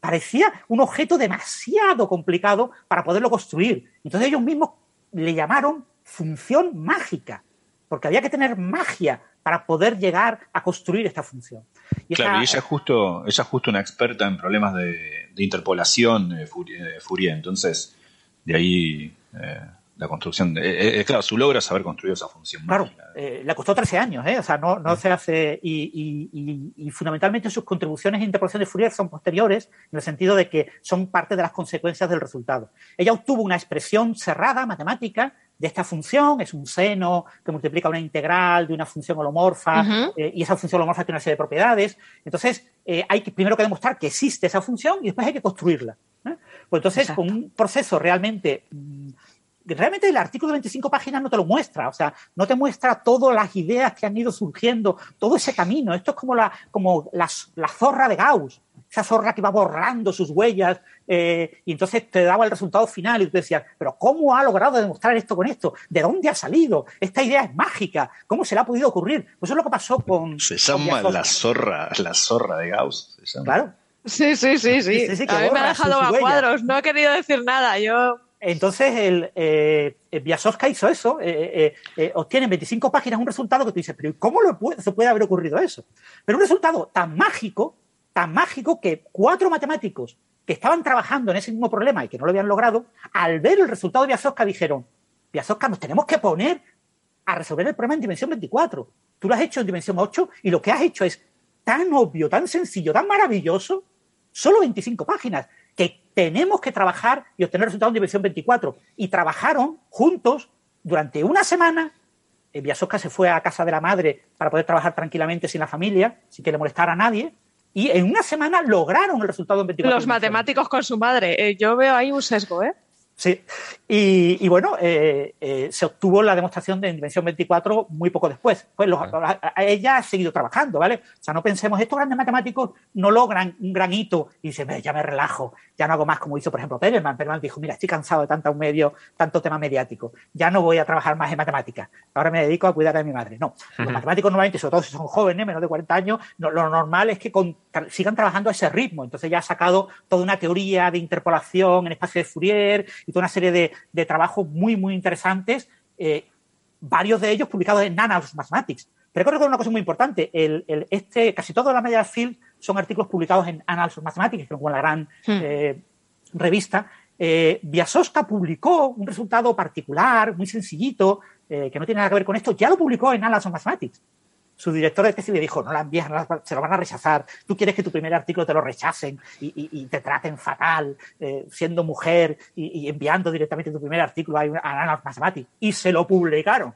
Parecía un objeto demasiado complicado para poderlo construir. Entonces ellos mismos le llamaron función mágica, porque había que tener magia para poder llegar a construir esta función. Y Claro, y ella es justo, ella es justo una experta en problemas de, de interpolación de Fourier, de Fourier, entonces de ahí eh, la construcción. de- eh, eh, claro, su logro es haber construido esa función. Claro, mágica. eh, le costó 13 años, ¿eh? o sea, no, no se hace. Y, y- y- y fundamentalmente sus contribuciones en interpolación de Fourier son posteriores, en el sentido de que son parte de las consecuencias del resultado. Ella obtuvo una expresión cerrada, matemática, de esta función, es un seno que multiplica una integral de una función holomorfa, eh, y esa función holomorfa tiene una serie de propiedades. Entonces, eh, hay que primero que demostrar que existe esa función y después hay que construirla. ¿eh? Pues entonces, Exacto. con un proceso realmente mm, realmente el artículo de 25 páginas no te lo muestra, o sea, no te muestra todas las ideas que han ido surgiendo, todo ese camino. Esto es como la, como la, la zorra de Gauss, esa zorra que va borrando sus huellas eh, y entonces te daba el resultado final y tú decías, pero ¿cómo ha logrado demostrar esto con esto? ¿De dónde ha salido? Esta idea es mágica, ¿cómo se le ha podido ocurrir? Pues eso es lo que pasó con... Se llama la zorra, la zorra de Gauss. se llama. Claro. Sí, sí, sí, sí. Sí, sí, sí, que a mí me ha dejado a cuadros, no he querido decir nada. Yo Entonces, el, eh, eh, hizo eso, eh, eh, obtiene en 25 páginas un resultado que tú dices, pero ¿cómo lo puede- se puede haber ocurrido eso? Pero un resultado tan mágico, tan mágico que cuatro matemáticos que estaban trabajando en ese mismo problema y que no lo habían logrado, al ver el resultado de Vyazovsky dijeron, Vyazovsky, nos tenemos que poner a resolver el problema en dimensión 24. Tú lo has hecho en dimensión 8 y lo que has hecho es tan obvio, tan sencillo, tan maravilloso, solo 25 páginas, tenemos que trabajar y obtener resultados en dimensión 24. Y trabajaron juntos durante una semana. Eh, Vyazovsky se fue a casa de la madre para poder trabajar tranquilamente sin la familia, sin que le molestara a nadie. Y en una semana lograron el resultado en 24 los matemáticos con su madre. eh, yo veo ahí un sesgo, ¿eh? Sí. Y, y bueno, eh, eh, se obtuvo la demostración de en dimensión 24 muy poco después. Pues los- a- a- ella ha seguido trabajando, ¿vale? O sea, no pensemos, estos grandes matemáticos no logran un gran hito y dicen, "Ve, ya me relajo, ya no hago más como hizo, por ejemplo, Perelman. Perelman dijo, mira, estoy cansado de tanto medio, tanto tema mediático, ya no voy a trabajar más en matemáticas, ahora me dedico a cuidar de mi madre. No, los matemáticos normalmente, sobre todo si son jóvenes, menos de 40 años, no- lo normal es que con- sigan trabajando a ese ritmo. Entonces ya ha sacado toda una teoría de interpolación en espacio de Fourier y toda una serie de, de trabajos muy, muy interesantes, eh, varios de ellos publicados en Annals Mathematics. Pero que una cosa muy importante, el, el- este, casi toda la media field son artículos publicados en Annals Mathematics, que es como la gran eh, revista. Eh, publicó un resultado particular, muy sencillito, eh, que no tiene nada que ver con esto, ya lo publicó en Annals of Mathematics. Su director de tesis le dijo, no la envíes, no la- se lo van a rechazar. Tú quieres que tu primer artículo te lo rechacen y, y- y te traten fatal, eh, siendo mujer y, y enviando directamente tu primer artículo a, a Annals of Mathematics. Y se lo publicaron.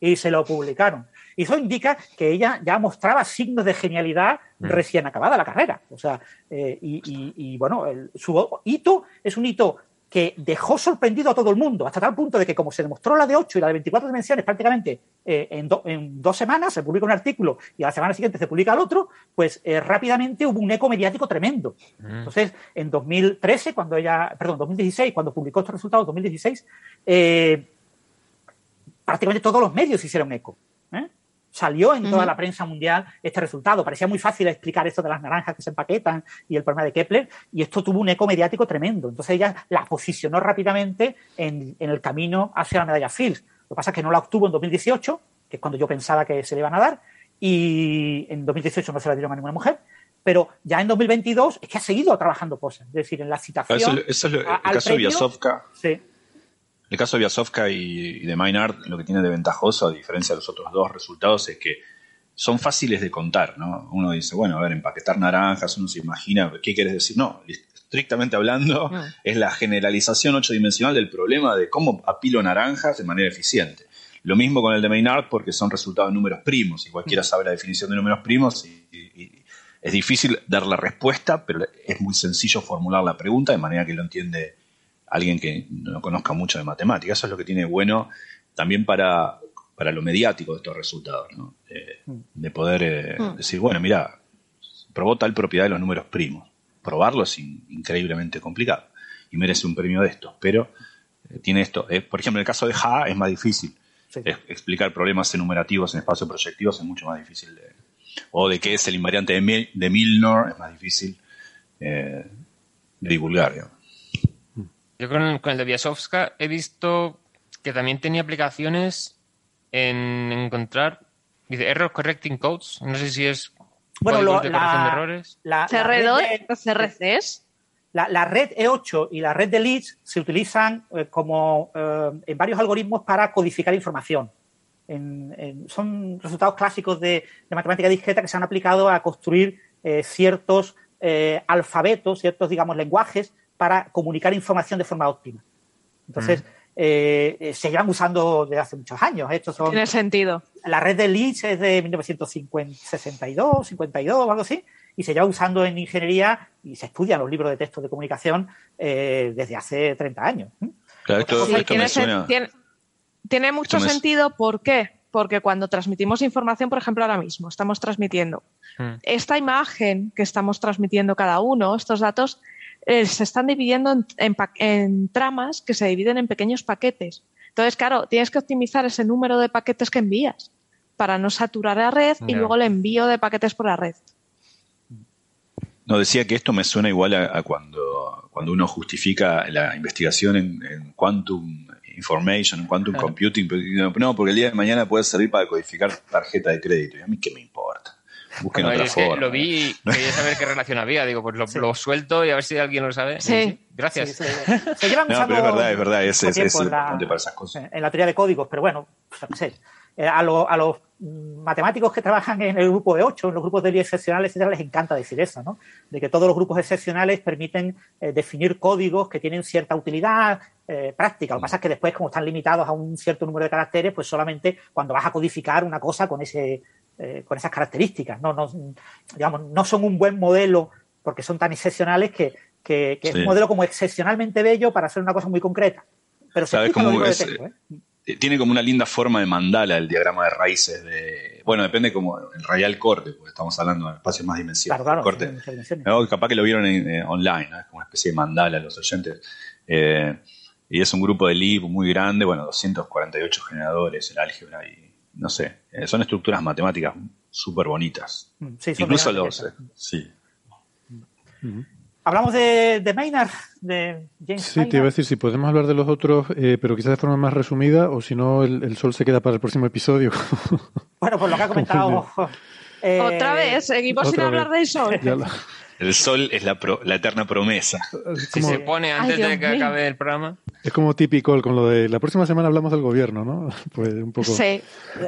Y se lo publicaron. Y eso indica que ella ya mostraba signos de genialidad recién acabada la carrera. O sea, eh, y, bueno, el- su hito es un hito que dejó sorprendido a todo el mundo, hasta tal punto de que como se demostró la de 8 y la de 24 dimensiones prácticamente eh, en, do- en dos semanas, se publica un artículo y a la semana siguiente se publica el otro, pues eh, rápidamente hubo un eco mediático tremendo. Entonces, en 2013, cuando ella, perdón, 2016, cuando publicó estos resultados, 2016, eh, prácticamente todos los medios hicieron eco. Salió en toda la prensa mundial este resultado. Parecía muy fácil explicar esto de las naranjas que se empaquetan y el problema de Kepler, y esto tuvo un eco mediático tremendo. Entonces ella la posicionó rápidamente en, en el camino hacia la medalla Fields. Lo que pasa es que no la obtuvo en 2018, que es cuando yo pensaba que se le iban a dar, y en 2018 no se la dieron a ninguna mujer, pero ya en 2022 es que ha seguido trabajando cosas. Es decir, en la citación. Eso, es- eso es lo- a- el al caso de Vyazovsky. Sí. El caso de Vyazovsky y, y de Maynard, lo que tiene de ventajoso, a diferencia de los otros dos resultados, es que son fáciles de contar, ¿no? Uno dice, bueno, a ver, empaquetar naranjas, uno se imagina, ¿qué quieres decir? No, estrictamente hablando, es la generalización ocho dimensional del problema de cómo apilo naranjas de manera eficiente. Lo mismo con el de Maynard porque son resultados de números primos y cualquiera sabe la definición de números primos y, es difícil dar la respuesta, pero es muy sencillo formular la pregunta de manera que lo entiende alguien que no conozca mucho de matemáticas. Eso es lo que tiene bueno también para, para lo mediático de estos resultados, ¿no? de poder eh, mm. decir, bueno, mira, probó tal propiedad de los números primos. Probarlo es increíblemente complicado y merece un premio de estos, pero eh, tiene esto. Eh, por ejemplo, en el caso de Ha es más difícil. explicar problemas enumerativos en espacios proyectivos es mucho más difícil. De, o de qué es el invariante de, de Milnor es más difícil de divulgar. Yo con el, con el de Biasowska he visto que también tenía aplicaciones en encontrar, dice Error Correcting Codes, no sé si es bueno, lo, de corrección de errores. La, CRCs. La, red E8 y la red de leads se utilizan eh, como eh, en varios algoritmos para codificar información. son resultados clásicos de, matemática discreta que se han aplicado a construir eh, ciertos alfabetos, ciertos, digamos, lenguajes para comunicar información de forma óptima. Entonces, mm. Eh, eh, se llevan usando desde hace muchos años. Estos son, Tiene sentido. La red de leads es de 1962, 52 o algo así, y se lleva usando en ingeniería y se estudian los libros de texto de comunicación eh, desde hace 30 años. Claro, esto, tiene, tiene, mucho sentido. ¿Por qué? Porque cuando transmitimos información, por ejemplo, ahora mismo estamos transmitiendo hmm. esta imagen que estamos transmitiendo cada uno, estos datos, eh, se están dividiendo en, tramas que se dividen en pequeños paquetes. Entonces, claro, tienes que optimizar ese número de paquetes que envías para no saturar la red y luego el envío de paquetes por la red. No, decía que esto me suena igual a, cuando, cuando uno justifica la investigación en, quantum information, en quantum computing. No, porque el día de mañana puede servir para codificar tarjeta de crédito. ¿Y a mí qué me importa? Busquen otra forma. lo vi y quería saber qué relación había. Digo, pues lo, suelto y a ver si alguien lo sabe. Sí. Gracias. Se llevan usando pero es verdad, es verdad. Es, es, en, la, para esas cosas. en la teoría de códigos, pero bueno, pues, no sé. Eh, a, a, los matemáticos que trabajan en el grupo de 8, en los grupos de Lie excepcionales, les encanta decir eso, ¿no? De que todos los grupos excepcionales permiten eh, definir códigos que tienen cierta utilidad eh, práctica. Lo que pasa es que después, como están limitados a un cierto número de caracteres, pues solamente cuando vas a codificar una cosa con ese eh, con esas características. No, no, digamos, no son un buen modelo porque son tan excepcionales que, es un modelo como excepcionalmente bello para hacer una cosa muy concreta. Pero se ¿eh? Eh, Tiene como una linda forma de mandala el diagrama de raíces de. Bueno, depende como el radial corte, porque estamos hablando de espacios más dimensionales. Claro, corte. capaz que lo vieron online, es como una especie de mandala los oyentes. y es un grupo de lib muy grande, bueno, 248 generadores, el álgebra y no sé, eh, son estructuras matemáticas súper bonitas. Mm, sí, Incluso los... Eh, sí. Hablamos de, de, Maynard, de James Sí, te iba a decir si podemos hablar de los otros, eh, pero quizás de forma más resumida, o si no, el, sol se queda para el próximo episodio. bueno, pues lo que ha comentado. Otra vez, seguimos sin hablar del sol. El sol es la, la eterna promesa. si se pone antes de que acabe el programa. Es como típico con lo de la próxima semana hablamos del gobierno, ¿no? Pues un poco. Sí.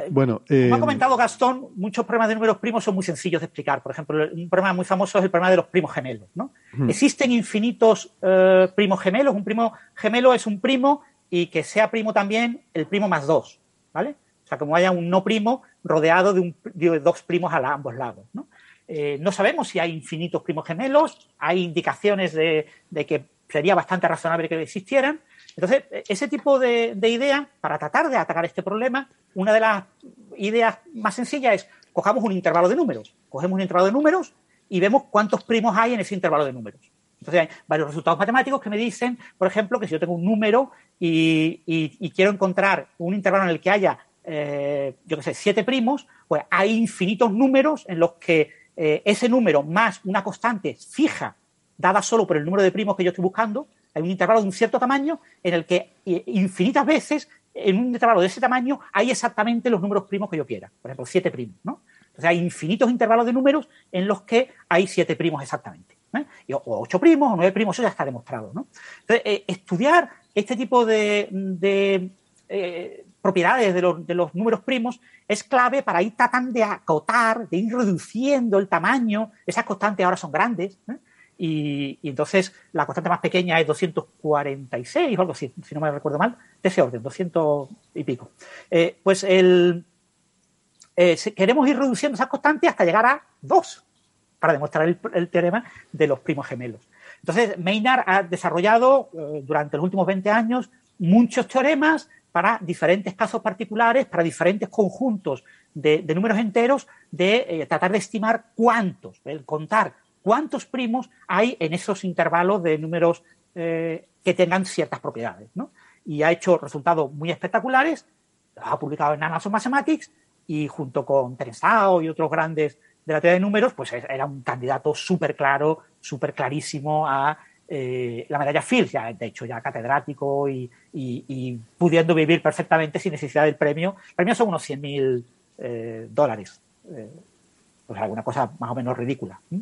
Bueno, como ha eh, comentado Gastón, muchos problemas de números primos son muy sencillos de explicar. Por ejemplo, un problema muy famoso es el problema de los primos gemelos, ¿no? Existen infinitos eh, primos gemelos. Un primo gemelo es un primo y que sea primo también el primo más dos, ¿vale? O sea, como haya un no primo rodeado de, un, de dos primos a ambos lados, ¿no? Eh, no sabemos si hay infinitos primos gemelos, hay indicaciones de, que sería bastante razonable que existieran. Entonces, ese tipo de, idea, para tratar de atacar este problema, una de las ideas más sencillas es cojamos un intervalo de números. Cogemos un intervalo de números y vemos cuántos primos hay en ese intervalo de números. Entonces, hay varios resultados matemáticos que me dicen, por ejemplo, que si yo tengo un número y, quiero encontrar un intervalo en el que haya, eh, yo qué sé, siete primos, pues hay infinitos números en los que eh, ese número más una constante fija, dada solo por el número de primos que yo estoy buscando, hay un intervalo de un cierto tamaño en el que eh, infinitas veces en un intervalo de ese tamaño hay exactamente los números primos que yo quiera. Por ejemplo, siete primos, ¿no? Entonces hay infinitos intervalos de números en los que hay siete primos exactamente. ¿eh? o ocho primos o nueve primos, eso ya está demostrado, ¿no? Entonces, estudiar este tipo de, propiedades de los, de los, números primos es clave para ir tratando de acotar, de ir reduciendo el tamaño. Esas constantes ahora son grandes. ¿eh? Y, entonces la constante más pequeña es 246 o algo así, si no me recuerdo mal, de ese orden, 200 y pico. Eh, pues el, eh, queremos ir reduciendo esas constantes hasta llegar a 2 para demostrar el, el teorema de los primos gemelos. Entonces, Maynard ha desarrollado durante los últimos 20 años muchos teoremas para diferentes casos particulares, para diferentes conjuntos de, números enteros, de eh, tratar de estimar cuántos, el contar cuántos primos hay en esos intervalos de números eh, que tengan ciertas propiedades. ¿no? Y ha hecho resultados muy espectaculares, los ha publicado en Amazon Mathematics y junto con Terensao y otros grandes de la teoría de números, pues era un candidato súper claro, súper clarísimo a eh, la medalla Fields, ya, de hecho ya catedrático y, y, y, pudiendo vivir perfectamente sin necesidad del premio. El premio son unos 100.000 mil eh, dólares. Eh, o sea, alguna cosa más o menos ridícula. ¿Mm?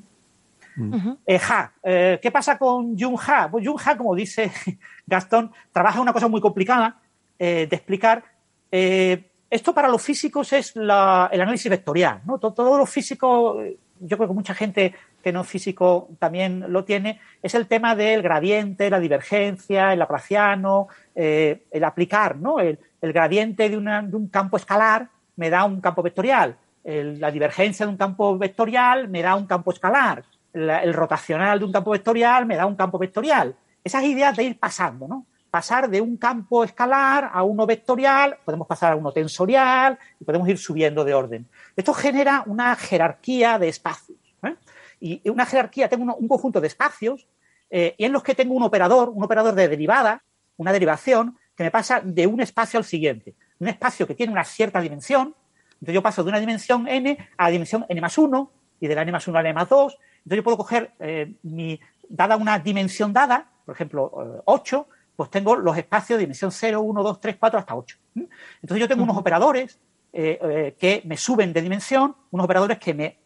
Uh -huh. ja, ¿qué pasa con Jung Ha? Pues Jung Ha, como dice Gastón, trabaja una cosa muy complicada de explicar. esto para los físicos es la, el análisis vectorial. ¿no? Todos todo los físicos, yo creo que mucha gente que no físico también lo tiene, es el tema del gradiente, la divergencia, el laplaciano, eh, el aplicar, ¿no? El, el gradiente de, de, un campo escalar me da un campo vectorial, la divergencia de un campo vectorial me da un campo escalar, la, el rotacional de un campo vectorial me da un campo vectorial. Esas ideas de ir pasando, ¿no? Pasar de un campo escalar a uno vectorial, podemos pasar a uno tensorial y podemos ir subiendo de orden. Esto genera una jerarquía de espacios y una jerarquía, tengo un, un conjunto de espacios eh, y en los que tengo un operador, un operador de derivada, una derivación que me pasa de un espacio al siguiente. Un espacio que tiene una cierta dimensión, entonces yo paso de una dimensión n a la dimensión n más 1 y de la n más 1 a la n más 2. Entonces yo puedo coger, eh, mi, dada una dimensión dada, por ejemplo, eh, 8, pues tengo los espacios de dimensión 0, 1, 2, 3, 4 hasta 8. Entonces yo tengo unos operadores eh, que me suben de dimensión, unos operadores que me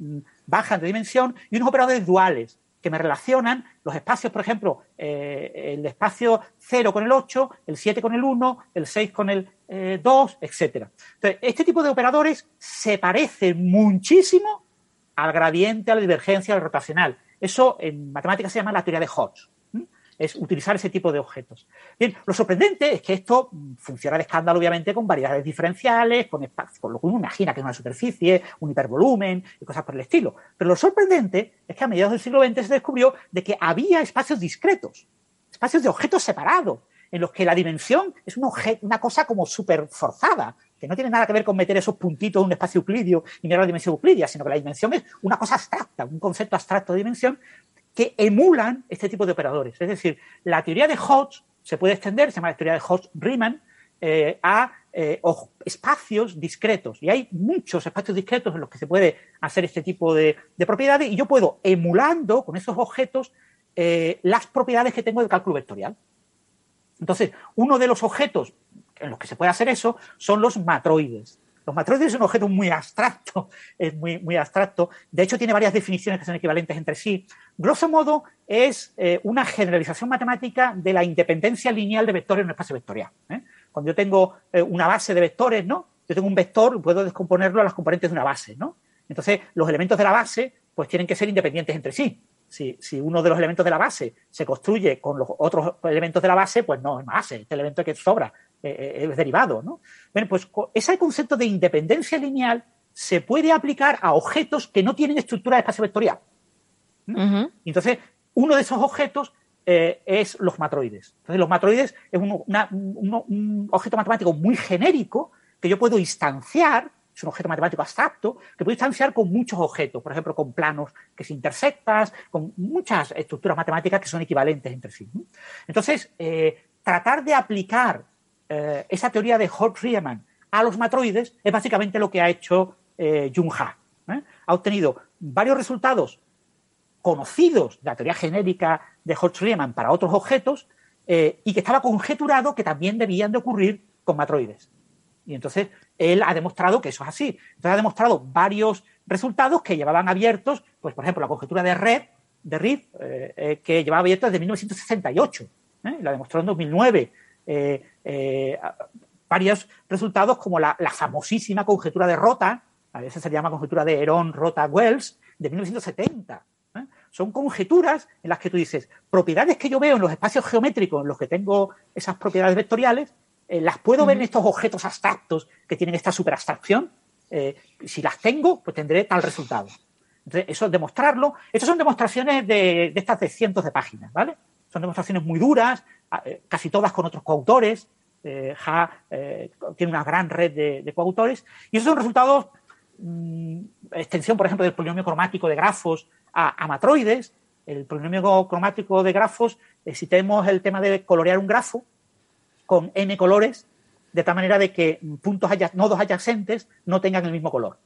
bajan de dimensión y unos operadores duales que me relacionan los espacios, por ejemplo, eh, el espacio 0 con el 8, el 7 con el 1, el 6 con el eh, 2, etc. Entonces, este tipo de operadores se parecen muchísimo al gradiente, a la divergencia, al rotacional. Eso en matemáticas se llama la teoría de Hodge es utilizar ese tipo de objetos. Bien, lo sorprendente es que esto funciona de escándalo, obviamente, con variedades diferenciales, con, con lo que uno imagina que es una superficie, un hipervolumen y cosas por el estilo. Pero lo sorprendente es que a mediados del siglo XX se descubrió de que había espacios discretos, espacios de objetos separados, en los que la dimensión es un una cosa como súper forzada, que no tiene nada que ver con meter esos puntitos en un espacio euclidio y mirar la dimensión euclidia, sino que la dimensión es una cosa abstracta, un concepto abstracto de dimensión que emulan este tipo de operadores. Es decir, la teoría de Hodge se puede extender, se llama la teoría de Hodge-Riemann, eh, a eh, espacios discretos. Y hay muchos espacios discretos en los que se puede hacer este tipo de, de propiedades y yo puedo, emulando con esos objetos, eh, las propiedades que tengo del cálculo vectorial. Entonces, uno de los objetos en los que se puede hacer eso son los matroides. Los matroides es un objeto muy abstracto, es muy, muy abstracto. De hecho, tiene varias definiciones que son equivalentes entre sí. Grosso modo, es eh, una generalización matemática de la independencia lineal de vectores en un espacio vectorial. ¿eh? Cuando yo tengo eh, una base de vectores, ¿no? Yo tengo un vector, puedo descomponerlo a las componentes de una base, ¿no? Entonces, los elementos de la base, pues tienen que ser independientes entre sí. Si, si, uno de los elementos de la base se construye con los otros elementos de la base, pues no es base, este elemento que sobra eh, es derivado, ¿no? Bueno, pues ese concepto de independencia lineal se puede aplicar a objetos que no tienen estructura de espacio vectorial. ¿no? Uh -huh. Entonces, uno de esos objetos eh, es los matroides. Entonces, los matroides es un, una, un, un objeto matemático muy genérico que yo puedo instanciar es un objeto matemático abstracto que puede instanciar con muchos objetos, por ejemplo, con planos que se intersectas, con muchas estructuras matemáticas que son equivalentes entre sí. Entonces, eh, tratar de aplicar eh, esa teoría de Hodge-Riemann a los matroides es básicamente lo que ha hecho eh, Ha. Ha obtenido varios resultados conocidos de la teoría genérica de Hodge-Riemann para otros objetos y que estaba conjeturado que también debían de ocurrir con matroides. Y entonces él ha demostrado que eso es así. Entonces ha demostrado varios resultados que llevaban abiertos, pues por ejemplo, la conjetura de Red, de Reed, eh, eh, que llevaba abierto desde 1968. ¿eh? La demostró en 2009. Varios resultados como la, famosísima conjetura de Rota, a veces se llama conjetura de Heron Rota Wells, de 1970. ¿eh? Son conjeturas en las que tú dices, propiedades que yo veo en los espacios geométricos en los que tengo esas propiedades vectoriales, eh, las puedo ver en estos objetos abstractos que tienen esta superabstracción. Eh, si las tengo, pues tendré tal resultado. Entonces, eso es demostrarlo. Estas son demostraciones de, de estas de cientos de páginas, ¿vale? Son demostraciones muy duras, casi todas con otros coautores. Eh, ha eh, tiene una gran red de, coautores. Y esos son resultados, mm, extensión, por ejemplo, del polinomio cromático de grafos a, matroides. El polinomio cromático de grafos, eh, si tenemos el tema de colorear un grafo con n colores, de tal manera de que puntos nodos adyacentes no tengan el mismo color.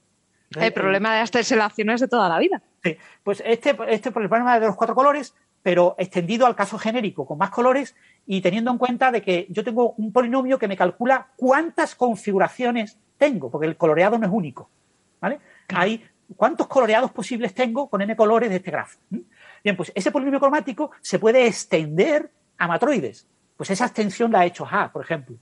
el problema de las teselaciones de toda la vida. Sí, pues este, este problema de los cuatro colores pero extendido al caso genérico con más colores y teniendo en cuenta de que yo tengo un polinomio que me calcula cuántas configuraciones tengo, porque el coloreado no es único. ¿vale? Hay cuántos coloreados posibles tengo con n colores de este grafo. Bien, pues ese polinomio cromático se puede extender a matroides. Pues esa extensión la ha hecho Ha, por ejemplo.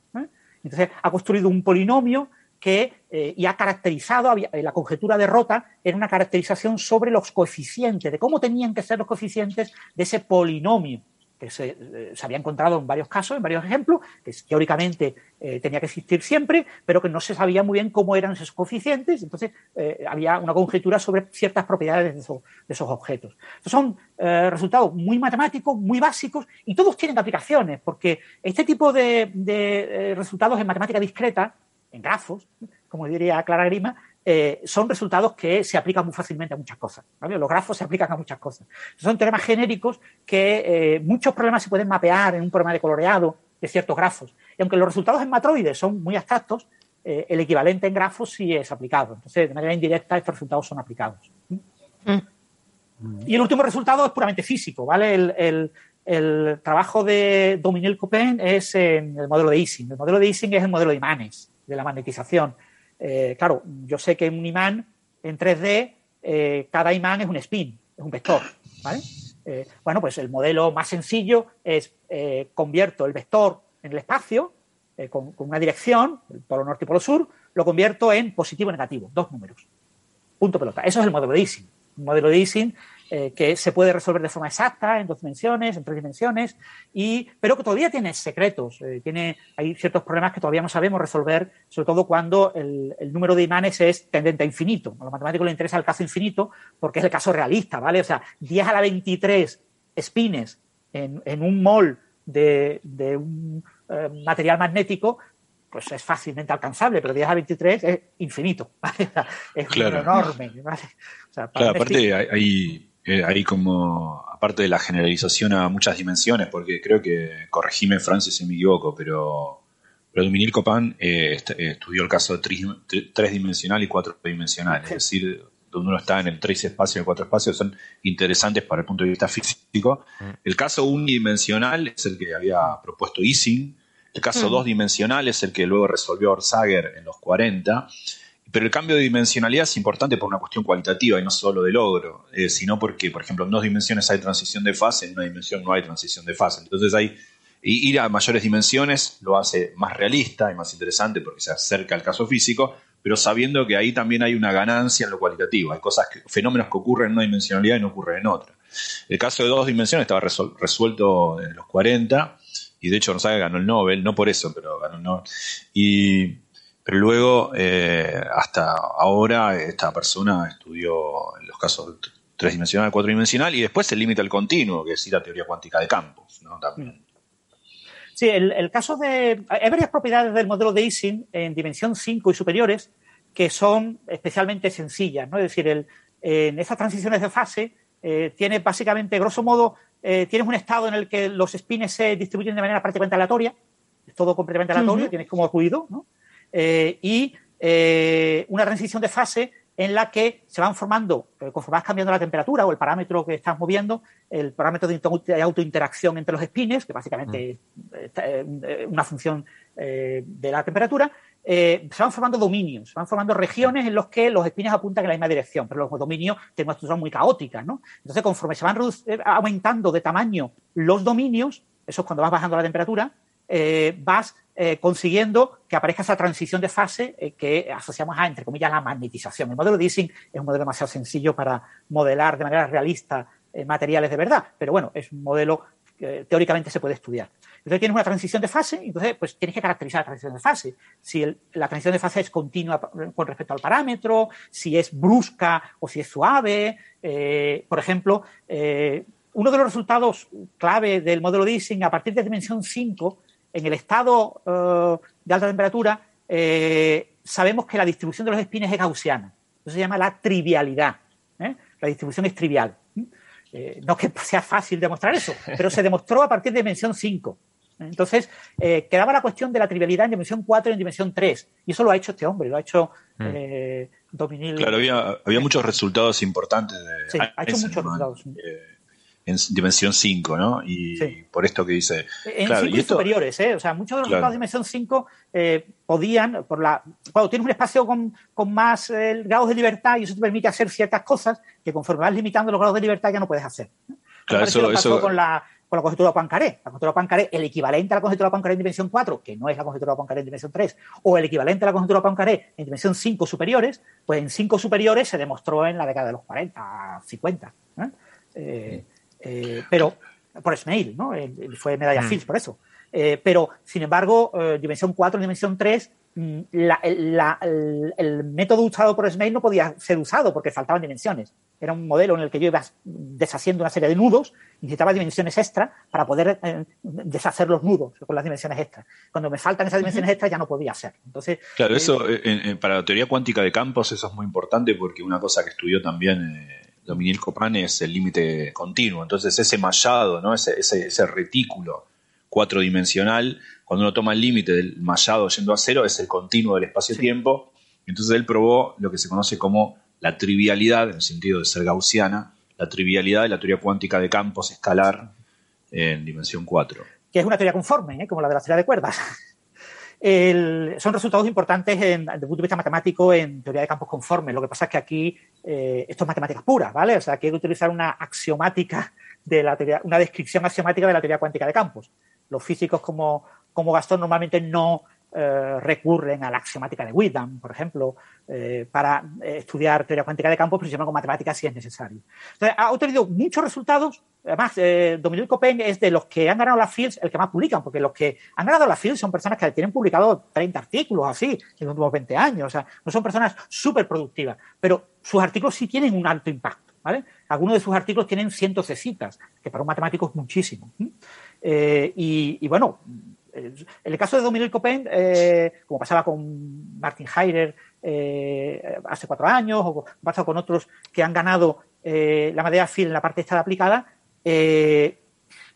Entonces ha construido un polinomio que, eh, y ha caracterizado, eh, la conjetura de Rota era una caracterización sobre los coeficientes, de cómo tenían que ser los coeficientes de ese polinomio que se, eh, había encontrado en varios casos, en varios ejemplos, que teóricamente tenía que existir siempre, pero que no se sabía muy bien cómo eran esos coeficientes, entonces había una conjetura sobre ciertas propiedades de esos, objetos. Estos son resultados muy matemáticos, muy básicos, y todos tienen aplicaciones, porque este tipo de resultados en matemática discreta en grafos, como diría Clara Grima, eh, son resultados que se aplican muy fácilmente a muchas cosas. Los grafos se aplican a muchas cosas. Son teoremas genéricos que eh, muchos problemas se pueden mapear en un problema de coloreado de ciertos grafos. Y aunque los resultados en matroides son muy abstractos, eh, el equivalente en grafos sí es aplicado. Entonces, de manera indirecta, estos resultados son aplicados. Mm. Y el último resultado es puramente físico, ¿vale? El, el trabajo de Dominiel Copen es en el modelo de Ising. El modelo de Ising es el modelo de imanes de la magnetización. Eh, claro, yo sé que un imán en 3D, eh, cada imán es un spin, es un vector. Eh, bueno, pues el modelo más sencillo es convierto el vector en el espacio con, con, una dirección, el polo norte y polo sur, lo convierto en positivo y negativo, dos números. Punto pelota. Eso es el modelo de Ising. Un modelo de Ising eh, que se puede resolver de forma exacta en dos dimensiones, en tres dimensiones, y, pero que todavía tiene secretos. Eh, tiene, hay ciertos problemas que todavía no sabemos resolver, sobre todo cuando el, número de imanes es tendente a infinito. A los matemáticos les interesa el caso infinito porque es el caso realista, ¿vale? O sea, 10 a la 23 spines en, un mol de, un eh, material magnético, pues es fácilmente alcanzable, pero 10 a 23 es infinito, ¿vale? es enorme. ¿vale? claro, aparte hay, eh, ahí como, aparte de la generalización a muchas dimensiones, porque creo que, corregime Francis si me equivoco, pero, pero Dominique Copin eh, eh, estudió el caso de tres, dimensional y cuatro dimensional, es decir, donde uno está en el tres espacio y el cuatro espacios son interesantes para el punto de vista físico. Mm. El caso unidimensional es el que había propuesto Ising, el caso mm. dos dimensional es el que luego resolvió Orsager en los 40, pero el cambio de dimensionalidad es importante por una cuestión cualitativa y no solo de logro, eh, sino porque, por ejemplo, en dos dimensiones hay transición de fase, en una dimensión no hay transición de fase. Entonces hay ir a mayores dimensiones lo hace más realista y más interesante porque se acerca al caso físico, pero sabiendo que ahí también hay una ganancia en lo cualitativo. Hay cosas, que, fenómenos que ocurren en una dimensionalidad y no ocurren en otra. El caso de dos dimensiones estaba resuelto en los 40 y de hecho Gonzaga ganó el Nobel, no por eso, pero ganó el Nobel. Y pero luego, eh, hasta ahora, esta persona estudió en los casos tres-dimensional, cuatro-dimensional y después el límite al continuo, que es la teoría cuántica de campos. ¿no? También. Sí, el, caso de. Hay varias propiedades del modelo de Ising en dimensión 5 y superiores que son especialmente sencillas. ¿no? Es decir, el, en estas transiciones de fase eh, tienes básicamente, grosso modo, eh, tienes un estado en el que los spines se distribuyen de manera prácticamente aleatoria. Es todo completamente aleatorio, tienes como ruido, ¿no? Eh, y eh, una transición de fase en la que se van formando, eh, conforme vas cambiando la temperatura o el parámetro que estás moviendo, el parámetro de autointeracción entre los espines, que básicamente mm. es una función de la temperatura, se van formando dominios, se van formando regiones en los que los espines apuntan en la misma dirección, pero los dominios tienen una estructura muy caótica, ¿no? Entonces, conforme se van aumentando de tamaño los dominios, eso es cuando vas bajando la temperatura, vas eh, consiguiendo que aparezca esa transición de fase eh, que asociamos a, entre comillas, la magnetización. El modelo de Ising es un modelo demasiado sencillo para modelar de manera realista eh, materiales de verdad, pero bueno, es un modelo que teóricamente se puede estudiar. Entonces tienes una transición de fase, entonces pues tienes que caracterizar la transición de fase. Si la transición de fase es continua con respecto al parámetro, si es brusca o si es suave. Por ejemplo, uno de los resultados clave del modelo de Ising a partir de dimensión 5, en el estado eh, de alta temperatura, eh, sabemos que la distribución de los espines es gaussiana. Eso se llama la trivialidad. ¿eh? La distribución es trivial. Eh, no que sea fácil demostrar eso, pero se demostró a partir de dimensión 5. Entonces, eh, quedaba la cuestión de la trivialidad en dimensión 4 y en dimensión 3. Y eso lo ha hecho este hombre, lo ha hecho eh, Dominil. Claro, había, había muchos resultados importantes de Sí, ha hecho muchos resultados. En dimensión 5, ¿no? Y Sí. por esto que dice. En claro, 5 y esto, superiores, ¿eh? O sea, muchos de los Claro. de dimensión 5 eh, podían, por la. Cuando tienes un espacio con, con más eh, grados de libertad y eso te permite hacer ciertas cosas que conforme vas limitando los grados de libertad ya no puedes hacer. Claro, eso- lo pasó eso- con la, con la conjetura de Poincaré. La conjetura de Poincaré, el equivalente a la conjetura de Poincaré en dimensión 4, que no es la conjetura de Poincaré en dimensión 3, o el equivalente a la conjetura de Poincaré en dimensión 5 superiores, pues en 5 superiores se demostró en la década de los 40, 50. ¿eh? Eh, eh, pero por Smail, ¿no? Él- él fue medalla Mm. Fields por eso. Eh, pero, sin embargo, eh, dimensión 4 y dimensión 3, mm, la- el, la- el- el método usado por Smail no podía ser usado porque faltaban dimensiones. Era un modelo en el que yo iba deshaciendo una serie de nudos, necesitaba dimensiones extra para poder eh, deshacer los nudos con las dimensiones extras. Cuando me faltan esas dimensiones extras ya no podía hacer. Entonces, Claro, eh, eso eh, para la teoría cuántica de campos eso es muy importante porque una cosa que estudió también Dominique Copán es el límite continuo. Entonces ese mallado, ¿no? ese, ese, ese retículo cuatrodimensional, cuando uno toma el límite del mallado yendo a cero, es el continuo del espacio-tiempo. Entonces él probó lo que se conoce como la trivialidad, en el sentido de ser gaussiana, la trivialidad de la teoría cuántica de campos escalar en dimensión 4. que es una teoría conforme, ¿eh? como la de la teoría de cuerdas. Son resultados importantes en- desde el punto de vista matemático en teoría de campos conformes. Lo que pasa es que aquí eh, esto es matemáticas puras, ¿vale? O sea, que hay que utilizar una axiomática de la teoría, una descripción axiomática de la teoría cuántica de campos. Los físicos como, como Gastón normalmente no eh, recurren a la axiomática de Witten, por ejemplo, eh, para estudiar teoría cuántica de campos, pero sin embargo matemáticas si es necesario. Entonces, ha obtenido muchos resultados. Además, eh, Dominique Copen es de los que han ganado la Fields el que más publican, porque los que han ganado la Fields son personas que tienen publicado 30 artículos así en los últimos 20 años. O sea, no son personas súper productivas, pero sus artículos sí tienen un alto impacto. ¿vale? Algunos de sus artículos tienen cientos de citas, que para un matemático es muchísimo. Eh, y, bueno, en el caso de Dominique Copen, eh, como pasaba con Martin Heider eh, hace cuatro años, o pasa con otros que han ganado la medalla Field en la parte esta aplicada, eh,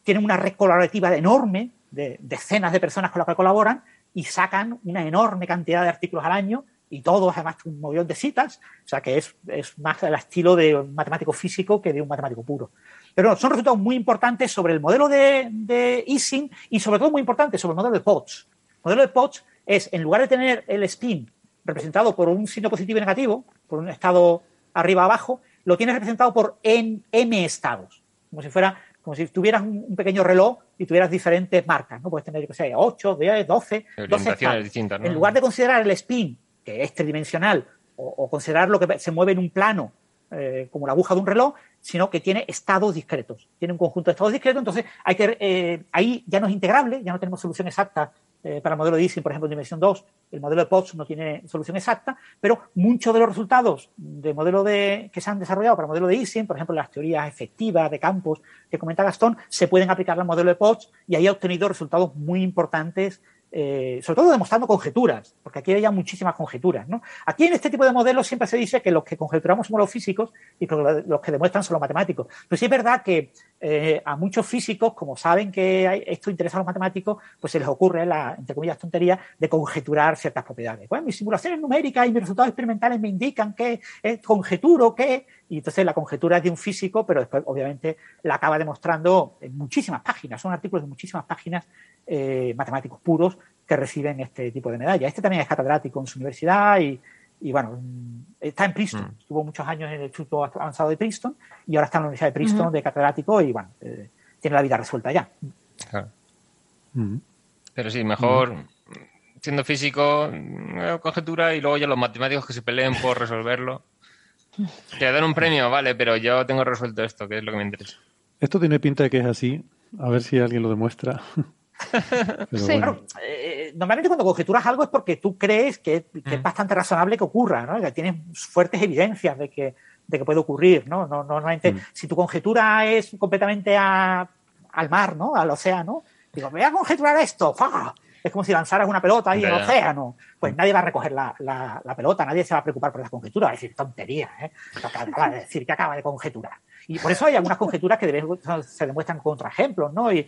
tienen una red colaborativa enorme de decenas de personas con las que colaboran y sacan una enorme cantidad de artículos al año y todos además un montón de citas, o sea que es, más al estilo de un matemático físico que de un matemático puro. Pero son resultados muy importantes sobre el modelo de, de Ising y sobre todo muy importantes sobre el modelo de Potts. El modelo de Potts es, en lugar de tener el spin representado por un signo positivo y negativo, por un estado arriba abajo, lo tienes representado por n, m estados, como si fuera como si tuvieras un, un pequeño reloj y tuvieras diferentes marcas, ¿no? Puedes tener, yo que sé, 8, 10, 12, 12 Orientaciones estados. distintas, ¿no? En lugar de considerar el spin, que es tridimensional, o, o considerar lo que se mueve en un plano, eh, como la aguja de un reloj, sino que tiene estados discretos. Tiene un conjunto de estados discretos, entonces hay que, eh, ahí ya no es integrable, ya no tenemos solución exacta eh, para el modelo de Ising, por ejemplo, en dimensión 2. El modelo de Potts no tiene solución exacta, pero muchos de los resultados de modelo de, que se han desarrollado para el modelo de Ising, por ejemplo, las teorías efectivas de campos que comenta Gastón, se pueden aplicar al modelo de Potts y ahí ha obtenido resultados muy importantes eh, sobre todo demostrando conjeturas, porque aquí hay muchísimas conjeturas. Aquí en este tipo de modelos siempre se dice que los que conjeturamos somos los físicos y los que demuestran son los matemáticos. Pero sí es verdad que eh, a muchos físicos, como saben que esto interesa a los matemáticos, pues se les ocurre la, entre comillas, tontería de conjeturar ciertas propiedades. Bueno, mis simulaciones numéricas y mis resultados experimentales me indican que es conjeturo que, y entonces la conjetura es de un físico, pero después obviamente la acaba demostrando en muchísimas páginas, son artículos de muchísimas páginas eh, matemáticos puros que reciben este tipo de medalla. Este también es catedrático en su universidad y, y bueno, está en Princeton. Mm. Estuvo muchos años en el Instituto Avanzado de Princeton y ahora está en la Universidad de Princeton de catedrático y bueno, eh, tiene la vida resuelta ya. Claro. Mm. Pero sí, mejor siendo físico, eh, conjetura y luego ya los matemáticos que se peleen por resolverlo. Que dan un premio, vale, pero yo tengo resuelto esto, que es lo que me interesa. Esto tiene pinta de que es así. A ver si alguien lo demuestra. Pero Sí. bueno. Claro, eh, normalmente cuando conjeturas algo es porque tú crees que, que es Mm. bastante razonable que ocurra, ¿no? Que tienes fuertes evidencias de que, de que puede ocurrir, ¿no? no, no normalmente, Mm. si tu conjetura es completamente a- al mar, ¿no? Al océano, digo, voy a conjeturar esto. Es como si lanzaras una pelota ahí en el océano. Pues nadie va a recoger la, la- la pelota, nadie se va a preocupar por las conjeturas, va a decir tontería, ¿eh? Lo que acaba de decir que acaba de conjeturar. Y por eso hay algunas conjeturas que de vez se demuestran con contraejemplos, ¿no? Y,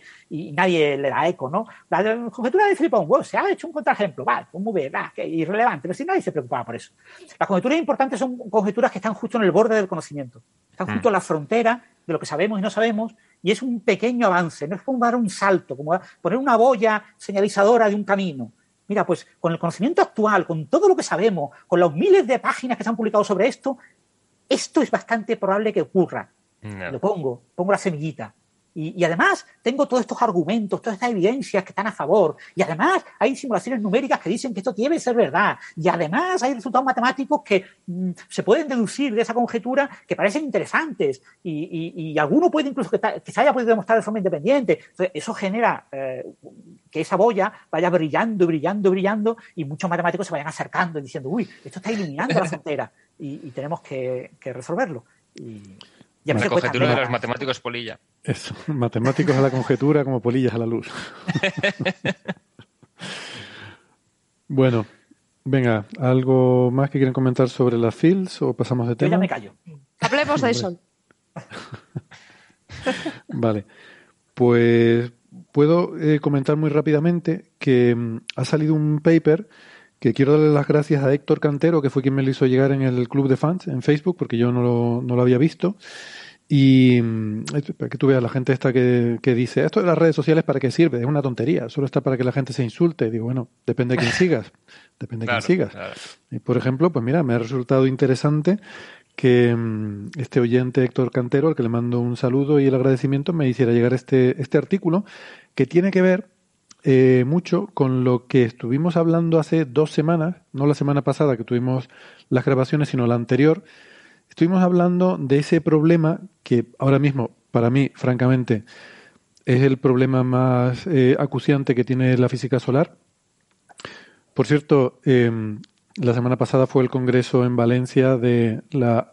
nadie le da eco, ¿no? La conjetura de Philip Owen, se ha hecho un contraejemplo, vale, pues muy bien, va, que irrelevante, pero si nadie se preocupaba por eso. Las conjeturas importantes son conjeturas que están justo en el borde del conocimiento, están justo en la frontera de lo que sabemos y no sabemos, y es un pequeño avance, no es como dar un salto, como poner una boya señalizadora de un camino. Mira, pues con el conocimiento actual, con todo lo que sabemos, con los miles de páginas que se han publicado sobre esto, esto es bastante probable que ocurra. No. Lo pongo, pongo la semillita. Y, y además tengo todos estos argumentos, todas estas evidencias que están a favor. Y además hay simulaciones numéricas que dicen que esto debe ser verdad. Y además hay resultados matemáticos que mm, se pueden deducir de esa conjetura que parecen interesantes. Y, y- y alguno puede incluso que, que se haya podido demostrar de forma independiente. Entonces, eso genera eh, que esa boya vaya brillando, brillando, brillando y muchos matemáticos se vayan acercando y diciendo, uy, esto está iluminando la frontera y, y tenemos que, que resolverlo. Y, y a La conjetura de los matemáticos polilla. Eso, matemáticos a la conjetura como polillas a la luz. bueno, venga, ¿algo más que quieren comentar sobre las fields o pasamos de Yo ya tema? me callo. Hablemos de eso. Vale, pues puedo eh, comentar muy rápidamente que mm, ha salido un paper que quiero darle las gracias a Héctor Cantero, que fue quien me lo hizo llegar en el club de fans en Facebook, porque yo no lo, no lo había visto. Y mm, para que tú veas la gente esta que, que dice, esto de las redes sociales para qué sirve, es una tontería, solo está para que la gente se insulte. digo, bueno, depende de quién sigas, depende de Claro, quién sigas. claro. Y por ejemplo, pues mira, me ha resultado interesante que mm, este oyente Héctor Cantero, al que le mando un saludo y el agradecimiento, me hiciera llegar este, este artículo que tiene que ver eh, mucho con lo que estuvimos hablando hace dos semanas, no la semana pasada que tuvimos las grabaciones, sino la anterior. Estuvimos hablando de ese problema que ahora mismo, para mí, francamente, es el problema más eh, acuciante que tiene la física solar. Por cierto, eh, la semana pasada fue el congreso en Valencia de la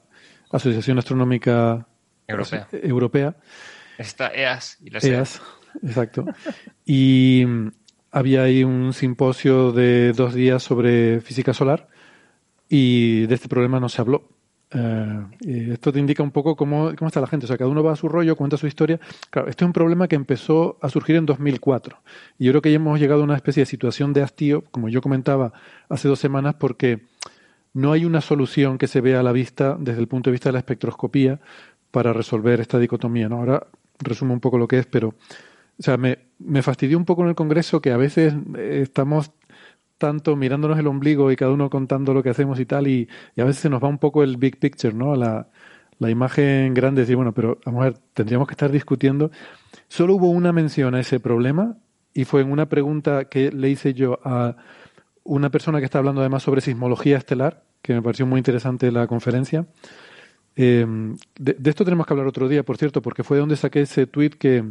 Asociación Astronómica Europea. Europea Está EAS y las EAS. EAS, exacto. Y mm, había ahí un simposio de dos días sobre física solar y de este problema no se habló. Eh, esto te indica un poco cómo, cómo está la gente. O sea, cada uno va a su rollo, cuenta su historia. Claro, este es un problema que empezó a surgir en 2004. Y yo creo que ya hemos llegado a una especie de situación de hastío, como yo comentaba hace dos semanas, porque no hay una solución que se vea a la vista desde el punto de vista de la espectroscopía para resolver esta dicotomía. ¿no? Ahora resumo un poco lo que es, pero o sea, me, me fastidió un poco en el Congreso que a veces eh, estamos tanto mirándonos el ombligo y cada uno contando lo que hacemos y tal, y, y a veces se nos va un poco el big picture, ¿no? La, la imagen grande, decir, bueno, pero vamos a ver, tendríamos que estar discutiendo. Solo hubo una mención a ese problema y fue en una pregunta que le hice yo a una persona que está hablando además sobre sismología estelar, que me pareció muy interesante la conferencia. Eh, de, esto tenemos que hablar otro día, por cierto, porque fue de donde saqué ese tweet que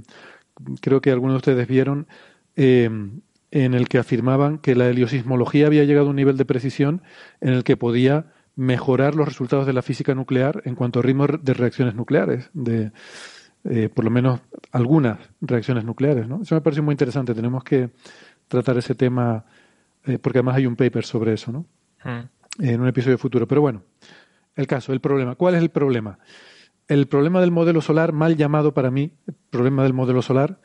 creo que algunos de ustedes vieron, eh, en el que afirmaban que la heliosismología había llegado a un nivel de precisión en el que podía mejorar los resultados de la física nuclear en cuanto a ritmo de reacciones nucleares, de eh, por lo menos algunas reacciones nucleares. ¿no? Eso me pareció muy interesante. Tenemos que tratar ese tema, eh, porque además hay un paper sobre eso, ¿no? Hmm. En un episodio futuro. Pero bueno, el caso, el problema. ¿Cuál es el problema? El problema del modelo solar, mal llamado para mí, el problema del modelo solar,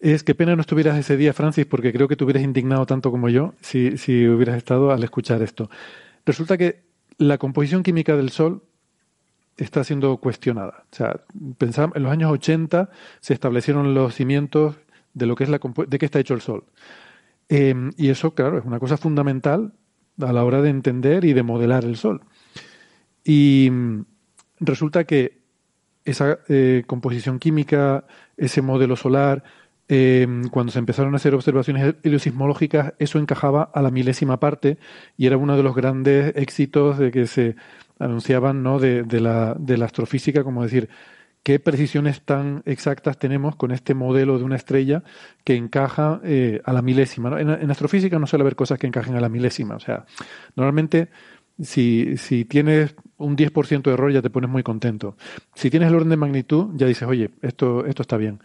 es que pena no estuvieras ese día, Francis, porque creo que te hubieras indignado tanto como yo si, si hubieras estado al escuchar esto. Resulta que la composición química del Sol está siendo cuestionada. O sea, pensamos, en los años 80 se establecieron los cimientos de lo que es la de qué está hecho el Sol. Eh, y eso, claro, es una cosa fundamental a la hora de entender y de modelar el Sol. Y resulta que esa eh, composición química, ese modelo solar, eh, cuando se empezaron a hacer observaciones heliosismológicas, eso encajaba a la milésima parte y era uno de los grandes éxitos de que se anunciaban ¿no? de, de, la, de la astrofísica, como decir, qué precisiones tan exactas tenemos con este modelo de una estrella que encaja eh, a la milésima. En, en, astrofísica no suele haber cosas que encajen a la milésima. O sea, normalmente si, si tienes un 10% de error ya te pones muy contento. Si tienes el orden de magnitud ya dices, oye, esto, esto está bien.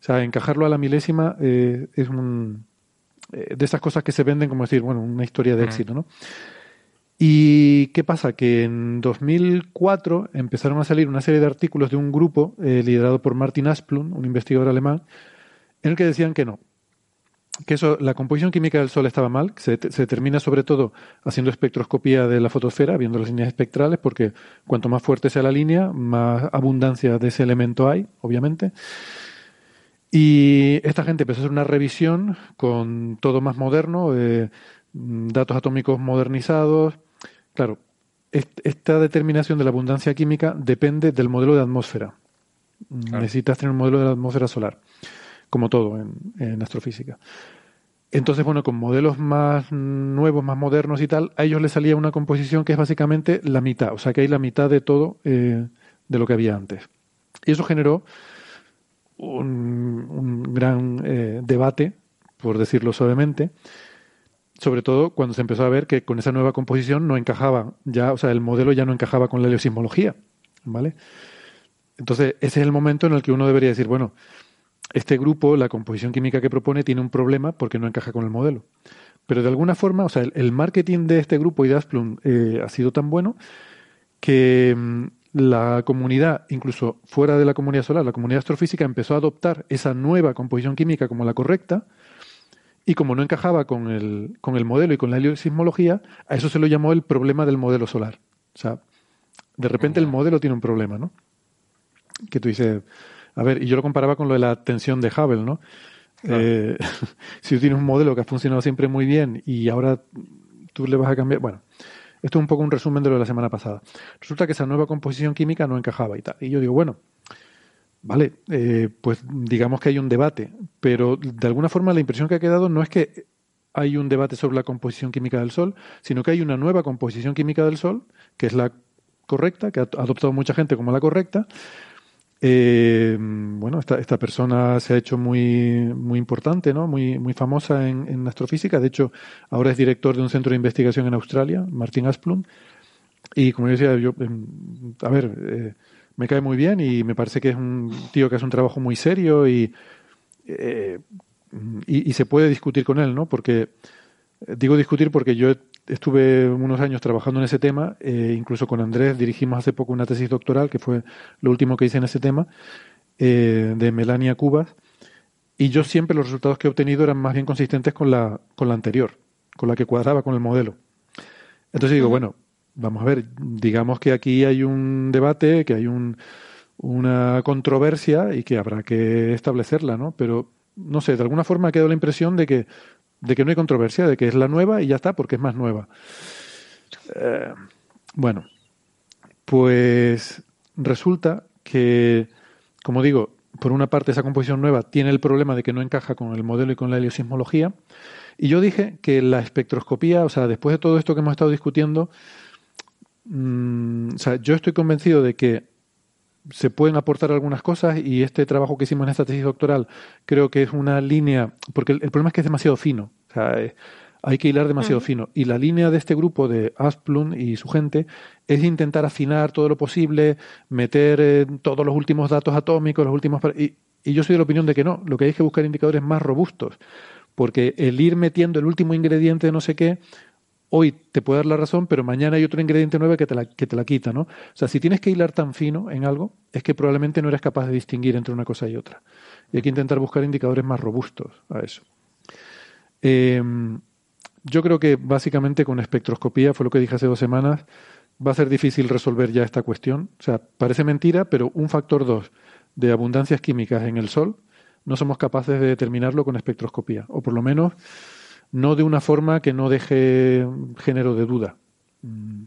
O sea, encajarlo a la milésima eh, es un, eh, de esas cosas que se venden como decir, bueno, una historia de éxito, ¿no? ¿Y qué pasa? Que en 2004 empezaron a salir una serie de artículos de un grupo eh, liderado por Martin Asplund, un investigador alemán, en el que decían que no, que eso, la composición química del Sol estaba mal, se, se determina sobre todo haciendo espectroscopía de la fotosfera, viendo las líneas espectrales, porque cuanto más fuerte sea la línea, más abundancia de ese elemento hay, obviamente. Y esta gente empezó a hacer una revisión con todo más moderno, eh, datos atómicos modernizados, Claro, esta determinación de la abundancia química depende del modelo de atmósfera. Claro. Necesitas tener un modelo de la atmósfera solar, como todo en, astrofísica. Entonces, bueno, con modelos más nuevos, más modernos y tal, a ellos les salía una composición que es básicamente la mitad, o sea que hay la mitad de todo eh, de lo que había antes. Y eso generó un, un gran eh, debate, por decirlo suavemente, sobre todo cuando se empezó a ver que con esa nueva composición no encajaba ya, o sea, el modelo ya no encajaba con la heliosismología, ¿vale? Entonces, ese es el momento en el que uno debería decir, bueno, este grupo, la composición química que propone, tiene un problema porque no encaja con el modelo. Pero de alguna forma, o sea, el, el marketing de este grupo y de Asplund eh, ha sido tan bueno que mmm, la comunidad, incluso fuera de la comunidad solar, la comunidad astrofísica empezó a adoptar esa nueva composición química como la correcta, y como no encajaba con el, con el modelo y con la heliosismología, a eso se lo llamó el problema del modelo solar. O sea, de repente el modelo tiene un problema, ¿no? Que tú dices, a ver, y yo lo comparaba con lo de la tensión de Hubble, ¿no? Claro. Eh, si tú tienes un modelo que ha funcionado siempre muy bien y ahora tú le vas a cambiar, bueno, esto es un poco un resumen de lo de la semana pasada. Resulta que esa nueva composición química no encajaba y tal. Y yo digo, bueno, Vale, eh, pues digamos que hay un debate, pero de alguna forma la impresión que ha quedado no es que hay un debate sobre la composición química del Sol, sino que hay una nueva composición química del Sol, que es la correcta, que ha adoptado mucha gente como la correcta. Eh, bueno, esta, esta, persona se ha hecho muy, muy importante, ¿no? muy, muy famosa en, en, astrofísica. De hecho, ahora es director de un centro de investigación en Australia, Martin Asplund. Y como yo decía, yo, a ver, eh, me cae muy bien y me parece que es un tío que hace un trabajo muy serio y, eh, y, y, se puede discutir con él, ¿no? Porque, digo discutir porque yo estuve unos años trabajando en ese tema, eh, incluso con Andrés dirigimos hace poco una tesis doctoral, que fue lo último que hice en ese tema, eh, de Melania Cubas, y yo siempre los resultados que he obtenido eran más bien consistentes con la, con la anterior, con la que cuadraba con el modelo. Entonces digo, bueno, vamos a ver, digamos que aquí hay un debate, que hay un, una controversia y que habrá que establecerla, ¿no? Pero, no sé, de alguna forma ha quedado la impresión de que, de que no hay controversia, de que es la nueva y ya está, porque es más nueva. Eh, bueno, pues resulta que, como digo, por una parte esa composición nueva tiene el problema de que no encaja con el modelo y con la heliosismología. Y yo dije que la espectroscopía, o sea, después de todo esto que hemos estado discutiendo, Mm, o sea, yo estoy convencido de que se pueden aportar algunas cosas y este trabajo que hicimos en esta tesis doctoral creo que es una línea, porque el, el problema es que es demasiado fino, o sea, eh, hay que hilar demasiado uh -huh. fino. Y la línea de este grupo de Asplund y su gente es intentar afinar todo lo posible, meter eh, todos los últimos datos atómicos, los últimos... Y, y yo soy de la opinión de que no, lo que hay que buscar indicadores más robustos, porque el ir metiendo el último ingrediente de no sé qué hoy te puede dar la razón, pero mañana hay otro ingrediente nuevo que te la, quita, ¿no? O sea, si tienes que hilar tan fino en algo, es que probablemente no eres capaz de distinguir entre una cosa y otra. Y hay que intentar buscar indicadores más robustos a eso. Eh, yo creo que básicamente con espectroscopía, fue lo que dije hace dos semanas, va a ser difícil resolver ya esta cuestión. O sea, parece mentira, pero un factor 2 de abundancias químicas en el Sol no somos capaces de determinarlo con espectroscopía. O por lo menos no de una forma que no deje género de duda. Mm,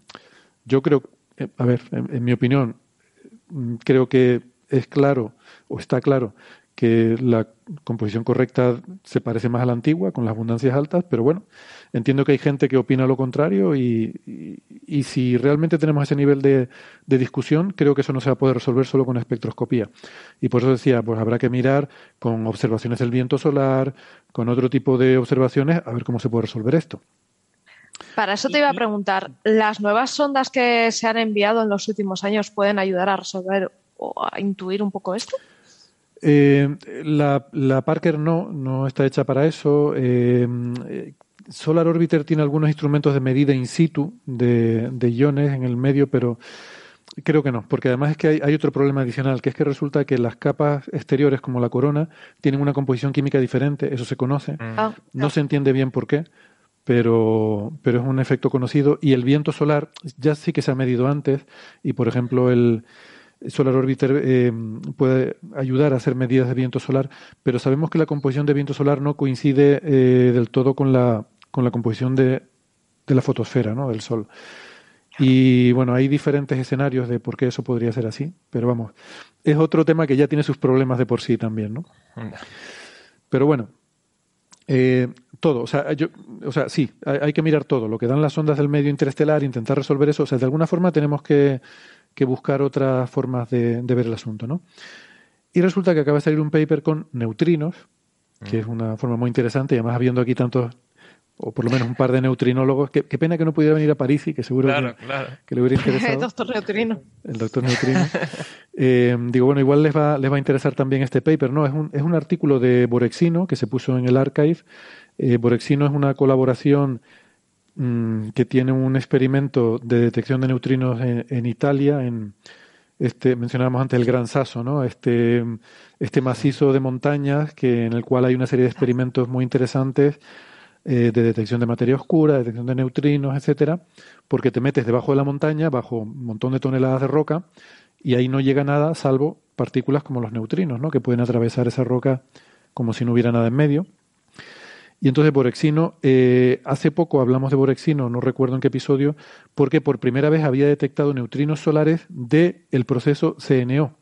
yo creo, eh, a ver, en, en mi opinión, mm, creo que es claro o está claro que la composición correcta se parece más a la antigua, con las abundancias altas, pero bueno, entiendo que hay gente que opina lo contrario y, y, si realmente tenemos ese nivel de, de, discusión, creo que eso no se va a poder resolver solo con espectroscopía. Y por eso decía, pues habrá que mirar con observaciones del viento solar, con otro tipo de observaciones, a ver cómo se puede resolver esto. Para eso te iba a preguntar, ¿las nuevas sondas que se han enviado en los últimos años pueden ayudar a resolver o a intuir un poco esto? Eh, la, la, Parker no, no está hecha para eso. Eh, Solar Orbiter tiene algunos instrumentos de medida in situ de, de, iones en el medio, pero creo que no, porque además es que hay, hay, otro problema adicional, que es que resulta que las capas exteriores, como la corona, tienen una composición química diferente, eso se conoce. Ah, no se entiende bien por qué, pero, pero es un efecto conocido. Y el viento solar ya sí que se ha medido antes, y por ejemplo el Solar Orbiter eh, puede ayudar a hacer medidas de viento solar, pero sabemos que la composición de viento solar no coincide eh, del todo con la, con la composición de, de la fotosfera ¿no? del Sol. Y bueno, hay diferentes escenarios de por qué eso podría ser así, pero vamos, es otro tema que ya tiene sus problemas de por sí también, ¿no? Pero bueno, eh, todo, o sea, yo, o sea, sí, hay, hay, que mirar todo, lo que dan las ondas del medio interestelar, intentar resolver eso, o sea, de alguna forma tenemos que que buscar otras formas de, de, ver el asunto, ¿no? Y resulta que acaba de salir un paper con neutrinos, que es una forma muy interesante, y además habiendo aquí tantos, o por lo menos un par de neutrinólogos, qué, qué pena que no pudiera venir a París y que seguro claro, que, claro. que, le hubiera interesado. El doctor Neutrino. El doctor Neutrino. eh, digo, bueno, igual les va, les va a interesar también este paper, ¿no? Es un, es un artículo de Borexino que se puso en el archive. Eh, Borexino es una colaboración Mm, que tiene un experimento de detección de neutrinos en, en, Italia, en este mencionábamos antes el Gran Sasso, ¿no? Este, este macizo de montañas que en el cual hay una serie de experimentos muy interesantes eh, de detección de materia oscura, detección de neutrinos, etcétera, porque te metes debajo de la montaña, bajo un montón de toneladas de roca, y ahí no llega nada salvo partículas como los neutrinos, ¿no? que pueden atravesar esa roca como si no hubiera nada en medio. Y entonces Borexino, eh, hace poco hablamos de Borexino, no recuerdo en qué episodio, porque por primera vez había detectado neutrinos solares del el proceso CNO.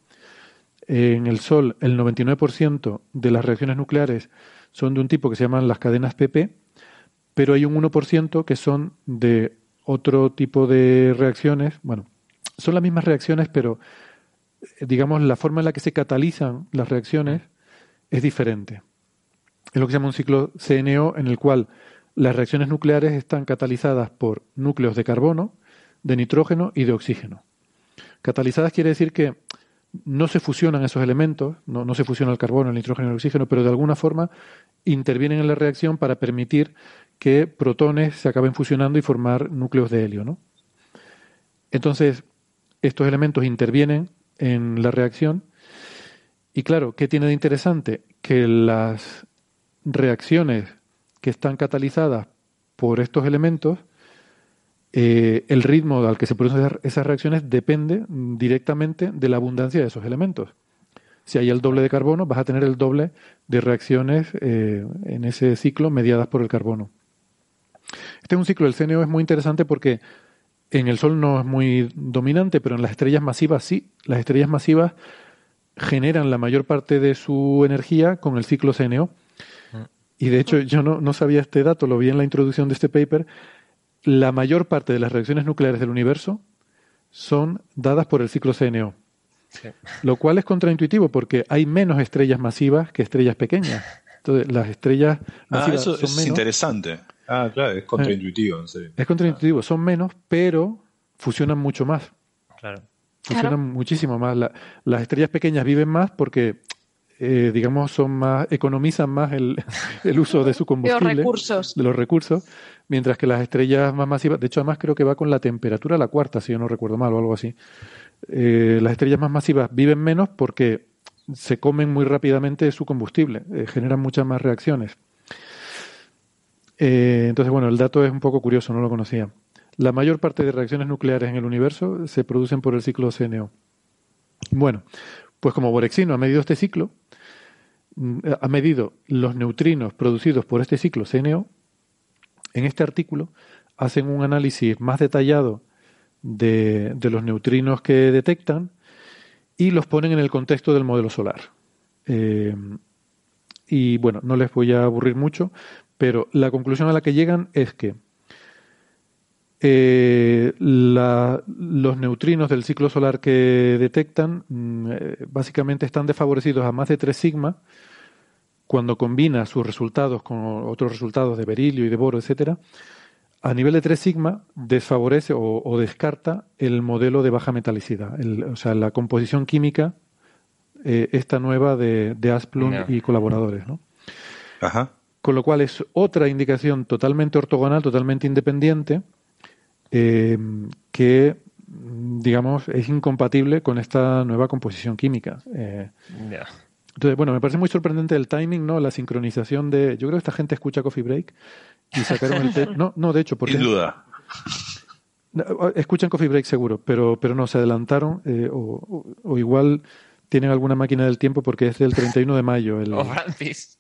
En el Sol, el 99% de las reacciones nucleares son de un tipo que se llaman las cadenas PP, pero hay un 1% que son de otro tipo de reacciones. Bueno, son las mismas reacciones, pero eh, digamos la forma en la que se catalizan las reacciones es diferente es lo que se llama un ciclo CNO en el cual las reacciones nucleares están catalizadas por núcleos de carbono, de nitrógeno y de oxígeno. Catalizadas quiere decir que no se fusionan esos elementos, no, no se fusiona el carbono, el nitrógeno y el oxígeno, pero de alguna forma intervienen en la reacción para permitir que protones se acaben fusionando y formar núcleos de helio. ¿no? Entonces, estos elementos intervienen en la reacción y claro, ¿qué tiene de interesante? Que las reacciones que están catalizadas por estos elementos, eh, el ritmo al que se producen esas reacciones depende directamente de la abundancia de esos elementos. Si hay el doble de carbono, vas a tener el doble de reacciones eh, en ese ciclo mediadas por el carbono. Este es un ciclo del CNO es muy interesante porque en el Sol no es muy dominante, pero en las estrellas masivas sí. Las estrellas masivas generan la mayor parte de su energía con el ciclo CNO. Y de hecho yo no, no, sabía este dato, lo vi en la introducción de este paper, la mayor parte de las reacciones nucleares del universo son dadas por el ciclo CNO. Sí. Lo cual es contraintuitivo porque hay menos estrellas masivas que estrellas pequeñas. Entonces, las estrellas masivas ah, eso son es menos. interesante. Ah, claro, es contraintuitivo, en serio. Es contraintuitivo, son menos, pero fusionan mucho más. Claro. Fusionan claro. muchísimo más. La, las estrellas pequeñas viven más porque eh, digamos, son más, economizan más el, el uso de su combustible. De los recursos. De los recursos, mientras que las estrellas más masivas, de hecho, además creo que va con la temperatura la cuarta, si yo no recuerdo mal o algo así. Eh, las estrellas más masivas viven menos porque se comen muy rápidamente su combustible, eh, generan muchas más reacciones. Eh, entonces, bueno, el dato es un poco curioso, no lo conocía. La mayor parte de reacciones nucleares en el universo se producen por el ciclo CNO. Bueno, pues como Borexino ha medido este ciclo, ha medido los neutrinos producidos por este ciclo CNO, en este artículo hacen un análisis más detallado de, de, los neutrinos que detectan y los ponen en el contexto del modelo solar. Eh, y bueno, no les voy a aburrir mucho, pero la conclusión a la que llegan es que eh, la- los neutrinos del ciclo solar que detectan mm, eh, básicamente están desfavorecidos a más de 3 sigma cuando combina sus resultados con otros resultados de berilio y de boro, etcétera. A nivel de 3 sigma desfavorece o, o descarta el modelo de baja metalicidad, el- o sea, la composición química eh, esta nueva de, de Asplund y colaboradores, ¿no? Ajá. Con lo cual es otra indicación totalmente ortogonal, totalmente independiente, eh, que, digamos, es incompatible con esta nueva composición química. Eh, entonces, bueno, me parece muy sorprendente el timing, ¿no? La sincronización de... Yo creo que esta gente escucha Coffee Break y sacaron el... te- No, no, de hecho, porque... Sin duda. Escuchan Coffee Break seguro, pero, pero no, se adelantaron eh, o, o- o igual tienen alguna máquina del tiempo porque es del 31 de mayo. El, O Francis.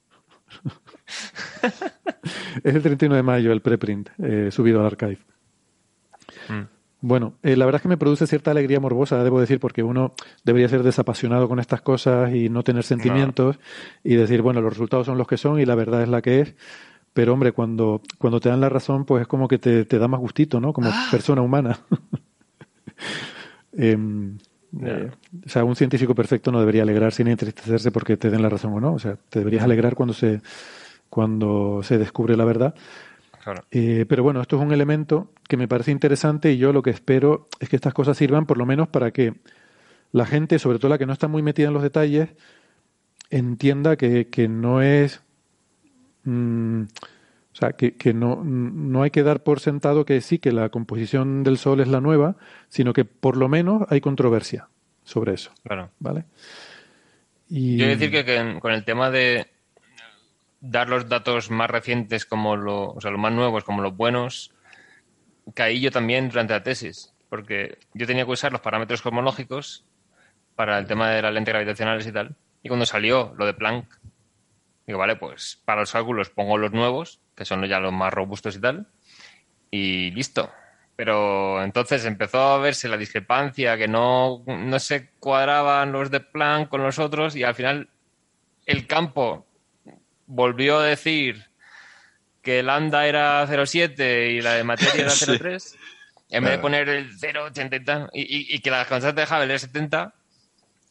Es el 31 de mayo el preprint eh, subido al archive. Mm. Bueno, eh, la verdad es que me produce cierta alegría morbosa, debo decir, porque uno debería ser desapasionado con estas cosas y no tener sentimientos y decir, bueno, los resultados son los que son y la verdad es la que es. Pero hombre, cuando, cuando te dan la razón, pues es como que te, te da más gustito, ¿no? Como persona humana. Em, eh, o sea, un científico perfecto no debería alegrarse ni entristecerse porque te den la razón o no. O sea, te deberías alegrar cuando se, cuando se descubre la verdad. Claro. Eh, pero bueno, esto es un elemento que me parece interesante y yo lo que espero es que estas cosas sirvan por lo menos para que la gente, sobre todo la que no está muy metida en los detalles, entienda que, que no es... mm, o sea, que, que no, no hay que dar por sentado que sí, que la composición del Sol es la nueva, sino que por lo menos hay controversia sobre eso, Claro. ¿vale? Y... Yo decir que, con el tema de dar los datos más recientes como lo, o sea, los más nuevos como los buenos, caí yo también durante la tesis, porque yo tenía que usar los parámetros cosmológicos para el tema de las lentes gravitacionales y tal. Y cuando salió lo de Planck, digo, vale, pues para los cálculos pongo los nuevos, que son ya los más robustos y tal, y listo. Pero entonces empezó a verse la discrepancia, que no, no se cuadraban los de Planck con los otros, y al final el campo volvió a decir que lambda era 0,7 y la de materia era Sí. 0,3, en vez de poner el 0,80 y tal, y, y- que la constante de Hubble era 70,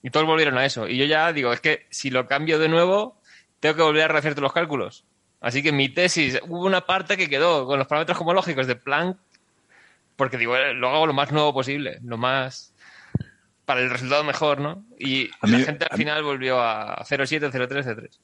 y todos volvieron a eso. Y yo ya digo, es que si lo cambio de nuevo, tengo que volver a rehacer todos los cálculos. Así que mi tesis, hubo una parte que quedó con los parámetros cosmológicos de Planck, porque digo, eh, lo hago lo más nuevo posible, lo más para el resultado mejor, ¿no? Y la gente al final volvió a 0,7, 0,3, 0,3.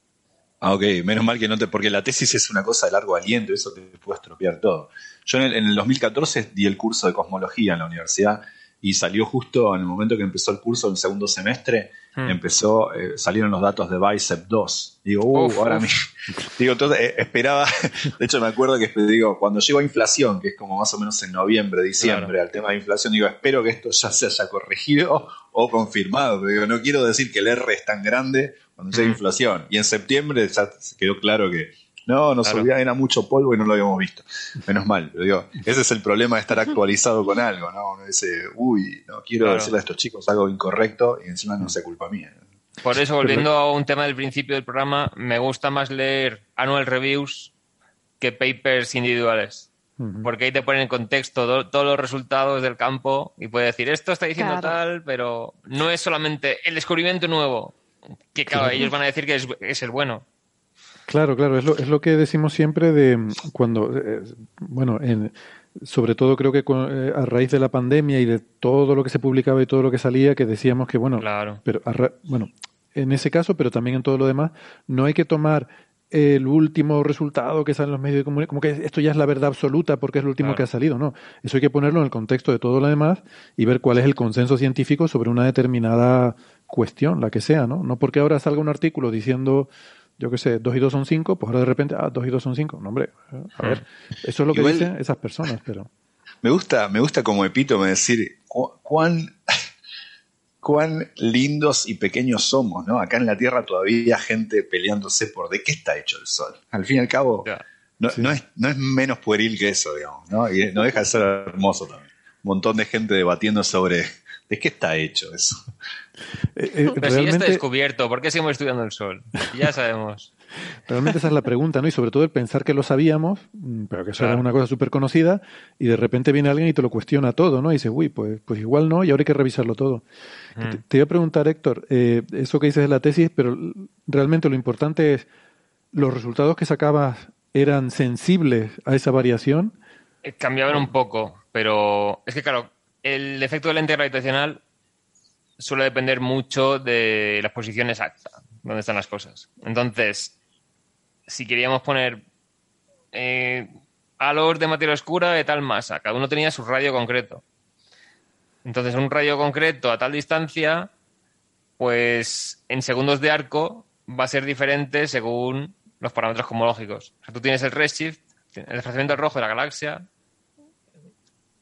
Ah, ok, menos mal que no te. Porque la tesis es una cosa de largo aliento, eso te puede estropear todo. Yo en el, en el 2014 di el curso de cosmología en la universidad y salió justo en el momento que empezó el curso, en el segundo semestre, Hmm. empezó, eh, salieron los datos de Bicep 2. Digo, uh, Uf, ahora uf. mi- Digo, entonces eh, esperaba. De hecho, me acuerdo que digo, cuando llegó a inflación, que es como más o menos en noviembre, diciembre, Claro. al tema de inflación, digo, espero que esto ya se haya corregido o confirmado. Pero digo, no quiero decir que el R es tan grande cuando llegue Mm. inflación. Y en septiembre ya quedó claro que no, nos Claro. olvidaba, era mucho polvo y no lo habíamos visto. Menos mal. Pero digo, ese es el problema de estar actualizado con algo, ¿no? Uno dice, uy, no quiero Claro. decirle a estos chicos algo incorrecto y encima no sea culpa mía. Por eso, volviendo a un tema del principio del programa, me gusta más leer annual reviews que papers individuales. Porque ahí te ponen en contexto do- todos los resultados del campo y puede decir, esto está diciendo Claro. tal, pero no es solamente el descubrimiento nuevo. Que claro, Claro. ellos van a decir que es, es el bueno. Claro, claro, es lo, es lo que decimos siempre de mm, cuando, eh, bueno, en, sobre todo creo que con- eh, a raíz de la pandemia y de todo lo que se publicaba y todo lo que salía, que decíamos que, bueno, Claro. pero a ra- bueno, en ese caso, pero también en todo lo demás, no hay que tomar el último resultado que sale en los medios de comunicación, como que esto ya es la verdad absoluta porque es lo último Claro. que ha salido, no. Eso hay que ponerlo en el contexto de todo lo demás y ver cuál es el consenso científico sobre una determinada cuestión, la que sea, ¿no? No porque ahora salga un artículo diciendo, yo qué sé, dos y dos son cinco, pues ahora de repente, ah, dos y dos son cinco. No, hombre, a ver, eso es lo que Igual- dicen esas personas, pero... Me gusta, me gusta como epítome decir cu- cuán, cuán lindos y pequeños somos, ¿no? Acá en la Tierra todavía gente peleándose por de qué está hecho el Sol. Al fin y al cabo, no, Sí. no es, no es menos pueril que eso, digamos, ¿no? Y no deja de ser hermoso también. Un montón de gente debatiendo sobre ¿De qué está hecho eso? Eh, eh, Pero si ya está descubierto, ¿por qué seguimos estudiando el Sol? Ya sabemos. realmente esa es la pregunta, ¿no? Y sobre todo el pensar que lo sabíamos, mm, pero que eso Claro. era una cosa súper conocida, y de repente viene alguien y te lo cuestiona todo, ¿no? Y dices, uy, pues, pues igual no, y ahora hay que revisarlo todo. Mm. Te, te iba a preguntar, Héctor, eh, eso que dices de la tesis, pero realmente lo importante es, ¿los resultados que sacabas eran sensibles a esa variación? Eh, Cambiaban un poco, pero es que claro, el efecto del lente gravitacional suele depender mucho de la posición exacta, donde están las cosas. Entonces, si queríamos poner eh, halos de materia oscura de tal masa, cada uno tenía su radio concreto. Entonces, un radio concreto a tal distancia, pues en segundos de arco va a ser diferente según los parámetros cosmológicos. O sea, tú tienes el redshift, el desplazamiento rojo de la galaxia,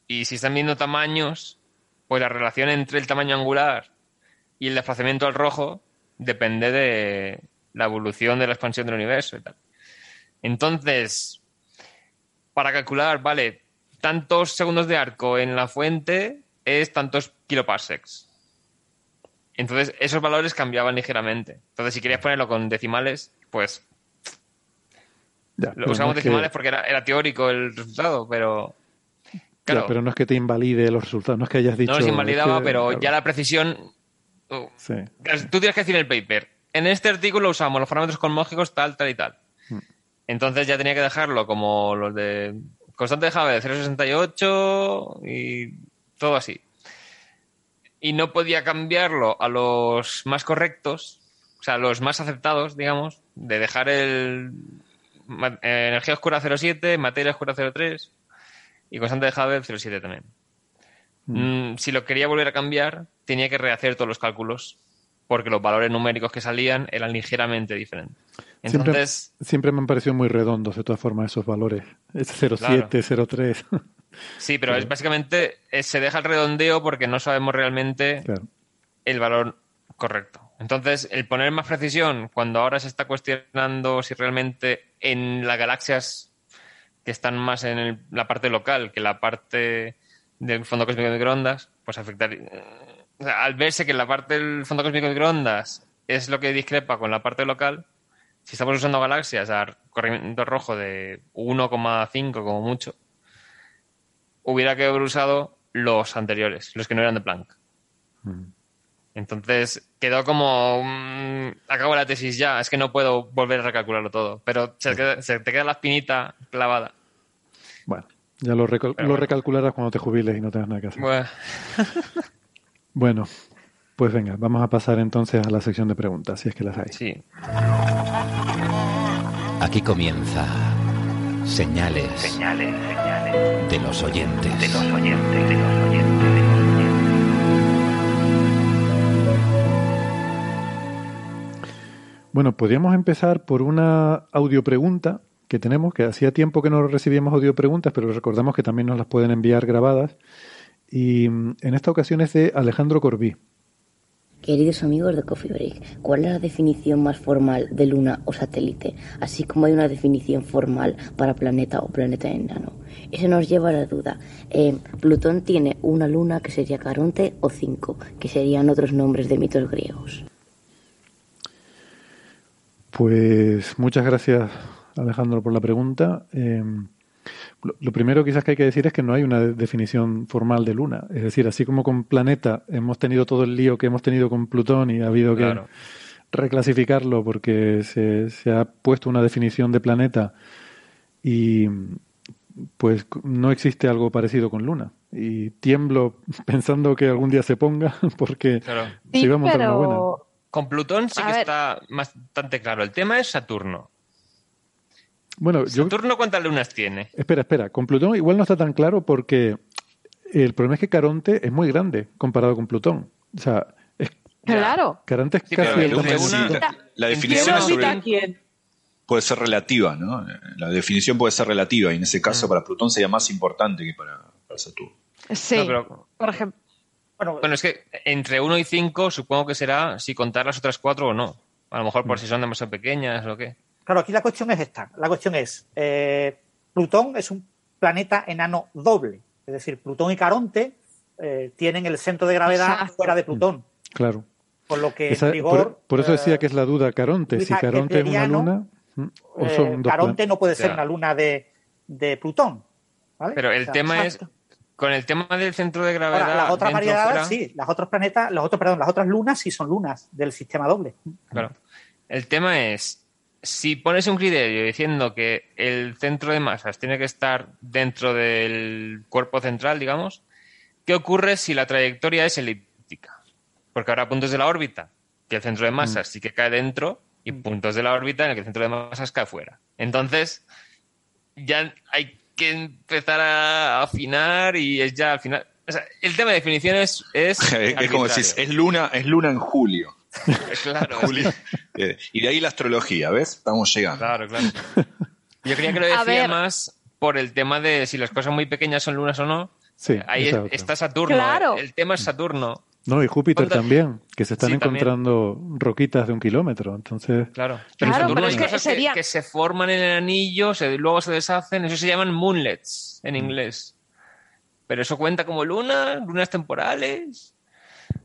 y si están viendo tamaños, pues la relación entre el tamaño angular y el desplazamiento al rojo depende de la evolución de la expansión del universo y tal. Entonces, para calcular, vale, tantos segundos de arco en la fuente es tantos kiloparsecs. Entonces, esos valores cambiaban ligeramente. Entonces, si querías ponerlo con decimales, pues Ya, lo pero usamos que- decimales porque era, era teórico el resultado, pero... Claro, ya, pero no es que te invalide los resultados, no es que hayas dicho... no los invalidaba, es que- pero claro, ya la precisión... uh, sí. Tú tienes que decir en el paper, en este artículo usamos los parámetros cosmológicos tal, tal y tal. Hmm. Entonces ya tenía que dejarlo como los de constante de Hubble 0,68 y todo así. Y no podía cambiarlo a los más correctos, o sea, los más aceptados, digamos, de dejar el eh, energía oscura 0,7, materia oscura 0,3 y constante de Hubble 0,7 también. Mm, si lo quería volver a cambiar, tenía que rehacer todos los cálculos porque los valores numéricos que salían eran ligeramente diferentes. Siempre- Entonces, Siempre me han parecido muy redondos, de todas formas, esos valores. Es 0,7, 0,3. sí, pero es básicamente eh, se deja el redondeo porque no sabemos realmente claro. el valor correcto. Entonces, el poner más precisión cuando ahora se está cuestionando si realmente en las galaxias que están más en el- la parte local que la parte del fondo cósmico de microondas, pues afectaría. sea, al verse que la parte del fondo cósmico de microondas es lo que discrepa con la parte local, si estamos usando galaxias a corrimiento rojo de 1,5 como mucho, hubiera que haber usado los anteriores, los que no eran de Planck. Mm. Entonces quedó como. acabo la tesis ya, es que no puedo volver a recalcularlo todo. Pero se, queda- se te queda la espinita clavada. Bueno, ya lo, recal- lo bueno. recalcularás cuando te jubiles y no tengas nada que hacer. Bueno, Bueno, pues venga, vamos a pasar entonces a la sección de preguntas, si es que las hay. sí. Aquí comienza Señales, Señales, señales de los oyentes. de los oyentes, de los oyentes, Bueno, podríamos empezar por una audio pregunta que tenemos, que hacía tiempo que no recibíamos audio preguntas, pero recordamos que también nos las pueden enviar grabadas. Y mm, en esta ocasión es de Alejandro Corbí. Queridos amigos de Coffee Break, ¿cuál es la definición más formal de luna o satélite? Así como hay una definición formal para planeta o planeta enano. Eso nos lleva a la duda. Eh, Plutón tiene una luna que sería Caronte o cinco, que serían otros nombres de mitos griegos. Pues muchas gracias, Alejandro, por la pregunta. Eh, lo, lo primero quizás que hay que decir es que no hay una de- definición formal de luna. Es decir, así como con planeta hemos tenido todo el lío que hemos tenido con Plutón y ha habido que Claro. reclasificarlo porque se, se ha puesto una definición de planeta y pues no existe algo parecido con luna. Y tiemblo pensando que algún día se ponga porque Claro. se Sí, iba a montar una buena. Con Plutón sí A que ver. está bastante claro. El tema es Saturno. Bueno, yo, ¿Saturno cuántas lunas tiene? Espera, espera. Con Plutón igual no está tan claro porque el problema es que Caronte es muy grande comparado con Plutón. O sea, es, claro. Caronte es Sí, casi el tamaño una- la, la ¿En definición es sobre- quién? puede ser relativa, ¿no? La definición puede ser relativa y en ese caso para Plutón sería más importante que para, para Saturno. Sí, No, pero- por ejemplo. Bueno, Bueno, es que entre 1 y 5 supongo que será si contar las otras cuatro o no. A lo mejor Mm. por si son demasiado pequeñas o qué. claro, aquí la cuestión es esta. La cuestión es, eh, Plutón es un planeta enano doble. Es decir, Plutón y Caronte eh, tienen el centro de gravedad Exacto. fuera de Plutón. Claro. Por lo que Esa- en rigor, por, por eso decía eh, que es la duda Caronte. Si Caronte es una luna o eh, son dos Caronte no puede ser una luna de, de Plutón. ¿vale? Pero el O sea, tema es, exacto. Con el tema del centro de gravedad. Ahora, las otras variedades, fuera, sí, las otros planetas, los otros, perdón, las otras lunas sí son lunas del sistema doble. Claro. El tema es, si pones un criterio diciendo que el centro de masas tiene que estar dentro del cuerpo central, digamos, ¿qué ocurre si la trayectoria es elíptica? Porque habrá puntos de la órbita que el centro de masas sí que cae dentro y puntos de la órbita en el que el centro de masas cae fuera. Entonces, ya hay que empezar a afinar y es ya al final... O sea, el tema de definiciones es... es como decís, es luna, es luna en julio. Claro, Julio. Eh, y de ahí la astrología, ¿ves? Estamos llegando. Claro, claro. Yo creía que lo decía más por el tema de si las cosas muy pequeñas son lunas o no. Sí, Ahí es- está Saturno. Claro. El tema es Saturno. No, y Júpiter ¿Cuántas- también, que se están Sí, también. encontrando roquitas de un kilómetro. Entonces, Claro. Pero Claro, pero es que cosas sería- que, se forman en el anillo, se, luego se deshacen. Eso se llaman moonlets Mm. en inglés. Pero eso cuenta como lunas, lunas temporales.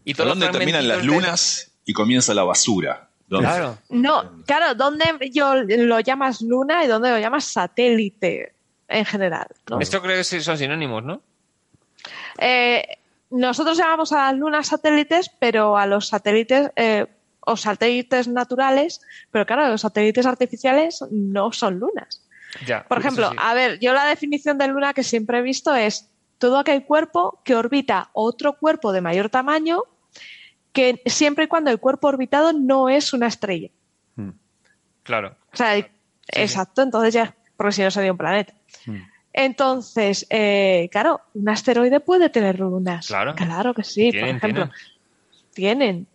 Y todos ¿Dónde terminan las de- lunas y comienza la basura? ¿Dónde? Claro. No, claro, ¿dónde yo lo llamas luna y dónde lo llamas satélite en general? ¿no? Esto creo que sí son sinónimos, ¿no? Eh, nosotros llamamos a las lunas satélites, pero a los satélites eh, o satélites naturales, pero claro, los satélites artificiales no son lunas. Ya. Por ejemplo, sí. a ver, yo la definición de luna que siempre he visto es todo aquel cuerpo que orbita otro cuerpo de mayor tamaño, que siempre y cuando el cuerpo orbitado no es una estrella. Claro. O sea, exacto, entonces ya, porque si no sería un planeta. Mm. Entonces, eh, claro, un asteroide puede tener lunas. Claro. Claro que sí, Tienen, por ejemplo. Tienen.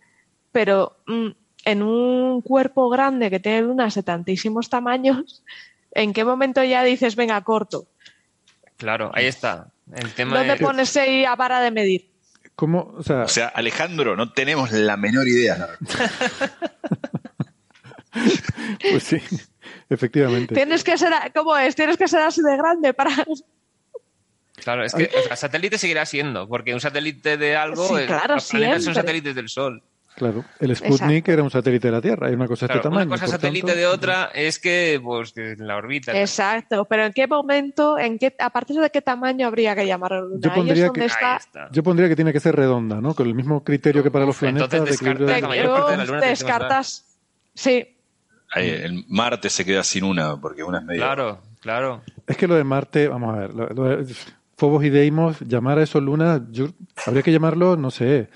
Pero mm, en un cuerpo grande que tiene lunas de tantísimos tamaños, ¿en qué momento ya dices, venga, corto? Claro, ahí está. El tema ¿Dónde es... pones ahí a vara de medir? ¿cómo? O sea, O sea, Alejandro, no tenemos la menor idea. pues sí, efectivamente. Tienes que ser, ¿cómo es? Tienes que ser así de grande para... Claro, es que o sea, satélite seguirá siendo, porque un satélite de algo, Sí, claro, los planetas son satélites del Sol. Claro, el Sputnik Exacto. era un satélite de la Tierra, hay una cosa de este tamaño. una cosa satélite tanto- de otra es que, pues, que la órbita. Exacto, pero ¿en qué momento, en qué, a partir de qué tamaño habría que llamarlo luna? Yo pondría que- está... Yo pondría que tiene que ser redonda, ¿no? Con el mismo criterio que para los planetas entonces de equilibrio descarta de- la mayor parte de la luna descartas... Sí, el Marte se queda sin una, porque una es medio. Claro, claro. Es que lo de Marte, vamos a ver, lo, lo de Fobos y Deimos, llamar a eso lunas, yo, habría que llamarlo, no sé,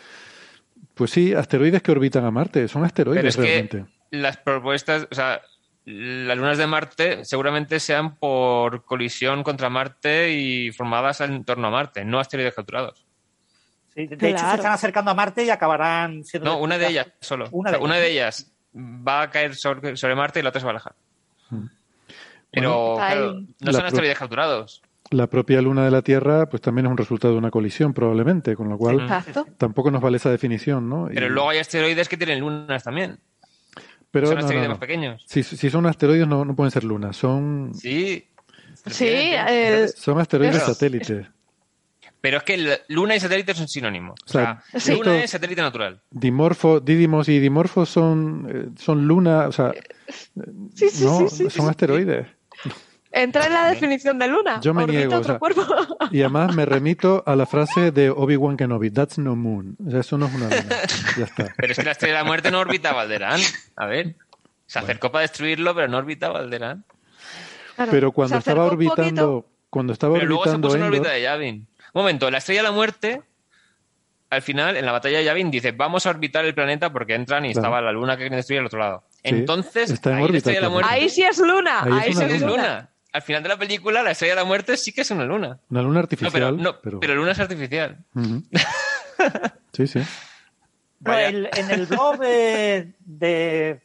pues sí, asteroides que orbitan a Marte, son Pero asteroides es realmente. que las propuestas, o sea, las lunas de Marte seguramente sean por colisión contra Marte y formadas en torno a Marte, no asteroides capturados. Sí, de hecho, se están acercando a Marte y acabarán siendo. No, una de ellas solo. Una O sea, de una ellas. de ellas va a caer sobre, sobre Marte y la otra se va a alejar. Mm. Pero claro, no son asteroides capturados. La propia luna de la Tierra, pues también es un resultado de una colisión, probablemente, con lo cual exacto. tampoco nos vale esa definición, ¿no? Y- Pero luego hay asteroides que tienen lunas también. pero son no, asteroides no, más pequeños. Si, si son asteroides, no, no pueden ser lunas, son, Sí. Sí, el- son asteroides Pero- satélites. Pero es que luna y satélite son sinónimos. O O sea, luna es satélite natural. Dimorfo, Didymos y Dimorfos son, eh, son lunas, o sea, Sí, sí, no, sí, sí, son sí. asteroides. Entra en la definición de luna. Yo me niego, o otro sea, cuerpo. Y además me remito a la frase de Obi-Wan Kenobi, that's no moon. O sea, eso no es una luna. Ya está. Pero es que la estrella de la muerte no orbita a Valderán. A ver. Se acercó para destruirlo, pero no orbita a Valderán. Claro, Pero cuando estaba orbitando, cuando estaba Pero luego se orbitando puso en Endor, órbita de Yavin. Un momento, la estrella de la muerte, al final, en la batalla de Yavin, dice, vamos a orbitar el planeta porque entran y Claro. estaba la luna que quieren destruir al otro lado. Sí, Entonces, está en ahí la órbita estrella de la muerte... Ahí sí es luna. Ahí sí es es luna. luna. Al final de la película, la estrella de la muerte sí que es una luna. una luna No, artificial. pero, no, pero- pero luna es artificial. Sí, sí. No, el- en el blog de, de,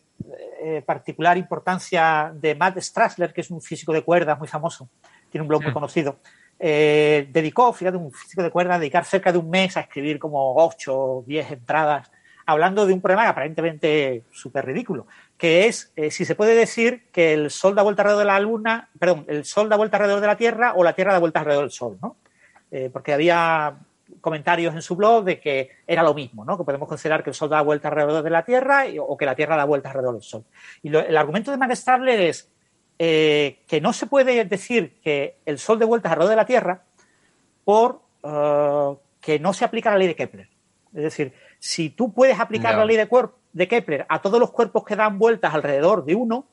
eh, particular importancia de Matt Strassler, que es un físico de cuerdas muy famoso, tiene un blog muy conocido, eh, dedicó, fíjate, un físico de cuerdas, dedicar cerca de un mes a escribir como 8 o 10 entradas, hablando de un problema aparentemente súper ridículo, que es eh, si se puede decir que el Sol da vuelta alrededor de la Luna, perdón, el Sol da vuelta alrededor de la Tierra o la Tierra da vuelta alrededor del Sol, ¿no? Eh, porque había comentarios en su blog de que era lo mismo, ¿no? que podemos considerar que el Sol da vuelta alrededor de la Tierra o que la Tierra da vuelta alrededor del Sol. Y el argumento de Max es eh, que no se puede decir que el Sol dé vueltas alrededor de la Tierra por eh, que no se aplica la ley de Kepler. Es decir, si tú puedes aplicar la ley de, de Kepler a todos los cuerpos que dan vueltas alrededor de uno,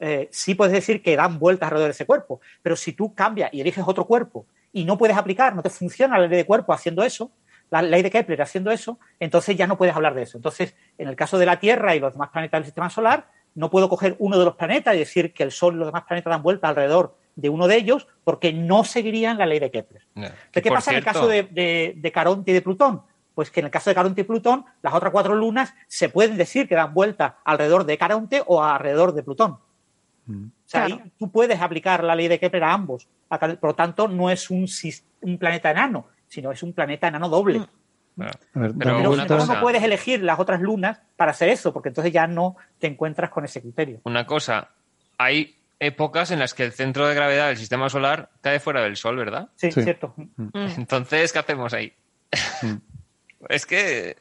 eh, sí puedes decir que dan vueltas alrededor de ese cuerpo. Pero si tú cambias y eliges otro cuerpo y no puedes aplicar, no te funciona la ley de cuerpo haciendo eso, la ley de Kepler haciendo eso, entonces ya no puedes hablar de eso. Entonces, en el caso de la Tierra y los demás planetas del sistema solar, no puedo coger uno de los planetas y decir que el Sol y los demás planetas dan vueltas alrededor de uno de ellos porque no seguirían la ley de Kepler. ¿Qué, pasa en el caso de, de- de Caronte y de Plutón? Pues que en el caso de Caronte y Plutón, las otras cuatro lunas se pueden decir que dan vuelta alrededor de Caronte o alrededor de Plutón. O sea, Claro. ahí tú puedes aplicar la ley de Kepler a ambos. Por lo tanto, no es un, un planeta enano, sino es un planeta enano doble. Bueno, A ver, Pero no, cosa- no puedes elegir las otras lunas para hacer eso, porque entonces ya no te encuentras con ese criterio. una cosa, hay épocas en las que el centro de gravedad del sistema solar cae fuera del Sol, ¿verdad? Sí, Sí. cierto. Entonces, ¿qué hacemos ahí? es que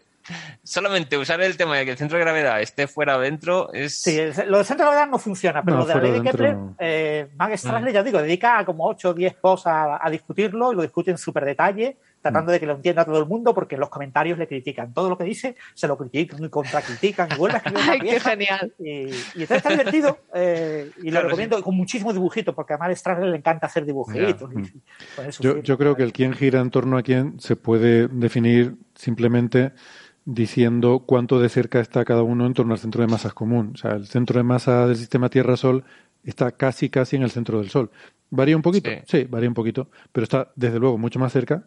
solamente usar el tema de que el centro de gravedad esté fuera o dentro es... Sí, el- lo del centro de gravedad no funciona, pero No, lo de la ley de Kepler, no. eh, Max ya digo, dedica como 8 o 10 posts a, a discutirlo y lo discute en súper detalle, tratando de que lo entienda todo el mundo, porque en los comentarios le critican. Todo lo que dice se lo critican y contracritican y vuelve a escribir una Ay, qué genial. Y, y entonces está divertido eh, y lo Claro, recomiendo con muchísimos dibujitos, porque a Strasler le encanta hacer dibujitos. y su Yo, creo que el quién gira en torno a quién se puede definir simplemente diciendo cuánto de cerca está cada uno en torno al centro de masas común. O sea, el centro de masa del sistema Tierra-Sol está casi, casi en el centro del Sol. ¿Varía un poquito? Sí. Sí, varía un poquito, pero está desde luego mucho más cerca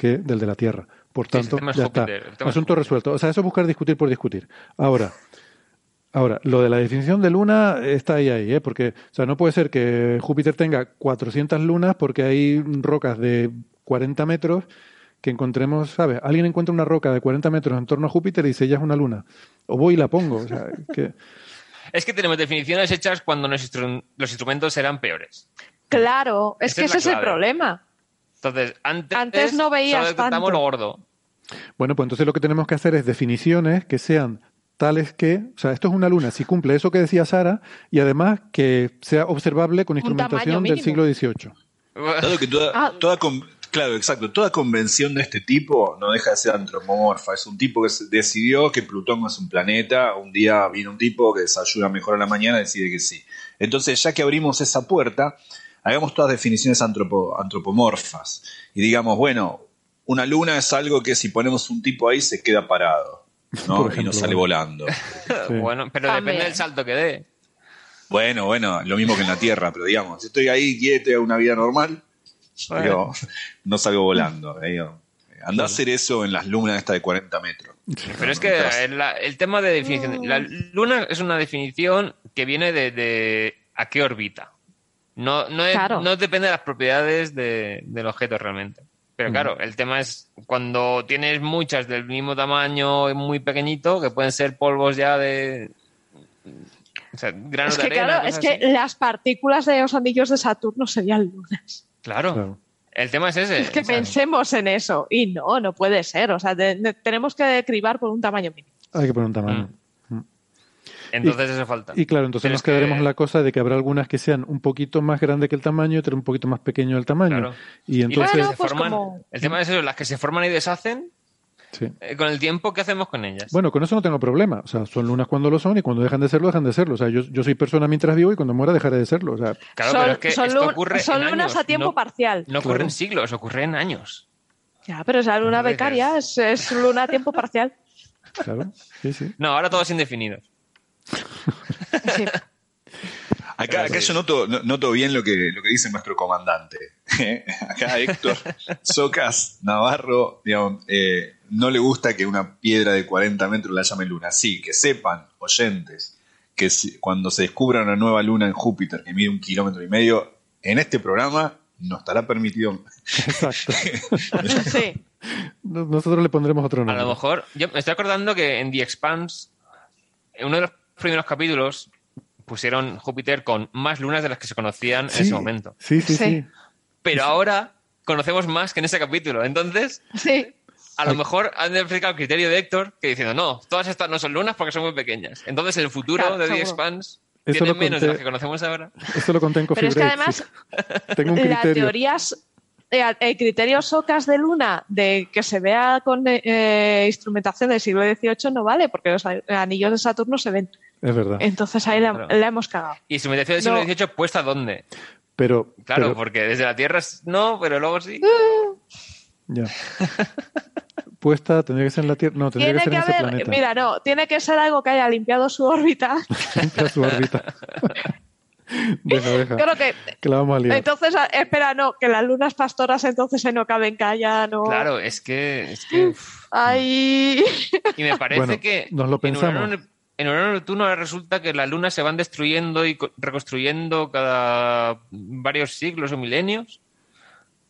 que del de la Tierra. Por tanto, ya Júpiter, está. Asunto resuelto. O sea, eso es buscar discutir por discutir. Ahora, Ahora, lo de la definición de luna está ahí, ahí, ¿eh? Porque, o sea, no puede ser que Júpiter tenga 400 lunas porque hay rocas de 40 metros que encontremos, ¿sabes? Alguien encuentra una roca de 40 metros en torno a Júpiter y dice, ya es una luna. O voy y la pongo. O sea, que... Es que tenemos definiciones hechas cuando los, instru- los instrumentos eran peores. Claro, es Esa que es ese es el problema. Entonces, antes, Antes no veías solo detectamos tanto. lo gordo. Bueno, pues entonces lo que tenemos que hacer es definiciones que sean tales que, o sea, esto es una luna, si cumple eso que decía Sara, y además que sea observable con instrumentación del siglo. XVIII. Dado que toda, Ah. toda con- claro, exacto, toda convención de este tipo no deja de ser antropomorfa. Es un tipo que se- decidió que Plutón es un planeta. Un día viene un tipo que desayuna mejor a la mañana y decide que sí. Entonces, ya que abrimos esa puerta, hagamos todas definiciones antropo- antropomorfas. Y digamos, bueno, una luna es algo que si ponemos un tipo ahí se queda parado. ¿no? Y nos sale volando. Sí. Bueno, pero También. depende del salto que dé. Bueno, bueno, lo mismo que en la Tierra, pero digamos, si estoy ahí quieto y hago una vida normal, Bueno. digo, no salgo volando. digo. Andá a hacer eso en las lunas esta de 40 metros. Pero es que el, el tema de definición. La luna es una definición que viene de, de a qué orbita. No, no, es- Claro. no depende de las propiedades de- del objeto realmente. Pero claro, el tema es cuando tienes muchas del mismo tamaño y muy pequeñito, que pueden ser polvos ya de. O sea, granos Es de que arena. claro, es que así. las partículas de los anillos de Saturno serían lunas. Claro. Claro. El tema es ese. Es que o sea, pensemos en eso. Y no, no puede ser. O sea, de- de- tenemos que cribar por un tamaño mínimo. Hay que poner un tamaño. Entonces eso falta. Y claro, entonces Pero nos es que- quedaremos en la cosa de que habrá algunas que sean un poquito más grandes que el tamaño y otras un poquito más pequeño el tamaño. Claro. Y Y las entonces, que se pues forman- como- El tema es eso, las que se forman y deshacen, sí. eh, con el tiempo, ¿qué hacemos con ellas? Bueno, con eso no tengo problema. O sea, son lunas cuando lo son y cuando dejan de serlo, dejan de serlo. O sea, yo, yo soy persona mientras vivo y cuando muera dejaré de serlo. O sea, Claro, son pero es que son esto lun- ocurre son en lunas años, a tiempo no- parcial. No ocurre Claro. en siglos, ocurre en años. Ya, pero esa luna Entonces, becaria es, es luna a tiempo parcial. claro. Sí, sí. No, ahora todos indefinidos. Sí. Acá, acá yo noto, no- noto bien lo que, lo que dice nuestro comandante. Acá Héctor Socas Navarro, digamos, eh, no le gusta que una piedra de 40 metros la llame luna. Sí, que sepan, oyentes, que si- cuando se descubra una nueva luna en Júpiter que mide un kilómetro y medio, en este programa no estará permitido. Exacto. Sí. Nos- Nosotros le pondremos otro A nombre. lo mejor, yo me estoy acordando que en The Expanse, uno de los primeros capítulos, pusieron Júpiter con más lunas de las que se conocían Sí, en ese momento. Sí, sí, Sí. sí. Pero ahora conocemos más que en ese capítulo. Entonces, Sí. a lo mejor han aplicado el criterio de Héctor que diciendo, no, todas estas no son lunas porque son muy pequeñas. Entonces, el futuro Claro, de The. Expanse Eso tiene lo menos de las que conocemos ahora. Eso lo conté en Coffee Pero es que además, sí. Tengo un la criterio. teoría es- eh, el criterio Socas de Luna de que se vea con eh, instrumentación del siglo XVIII no vale porque los anillos de Saturno se ven. Es verdad. Entonces ahí la, Claro. la hemos cagado. Y su mediación del siglo No. XVIII puesta dónde? Pero, Claro, pero- porque desde la Tierra es- no, pero luego sí. ya. Puesta tendría que ser en la Tierra. No, tendría Tiene que ser que en ese haber, planeta. mira, no, tiene que ser algo que haya limpiado su órbita. Limpia su órbita. deja, deja. Creo que Que la vamos a liar. entonces, espera, no, que las lunas pastoras entonces se no caben que haya, no. Claro, es que... Es que uf. Ay, Y me parece Bueno, que nos lo en pensamos. Urano, en Neptuno ahora resulta que las lunas se van destruyendo y co- reconstruyendo cada varios siglos o milenios.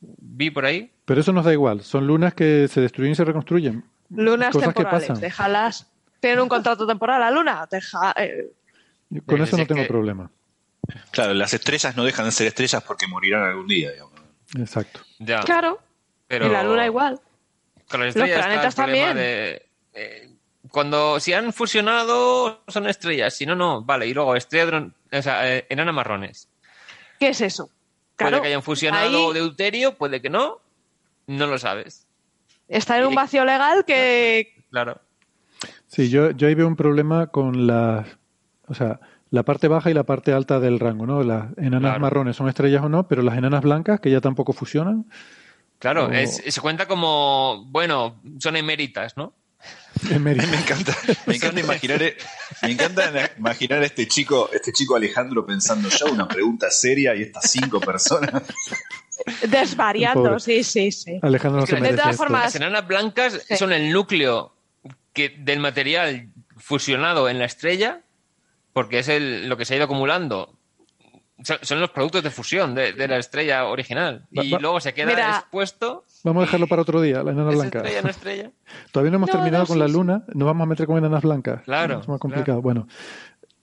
Vi por ahí. Pero eso nos da igual. Son lunas que se destruyen y se reconstruyen. lunas Cosas que temporales, pasan. déjalas. Tienen un contrato temporal la luna, deja, eh, Con Pero eso no tengo que- problema. Claro, las estrellas no dejan de ser estrellas porque morirán algún día. digamos. Exacto. Ya. claro. pero Y la luna igual. Con las estrellas está planetas también. de, eh, cuando si han fusionado son estrellas, si no, no. Vale, y luego un- o sea, eh, enanas marrones. ¿Qué es eso? Claro, puede que hayan fusionado ahí deuterio, puede que no. No lo sabes. está en un vacío legal que Claro. Sí, yo, yo ahí veo un problema con las. O sea, la parte baja y la parte alta del rango, ¿no? Las enanas Claro. marrones son estrellas o no, pero las enanas blancas, que ya tampoco fusionan. Claro, O- es- se cuenta como, bueno, son eméritas, ¿no? En Mérida. Me encanta, me encanta imaginar, me encanta imaginar a este chico, este chico Alejandro pensando ya una pregunta seria y estas cinco personas. desvariando, Pobre. sí, sí, sí. Alejandro no Es que se de todas esto. formas- Las enanas blancas Sí. son el núcleo que, del material fusionado en la estrella, porque es el, lo que se ha ido acumulando. Son, son los productos de fusión de, de la estrella original. Va- Y va- luego se queda Mira. expuesto. Vamos a dejarlo para otro día, la enana ¿Es blanca. estrella, no estrella? Todavía no hemos No, terminado no, con sí, la luna, nos vamos a meter con enanas blancas. Claro, Es más complicado. Bueno,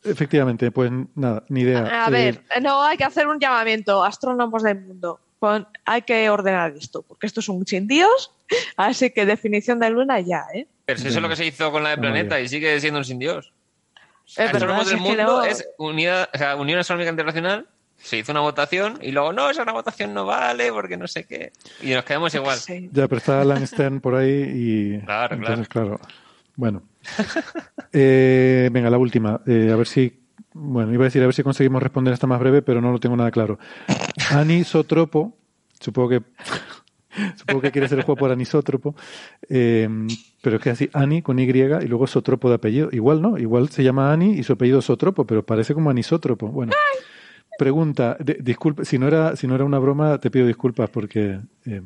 efectivamente, pues nada, ni idea. A Eh, ver, no hay que hacer un llamamiento, astrónomos del mundo. Pon- hay que ordenar esto, porque esto es un sin Dios, así que definición de luna ya, ¿eh? Pero si eso es lo que se hizo con la de Planeta y sigue siendo un sin Dios. Es verdad, Astrónomos si del es que mundo luego- es unidad, o sea, Unión Astronómica Internacional. Se hizo una votación y luego, no, esa una votación no vale porque no sé qué. Y nos quedamos igual. Sí. Ya, pero está Alan Stern por ahí y. Claro, entonces, claro. Bueno. Eh, venga, la última. Eh, a ver si. Bueno, iba a decir a ver si conseguimos responder esta más breve, pero no lo tengo nada claro. Anisótropo. Supongo que. Supongo que quiere ser el juego por anisótropo. Eh, pero es que así, Ani con Y y luego Sotropo de apellido. Igual no, igual se llama Ani y su apellido Sotropo, pero parece como anisótropo. Bueno. Pregunta, disculpe, si no era, si no era una broma, te pido disculpas porque eh,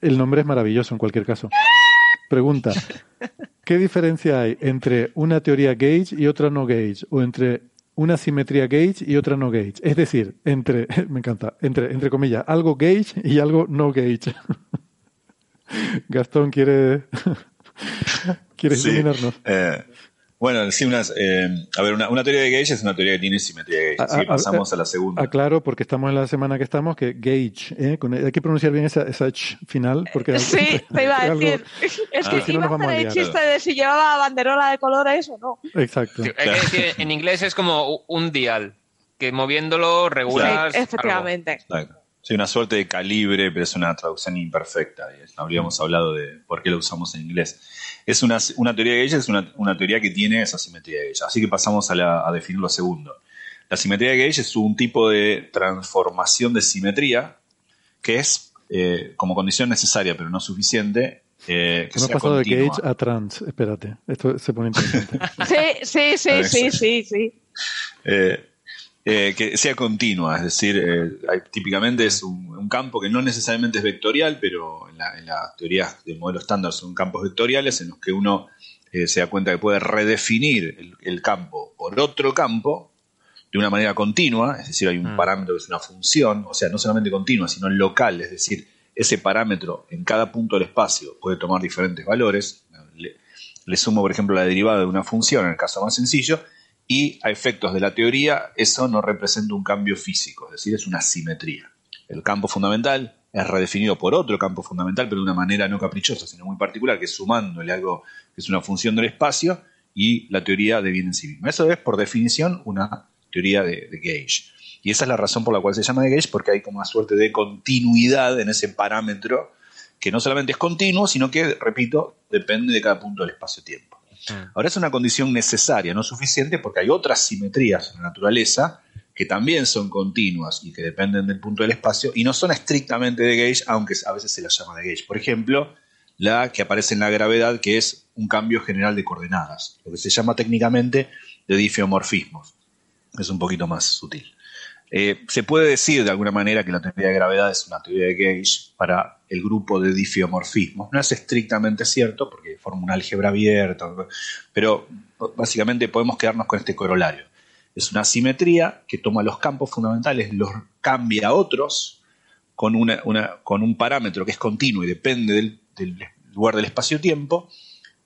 el nombre es maravilloso en cualquier caso. Pregunta, ¿qué diferencia hay entre una teoría gauge y otra no gauge? O entre una simetría gauge y otra no gauge. Es decir, entre, me encanta, entre, entre comillas, algo gauge y algo no gauge. Gastón quiere, quiere Sí. iluminarnos. Eh, bueno, sí, unas, eh, a ver, una, una teoría de gauge es una teoría que tiene simetría de gauge. Así que A- a- pasamos a- a la segunda. Aclaro, porque estamos en la semana que estamos, que gauge, ¿eh? Con- hay que pronunciar bien esa, esa ch final, porque Sí, te iba a algo- decir. Es que Ah, si no iba nos a vamos a hacer el liar. chiste de si llevaba banderola de colores o no. Exacto. Sí, hay que decir, en inglés es como un dial, que moviéndolo regulas. Sí, efectivamente. Exacto. Sí, una suerte de calibre, pero es una traducción imperfecta. y Habríamos hablado de por qué lo usamos en inglés. Es una, una teoría de Gauge, es una, una teoría que tiene esa simetría de Gauge. Así que pasamos a, la- a definir lo segundo. La simetría de Gauge es un tipo de transformación de simetría que es eh, como condición necesaria, pero no suficiente, eh, que Hemos sea pasado de gauge a trans. Espérate, esto se pone interesante. Sí, sí, sí, sí, sí, sí. Eh, eh, que sea continua, es decir, eh, hay- típicamente es un, un campo que no necesariamente es vectorial, pero en la, en la teoría de modelo estándar son campos vectoriales en los que uno eh, se da cuenta que puede redefinir el, el campo por otro campo de una manera continua, es decir, hay un Mm. parámetro que es una función, o sea, no solamente continua, sino local, es decir, ese parámetro en cada punto del espacio puede tomar diferentes valores. Le, le sumo, por ejemplo, la derivada de una función en el caso más sencillo, y a efectos de la teoría eso no representa un cambio físico, es decir, es una simetría. El campo fundamental es redefinido por otro campo fundamental, pero de una manera no caprichosa, sino muy particular, que es sumándole algo que es una función del espacio y la teoría de bien en sí misma. Eso es, por definición, una teoría de, de Gage. Y esa es la razón por la cual se llama de Gage, porque hay como una suerte de continuidad en ese parámetro que no solamente es continuo, sino que, repito, depende de cada punto del espacio-tiempo. Ahora es una condición necesaria, no suficiente, porque hay otras simetrías en la naturaleza que también son continuas y que dependen del punto del espacio y no son estrictamente de gauge, aunque a veces se las llama de gauge. Por ejemplo, la que aparece en la gravedad, que es un cambio general de coordenadas, lo que se llama técnicamente de difeomorfismos. Es un poquito más sutil. Eh, se puede decir de alguna manera que la teoría de gravedad es una teoría de gauge para el grupo de difeomorfismos. No es estrictamente cierto porque forma una álgebra abierta, pero básicamente podemos quedarnos con este corolario. Es una simetría que toma los campos fundamentales, los cambia a otros con, una, con un parámetro que es continuo y depende del lugar del espacio-tiempo,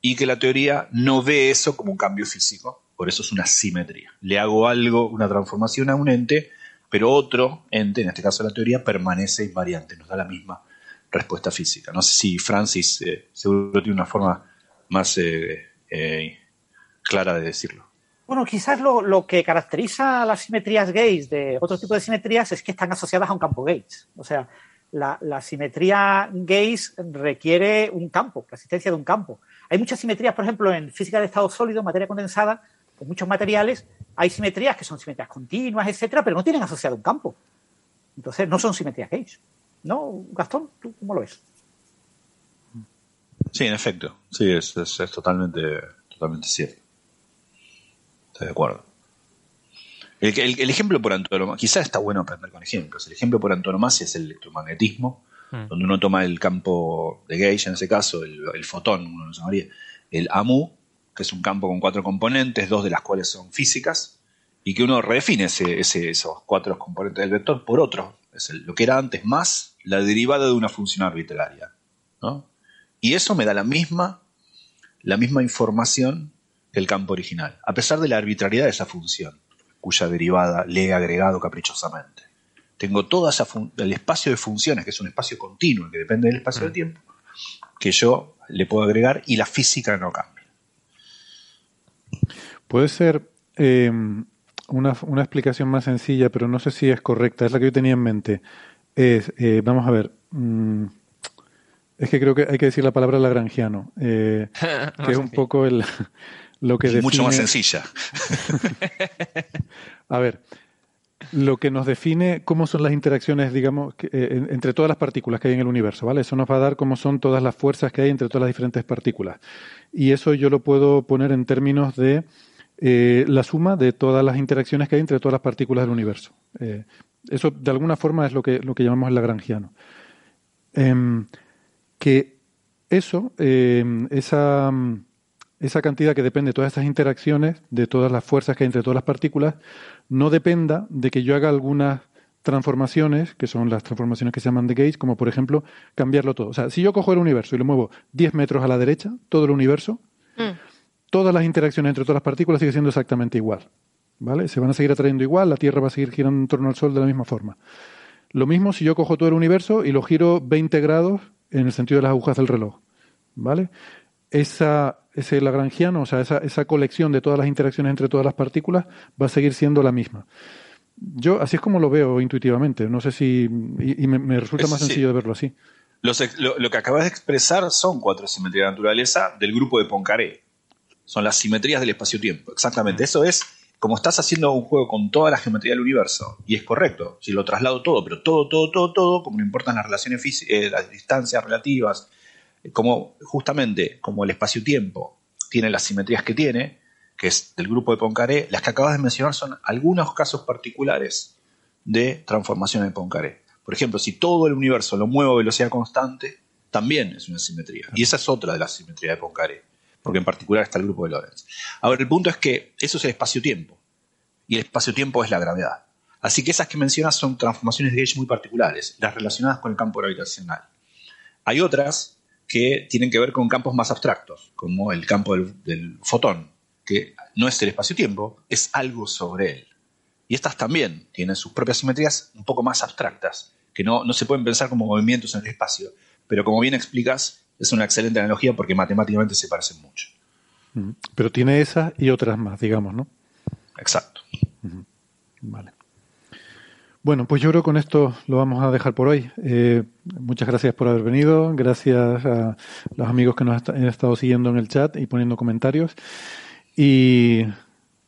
y que la teoría no ve eso como un cambio físico, por eso es una simetría. Le hago algo, una transformación a un ente, pero otro ente, en este caso la teoría, permanece invariante, nos da la misma respuesta física. No sé si Francis eh, seguro tiene una forma más eh, eh, clara de decirlo. Bueno, quizás lo, que caracteriza a las simetrías gays de otro tipo de simetrías es que están asociadas a un campo gays. O sea, la, simetría gays requiere un campo, la existencia de un campo. Hay muchas simetrías, por ejemplo, en física de estado sólido, materia condensada, con muchos materiales, hay simetrías que son simetrías continuas, etcétera, pero no tienen asociado un campo. Entonces, no son simetrías gays. ¿No, Gastón? ¿Tú cómo lo ves? Sí, en efecto. Sí, es, es totalmente, totalmente cierto de acuerdo. El, ejemplo por antonomasia, quizás está bueno aprender con ejemplos. El ejemplo por antonomasia es el electromagnetismo, hmm. donde uno toma el campo de Gauge, en ese caso, el, fotón, uno lo llamaría, el AMU, que es un campo con cuatro componentes, dos de las cuales son físicas, y que uno redefine ese, esos cuatro componentes del vector por otro. Es lo que era antes más la derivada de una función arbitraria. Y eso me da la misma, la misma información el campo original, a pesar de la arbitrariedad de esa función, cuya derivada le he agregado caprichosamente. Tengo todo el espacio de funciones, que es un espacio continuo, que depende del espacio de mm. tiempo, que yo le puedo agregar y la física no cambia. Puede ser em, una, explicación más sencilla, pero no sé si es correcta, es la que yo tenía en mente. Es, eh, vamos a ver, mm, es que creo que hay que decir la palabra lagrangiano, eh, que es un poco el, lo que Mucho más sencilla. a ver, lo que nos define cómo son las interacciones, digamos, eh, entre todas las partículas que hay en el universo, ¿vale? Eso nos va a dar cómo son todas las fuerzas que hay entre todas las diferentes partículas. Y eso yo lo puedo poner en términos de eh, la suma de todas las interacciones que hay entre todas las partículas del universo. Eh, eso, de alguna forma, es lo que, lo que llamamos el lagrangiano. Em, que eso, em, esa esa cantidad que depende de todas estas interacciones, de todas las fuerzas que hay entre todas las partículas, no dependa de que yo haga algunas transformaciones, que son las transformaciones que se llaman de gauge, como por ejemplo cambiarlo todo. O sea, si yo cojo el universo y lo muevo 10 metros a la derecha, todo el universo, mm. todas las interacciones entre todas las partículas siguen siendo exactamente igual. ¿Vale? Se van a seguir atrayendo igual, la Tierra va a seguir girando en torno al Sol de la misma forma. Lo mismo si yo cojo todo el universo y lo giro 20 grados en el sentido de las agujas del reloj. ¿Vale? esa, ese lagrangiano, o sea, esa, esa colección de todas las interacciones entre todas las partículas va a seguir siendo la misma. Yo así es como lo veo intuitivamente. No sé si. Y, me, resulta más sencillo de verlo así. lo, que acabas de expresar son cuatro simetrías de naturaleza del grupo de Poincaré. Son las simetrías del espacio-tiempo. Exactamente. Eso es como estás haciendo un juego con toda la geometría del universo. Y es correcto. Si lo traslado todo, pero todo, todo, todo, todo, como no importan las relaciones físicas, eh, las distancias relativas, como justamente como el espacio-tiempo tiene las simetrías que tiene, que es del grupo de Poincaré, las que acabas de mencionar son algunos casos particulares de transformación de Poincaré. Por ejemplo, si todo el universo lo muevo a velocidad constante, también es una simetría. Y esa es otra de las simetrías de Poincaré, porque en particular está el grupo de Lorentz. Ahora, el punto es que eso es el espacio-tiempo, y el espacio-tiempo es la gravedad. Así que esas que mencionas son transformaciones de Gauge muy particulares, las relacionadas con el campo gravitacional. Hay otras que tienen que ver con campos más abstractos, como el campo del, fotón, que no es el espacio-tiempo, es algo sobre él. Y estas también tienen sus propias simetrías un poco más abstractas, que no, no se pueden pensar como movimientos en el espacio. Pero como bien explicas, es una excelente analogía porque matemáticamente se parecen mucho. Pero tiene esas y otras más, digamos, ¿no? Exacto. Vale. Bueno, pues yo creo que con esto lo vamos a dejar por hoy. Eh, muchas gracias por haber venido, gracias a los amigos que nos han estado siguiendo en el chat y poniendo comentarios. Y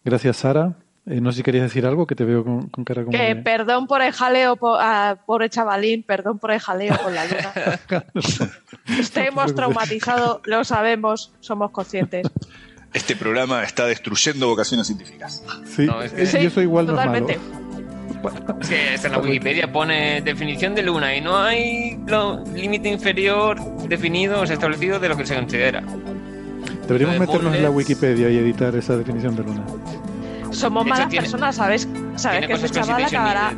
gracias, Sara. Eh, no sé si querías decir algo, que te veo con, con cara como... Que de- perdón por el jaleo, po- ah, pobre chavalín, perdón por el jaleo con la luna. Estemos traumatizados, lo sabemos, somos conscientes. Este programa está destruyendo vocaciones científicas. Sí, No, es que- eh, Sí, y eso igual no es malo. Es que hasta en la Wikipedia pone definición de luna y no hay límite inferior definido o establecido de lo que se considera. Deberíamos de meternos en la. Wikipedia y editar esa definición de luna. Somos De hecho, malas tiene- personas, ¿sabes? Sabes que ese chaval acabará,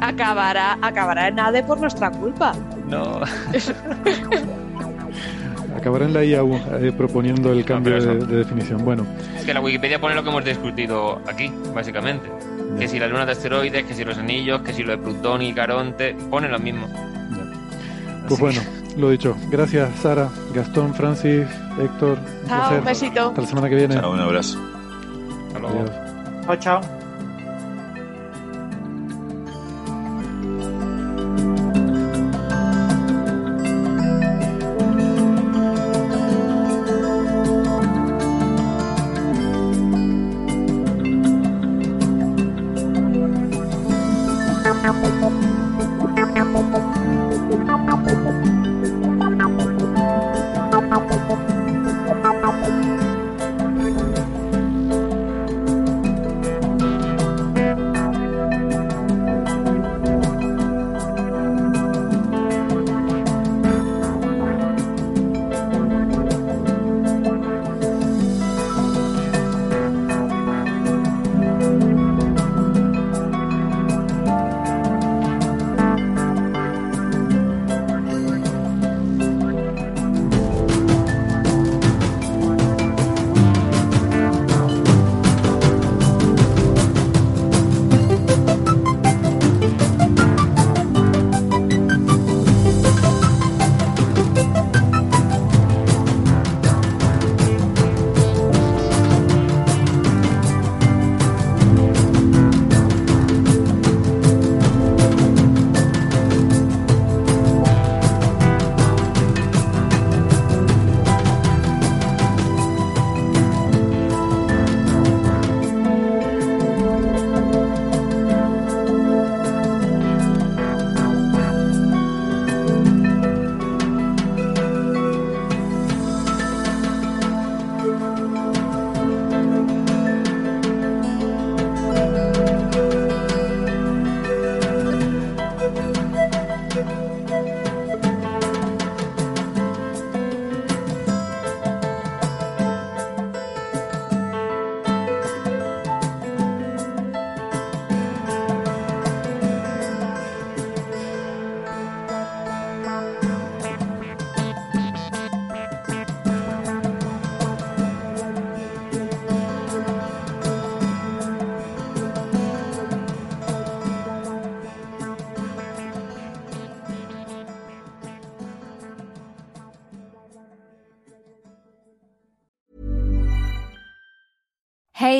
acabará, acabará en ADE por nuestra culpa. No. Acabará en la IAU eh, proponiendo el cambio de, definición. Bueno, Es que la Wikipedia pone lo que hemos discutido aquí, básicamente. Que si la luna de asteroides, que si los anillos, que si lo de Plutón y Caronte, pone lo mismo. pues bueno, lo dicho. Gracias, Sara, Gastón, Francis, Héctor. Un Chao, placer. un besito. Hasta la semana que viene. Chao, un abrazo. hasta luego. Adiós. Chao, chao.